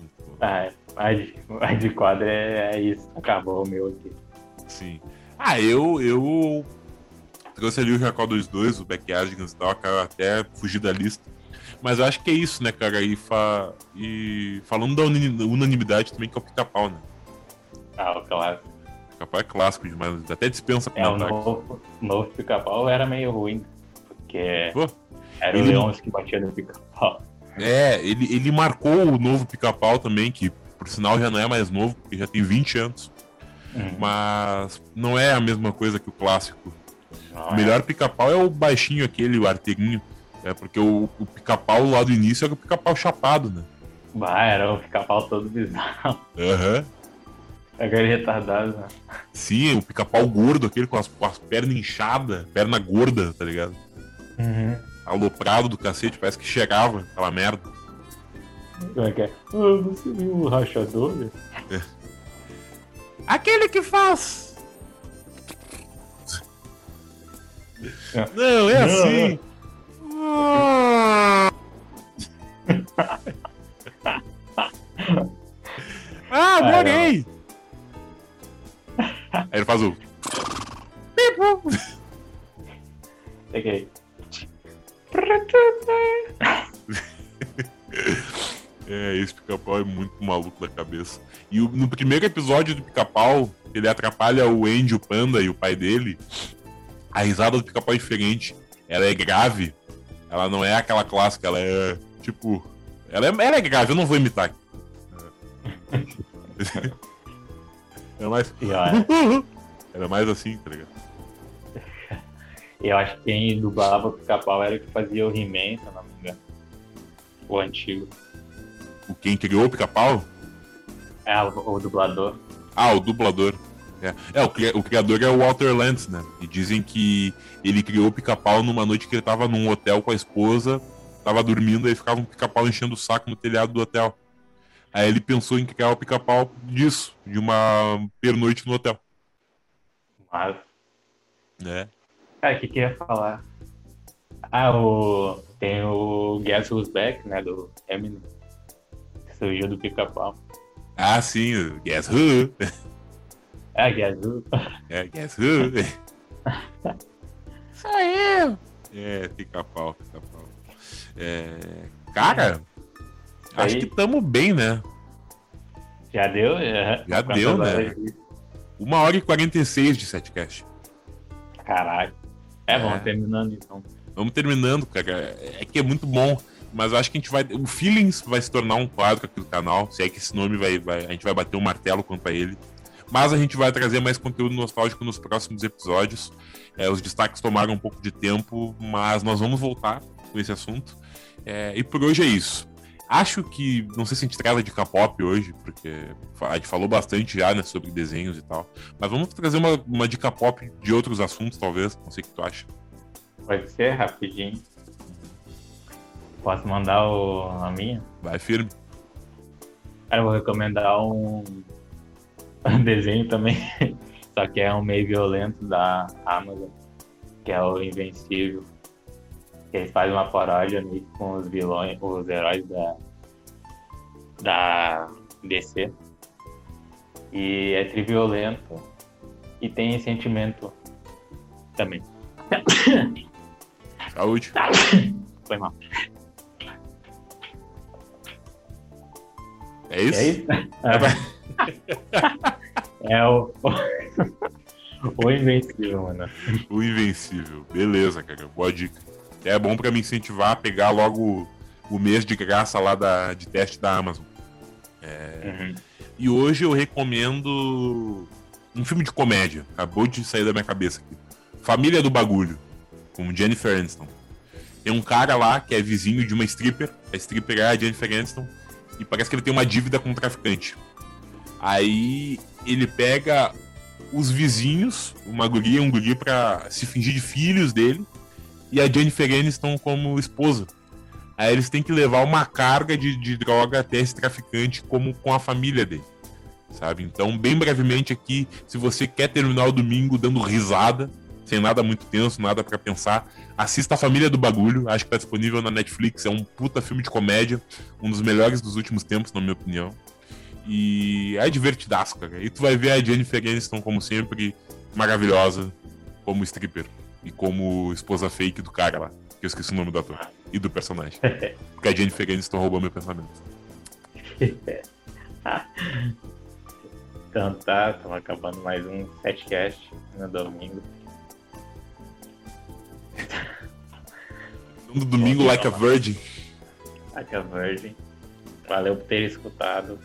Muito bom. Ah, mais de, de quadro é, é isso. Acabou o meu aqui. Sim. Ah, eu, eu trouxe ali o Jacó 22, o Backyardigans e tal, cara, até fugir da lista. Mas eu acho que é isso, né, cara? E, fa... e falando da unanimidade também, que é o pica-pau, né? Ah, o clássico. O pica-pau é clássico demais, até dispensa É, o novo, o novo pica-pau era meio ruim, porque Pô, era o ele- Leôncio que batia no pica-pau. É, ele, ele marcou o novo pica-pau também, que por sinal já não é mais novo, porque já tem 20 anos. Uhum. Mas não é a mesma coisa que o clássico. Não O é? melhor pica-pau é o baixinho aquele, o arteguinho. É porque o, o pica-pau lá do início era o pica-pau chapado, né? Bah, era o pica-pau todo bizarro. Aham. Aquele retardado, né? Sim, o pica-pau gordo, aquele com as, com as pernas inchadas, perna gorda, tá ligado? Uhum. Aloprado do cacete, parece que chegava aquela merda. Como é que é? Ah, você viu o rachador? Aquele que faz. Não, é Não, assim. Ah, adorei! Aí ele faz o. Peguei. É, esse pica-pau é muito maluco da cabeça. E o- no primeiro episódio do pica-pau, ele atrapalha o Andy, o panda e o pai dele. A risada do pica-pau é diferente. Ela é grave. Ela não é aquela clássica, ela é tipo. Ela é, ela é grave, eu não vou imitar. É mais. Ela é mais assim, tá ligado? Eu acho que quem dublava o pica-pau era o que fazia o He-Man, se eu não me engano. O antigo. O quem criou o pica-pau? É, o, o dublador. Ah, o dublador. É, É, o, o criador é o Walter Lantz, né? E dizem que ele criou o pica-pau numa noite que ele tava num hotel com a esposa, tava dormindo, aí ficava um pica-pau enchendo o saco no telhado do hotel. Aí ele pensou em criar o pica-pau disso, de uma pernoite no hotel. Mas, Né? Cara, o que que eu ia falar? Ah, o... tem o Guess Who's Back, né, do Eminem. Que surgiu do pica-pau. Ah, sim, o Guess Who? É, Guess Who. É, Guess Who? Sou eu! É, pica-pau, pica-pau. É, cara, acho Aí- que tamo bem, né? Já deu? É. Já Quantas deu, né? Uma hora e 46 de setcast. Caralho. É, É. vamos terminando então. Vamos terminando, cara. É que é muito bom. Mas eu acho que a gente vai. O Feelings vai se tornar um quadro aqui do canal. Se é que esse nome vai. vai- a gente vai bater um martelo quanto a ele. Mas a gente vai trazer mais conteúdo nostálgico nos próximos episódios. É, os destaques tomaram um pouco de tempo, mas nós vamos voltar com esse assunto. É, e por hoje é isso. Acho que. Não sei se a gente traz a dica pop hoje, porque a gente falou bastante já né, sobre desenhos e tal. Mas vamos trazer uma, uma dica pop de outros assuntos, talvez. Não sei o que tu acha. Pode ser rapidinho. Posso mandar o... a minha? Vai firme. Cara, eu vou recomendar um, um desenho também, só que é um meio violento da Amazon, que é o Invencível. Eles fazem uma paródia meio com os vilões, os heróis da, da DC. E é triviolento e tem sentimento também. Saúde. Foi mal. É isso? É isso? É o, o Invencível, mano. O Invencível. Beleza, cara. Boa dica. É bom pra me incentivar a pegar logo o mês de graça lá da, de teste da Amazon. Uhum. E hoje eu recomendo um filme de comédia. Acabou de sair da minha cabeça aqui. Família do Bagulho, com Jennifer Aniston. Tem um cara lá que é vizinho de uma stripper. A stripper é a Jennifer Aniston. E parece que ele tem uma dívida com um traficante. Aí ele pega os vizinhos, uma guria e um guri pra se fingir de filhos dele. E a Jennifer Aniston como esposa. Aí eles têm que levar uma carga de, de droga até esse traficante como com a família dele. Sabe? Então, bem brevemente aqui, se você quer terminar o domingo dando risada, sem nada muito tenso, nada pra pensar, assista a Família do Bagulho, acho que tá disponível na Netflix, é um puta filme de comédia, um dos melhores dos últimos tempos, na minha opinião. E é divertidaço, cara. E tu vai ver a Jennifer Aniston, como sempre, maravilhosa, como stripper. E como esposa fake do cara lá. Que eu esqueci o nome do ator. E do personagem. Porque a Jennifer Aniston roubou meu pensamento. Então tá, estamos acabando mais um setcast no domingo. No domingo, like a virgin. Like a Virgin. Valeu por ter escutado.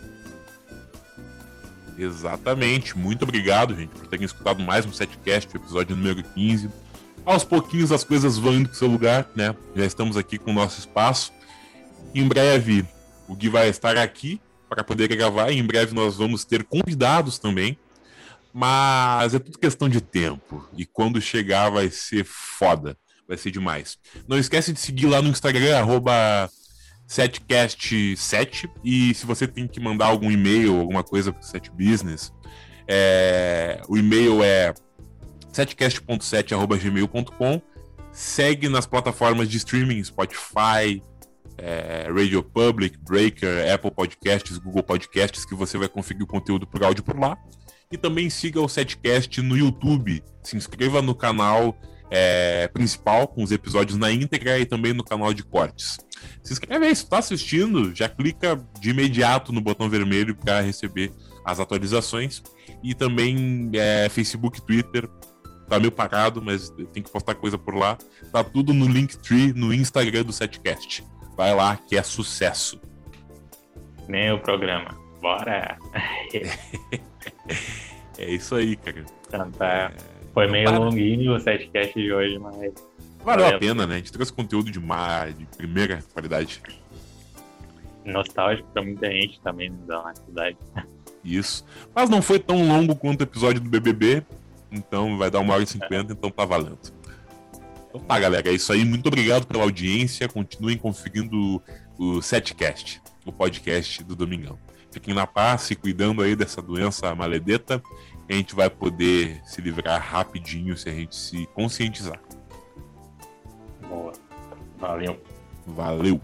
Exatamente. Muito obrigado, gente, por terem escutado mais um setcast, o episódio número 15. Aos pouquinhos as coisas vão indo pro seu lugar, né? Já estamos aqui com o nosso espaço. Em breve o Gui vai estar aqui para poder gravar. E em breve nós vamos ter convidados também. Mas é tudo questão de tempo. E quando chegar vai ser foda. Vai ser demais. Não esquece de seguir lá no Instagram, arroba setcast7. E se você tem que mandar algum e-mail, alguma coisa pro Set Business, É, o e-mail é setcast.7.gmail.com. Segue nas plataformas de streaming, Spotify, é, Radio Public, Breaker, Apple Podcasts, Google Podcasts, que você vai conseguir o conteúdo por áudio por lá. E também siga o Setcast no YouTube. Se inscreva no canal é, principal, com os episódios na íntegra, e também no canal de cortes. Se inscreve aí, se tá assistindo, já clica de imediato no botão vermelho para receber as atualizações. E também é, Facebook, Twitter, tá meio parado, mas tem que postar coisa por lá. Tá tudo no Linktree, no Instagram do Setcast. Vai lá que é sucesso. Nem o programa. Bora! É isso aí, cara. Então tá. Foi meio Para. longuinho o setcast de hoje, mas Valeu a pena, né? A gente trouxe conteúdo de mar, de primeira qualidade. nostálgico pra muita gente também da cidade. Isso. Mas não foi tão longo quanto o episódio do BBB. Então vai dar uma hora e cinquenta, então tá valendo. Então tá, galera. É isso aí. Muito obrigado pela audiência. Continuem conferindo o Setcast, o podcast do Domingão. Fiquem na paz, se cuidando aí dessa doença maledeta. E a gente vai poder se livrar rapidinho se a gente se conscientizar. Boa. Valeu. Valeu!